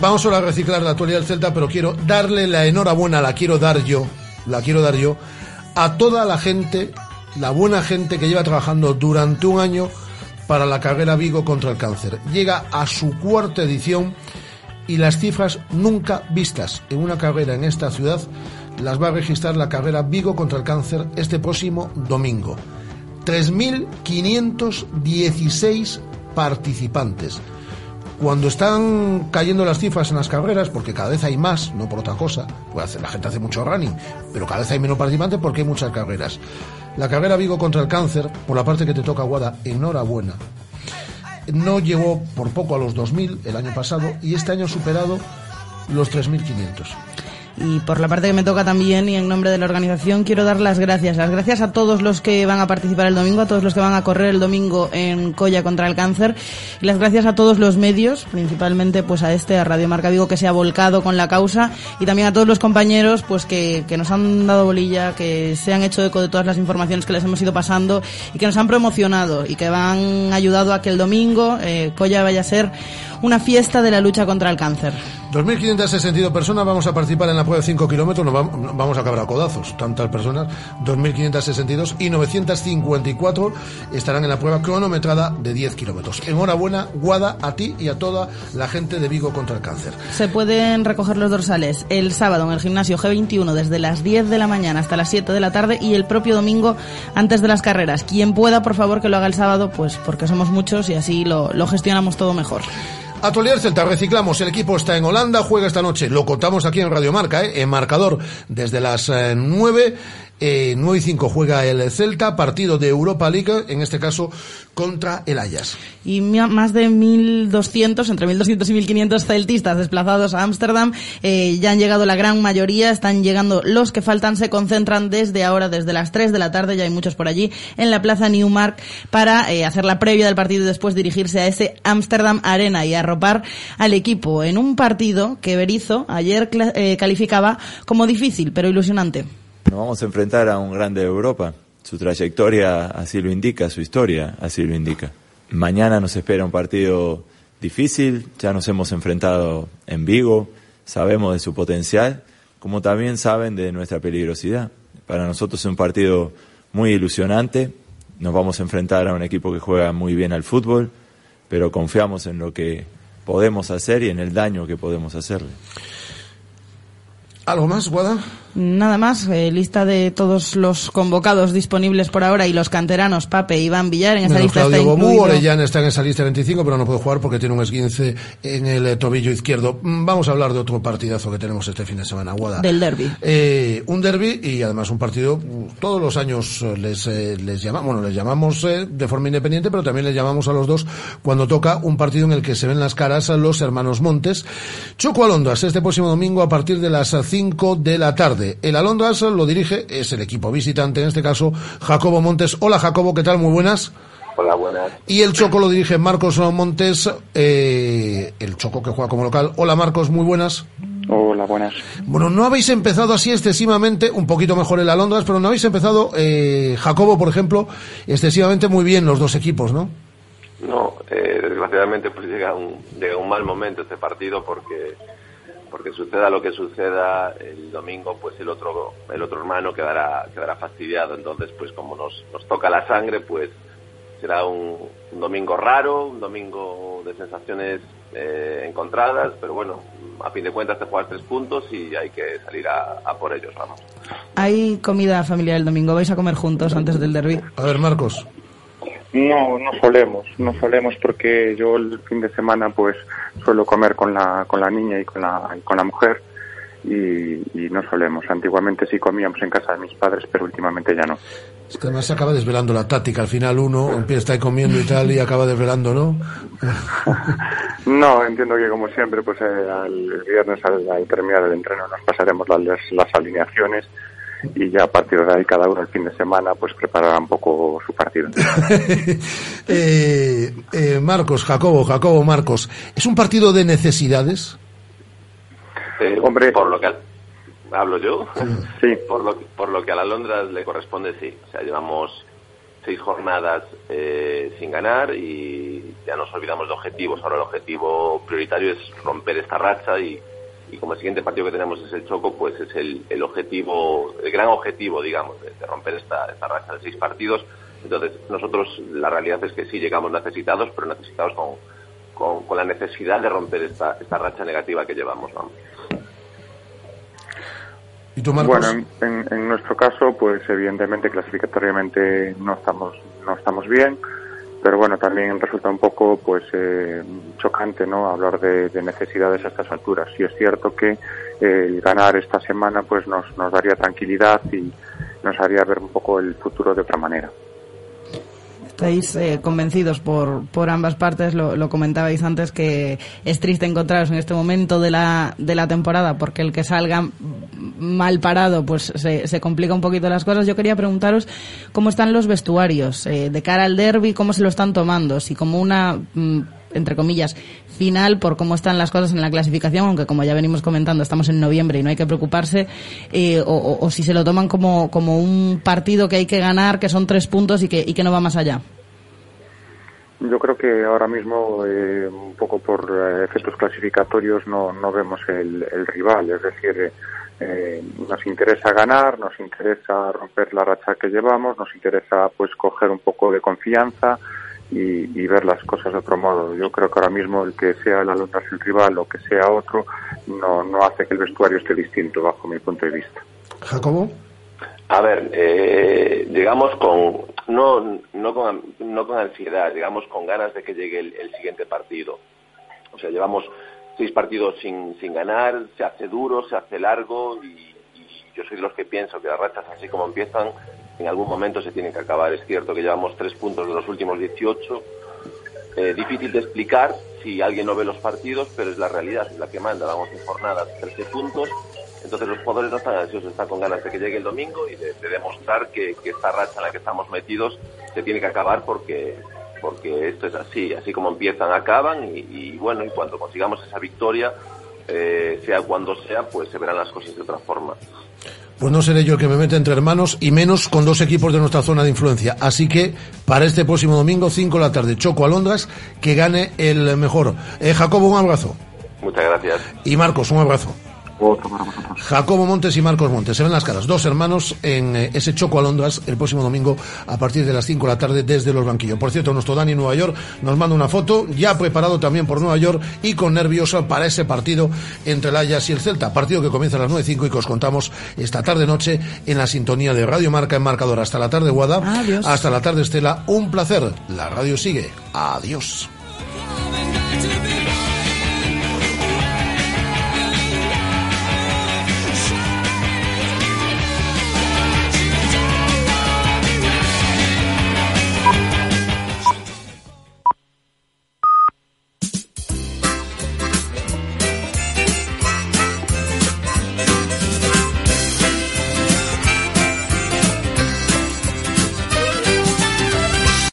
Vamos ahora a reciclar la actualidad del Celta, pero quiero darle la enhorabuena, la quiero dar yo, la quiero dar yo, a toda la gente, la buena gente que lleva trabajando durante un año para la carrera Vigo contra el cáncer. Llega a su cuarta edición y las cifras nunca vistas en una carrera en esta ciudad las va a registrar la carrera Vigo contra el cáncer este próximo domingo. 3.516 participantes. Cuando están cayendo las cifras en las carreras, porque cada vez hay más, no por otra cosa, pues la gente hace mucho running, pero cada vez hay menos participantes porque hay muchas carreras. La carrera Vigo contra el cáncer, por la parte que te toca Guada, enhorabuena. No llegó por poco a los 2.000 el año pasado y este año ha superado los 3.500. Y por la parte que me toca también y en nombre de la organización quiero dar las gracias. Las gracias a todos los que van a participar el domingo, a todos los que van a correr el domingo en Colla contra el cáncer. Y las gracias a todos los medios, principalmente pues a este, a Radio Marca Vigo que se ha volcado con la causa y también a todos los compañeros pues que, que nos han dado bolilla, que se han hecho eco de todas las informaciones que les hemos ido pasando y que nos han promocionado y que han ayudado a que el domingo eh, Colla vaya a ser una fiesta de la lucha contra el cáncer. 2.562 personas vamos a participar en la prueba de 5 kilómetros, nos vam- vamos a acabar a codazos, tantas personas, 2.562 y 954 estarán en la prueba cronometrada de 10 kilómetros. Enhorabuena, Guada, a ti y a toda la gente de Vigo contra el cáncer. Se pueden recoger los dorsales el sábado en el gimnasio G21 desde las 10 de la mañana hasta las 7 de la tarde y el propio domingo antes de las carreras. Quien pueda, por favor, que lo haga el sábado, pues porque somos muchos y así lo gestionamos todo mejor. Atolier Celta, reciclamos. El equipo está en Holanda, juega esta noche. Lo contamos aquí en Radio Marca, ¿eh? en marcador desde las eh, 9. Eh, 9 y 5 juega el Celta, partido de Europa League, en este caso contra el Ajax. y más de 1.200, entre 1.200 y 1.500 celtistas desplazados a Ámsterdam. Eh, ya han llegado la gran mayoría, están llegando los que faltan, se concentran desde ahora, desde las 3 de la tarde, ya hay muchos por allí, en la Plaza Newmark para eh, hacer la previa del partido y después dirigirse a ese Amsterdam Arena y arropar al equipo en un partido que Berizzo ayer eh, calificaba como difícil, pero ilusionante. Nos vamos a enfrentar a un grande de Europa. Su trayectoria así lo indica, su historia así lo indica. Mañana nos espera un partido difícil, ya nos hemos enfrentado en Vigo, sabemos de su potencial, como también saben de nuestra peligrosidad. Para nosotros es un partido muy ilusionante, nos vamos a enfrentar a un equipo que juega muy bien al fútbol, pero confiamos en lo que podemos hacer y en el daño que podemos hacerle. ¿Algo más, Guada? Nada más, eh, lista de todos los convocados disponibles por ahora y los canteranos, Pape, Iván Villar, en esa Menos lista Claudio está Bobú, incluido. Orellana está en esa lista 25, pero no puede jugar porque tiene un esguince en el eh, tobillo izquierdo. Mm, Vamos a hablar de otro partidazo que tenemos este fin de semana, Guada. Del derby. Eh, un derby y además un partido, mm, todos los años eh, les, eh, les llamamos, bueno, les llamamos eh, de forma independiente, pero también les llamamos a los dos cuando toca un partido en el que se ven las caras a los hermanos Montes. Choco Alondras, este próximo domingo a partir de las 5 de la tarde. El Alondras lo dirige, es el equipo visitante, en este caso, Jacobo Montes. Hola Jacobo, ¿qué tal? Muy buenas. Hola, buenas. Y el Choco lo dirige Marcos Montes, eh, el Choco que juega como local. Hola Marcos, muy buenas. Hola, buenas. Bueno, no habéis empezado así excesivamente, un poquito mejor el Alondras, pero no habéis empezado, eh, Jacobo, por ejemplo, excesivamente muy bien los dos equipos, ¿no? No, eh, desgraciadamente pues llega un, llega un mal momento este partido porque porque suceda lo que suceda el domingo pues el otro el otro hermano quedará quedará fastidiado entonces pues como nos, nos toca la sangre pues será un, un domingo raro un domingo de sensaciones eh, encontradas pero bueno a fin de cuentas te juegas tres puntos y hay que salir a, a por ellos vamos Hay comida familiar el domingo, vais a comer juntos antes del derby. A ver, Marcos. No, no solemos, no solemos porque yo el fin de semana pues suelo comer con la, con la niña y con la, y con la mujer y, y no solemos. Antiguamente sí comíamos en casa de mis padres, pero últimamente ya no. Es que además se acaba desvelando la táctica. Al final uno empieza a estar comiendo y tal y acaba desvelando, ¿no? No, entiendo que como siempre pues eh, al viernes al, al terminar el entreno nos pasaremos las, las alineaciones y ya a partir de ahí cada uno el fin de semana pues preparará un poco su partido. Eh, eh, Marcos, Jacobo, Jacobo, Marcos. ¿Es un partido de necesidades? Hombre, por lo que hablo yo, sí. por lo que, por lo que a la Londras le corresponde sí. O sea, llevamos seis jornadas eh, sin ganar y ya nos olvidamos de objetivos. Ahora el objetivo prioritario es romper esta racha y, y como el siguiente partido que tenemos es el Choco, pues es el, el objetivo, el gran objetivo, digamos, de, de romper esta, esta racha de seis partidos. Entonces, nosotros la realidad es que sí llegamos necesitados, pero necesitados con, con, con la necesidad de romper esta, esta racha negativa que llevamos. Vamos. ¿Y tú, Marcos? Bueno, en, en, nuestro caso, pues evidentemente clasificatoriamente no estamos no estamos bien, pero bueno, también resulta un poco pues eh, chocante, ¿no? Hablar de, de, necesidades a estas alturas. Sí es cierto que eh, el ganar esta semana pues nos, nos daría tranquilidad y nos haría ver un poco el futuro de otra manera. Estáis eh, convencidos por, por ambas partes, lo, lo, comentabais antes, que es triste encontraros en este momento de la, de la temporada, porque el que salga mal parado, pues se, se complica un poquito las cosas. Yo quería preguntaros cómo están los vestuarios, eh, de cara al derby, cómo se lo están tomando, si como una, mm, entre comillas, final por cómo están las cosas en la clasificación, aunque como ya venimos comentando, estamos en noviembre y no hay que preocuparse, eh, o, si se lo toman como, como un partido que hay que ganar, que son tres puntos y que, y que no va más allá. Yo creo que ahora mismo, eh, un poco por eh, efectos clasificatorios, no, no vemos el, el rival. Es decir, nos interesa ganar, nos interesa romper la racha que llevamos, nos interesa pues coger un poco de confianza y, y ver las cosas de otro modo. Yo creo que ahora mismo el que sea el Alondras el rival o que sea otro no, no hace que el vestuario esté distinto bajo mi punto de vista. Jacobo. A ver, eh, llegamos con no no con no con ansiedad, llegamos con ganas de que llegue el, el siguiente partido. O sea, llevamos seis partidos sin, sin ganar, se hace duro, se hace largo y, y yo soy de los que pienso que las rachas así como empiezan, en algún momento se tienen que acabar. Es cierto que llevamos tres puntos de los últimos 18. Eh, difícil de explicar si alguien no ve los partidos, pero es la realidad, es la que manda. Vamos en jornadas 13 puntos. Entonces los jugadores no están ansiosos, están con ganas de que llegue el domingo y de, de demostrar que, que esta racha en la que estamos metidos se tiene que acabar porque porque esto es así, así como empiezan, acaban y, y bueno, y cuando consigamos esa victoria, eh, sea cuando sea, pues se verán las cosas de otra forma. Pues no seré yo el que me mete entre hermanos y menos con dos equipos de nuestra zona de influencia. Así que para este próximo domingo, 5 de la tarde, Choco Alondras, que gane el mejor. Eh, Jacobo, un abrazo. Muchas gracias. Y Marcos, un abrazo. Otro para vosotros. Jacobo Montes y Marcos Montes. Se ven las caras. Dos hermanos en eh, ese Choco Alondras el próximo domingo a partir de las 5 de la tarde desde los banquillos. Por cierto, nuestro Dani Nueva York nos manda una foto ya preparado también por Nueva York y con nerviosa para ese partido entre el Ajax y el Celta. Partido que comienza a las 9.05 y que os contamos esta tarde noche en la sintonía de Radio Marca en Marcador. Hasta la tarde, Guada. Adiós. Hasta la tarde, Estela. Un placer. La radio sigue. Adiós.